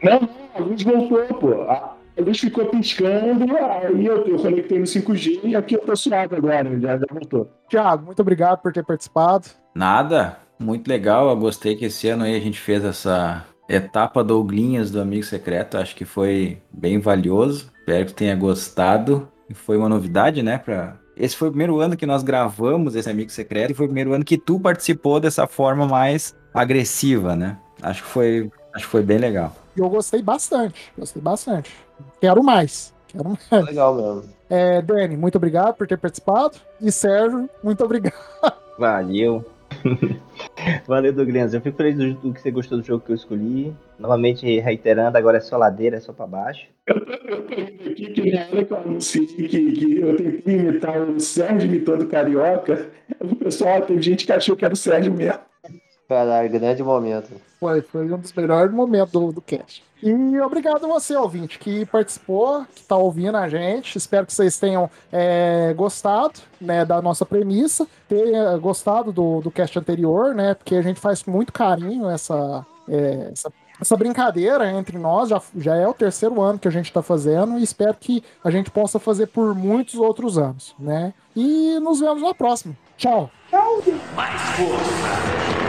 Não, não, a luz voltou, pô. A, luz ficou piscando, aí eu, eu conectei no 5G e aqui eu tô suave agora, já, já voltou. Tiago, muito obrigado por ter participado. Nada, muito legal. Eu gostei que esse ano aí a gente fez essa etapa Douglinhas do Amigo Secreto. Acho que foi bem valioso. Espero que tenha gostado. E foi uma novidade, né? Pra... Esse foi o primeiro ano que nós gravamos esse Amigo Secreto e foi o primeiro ano que tu participou dessa forma mais agressiva, né? Acho que foi, acho que foi bem legal. E eu gostei bastante. Gostei bastante. Quero mais. Quero mais. Legal mesmo. É, Dani, muito obrigado por ter participado. E Sérgio, muito obrigado. Valeu. Valeu, Douglas. Eu fico feliz do, do que você gostou do jogo que eu escolhi. Novamente reiterando, agora é só ladeira, é só pra baixo. Eu tô aqui que na hora que eu anunciei que, que eu tentei imitar o Sérgio imitando carioca, o pessoal, teve gente que achou que era o Sérgio mesmo. Caralho, grande momento. Foi, foi um dos melhores momentos do, do cast. E obrigado a você, ouvinte, que participou, que está ouvindo a gente. Espero que vocês tenham é, gostado né, da nossa premissa, tenha gostado do, do cast anterior, né? Porque a gente faz com muito carinho essa, é, essa, essa brincadeira entre nós. Já, já é o terceiro ano que a gente está fazendo e espero que a gente possa fazer por muitos outros anos, né? E nos vemos na próxima. Tchau! Meta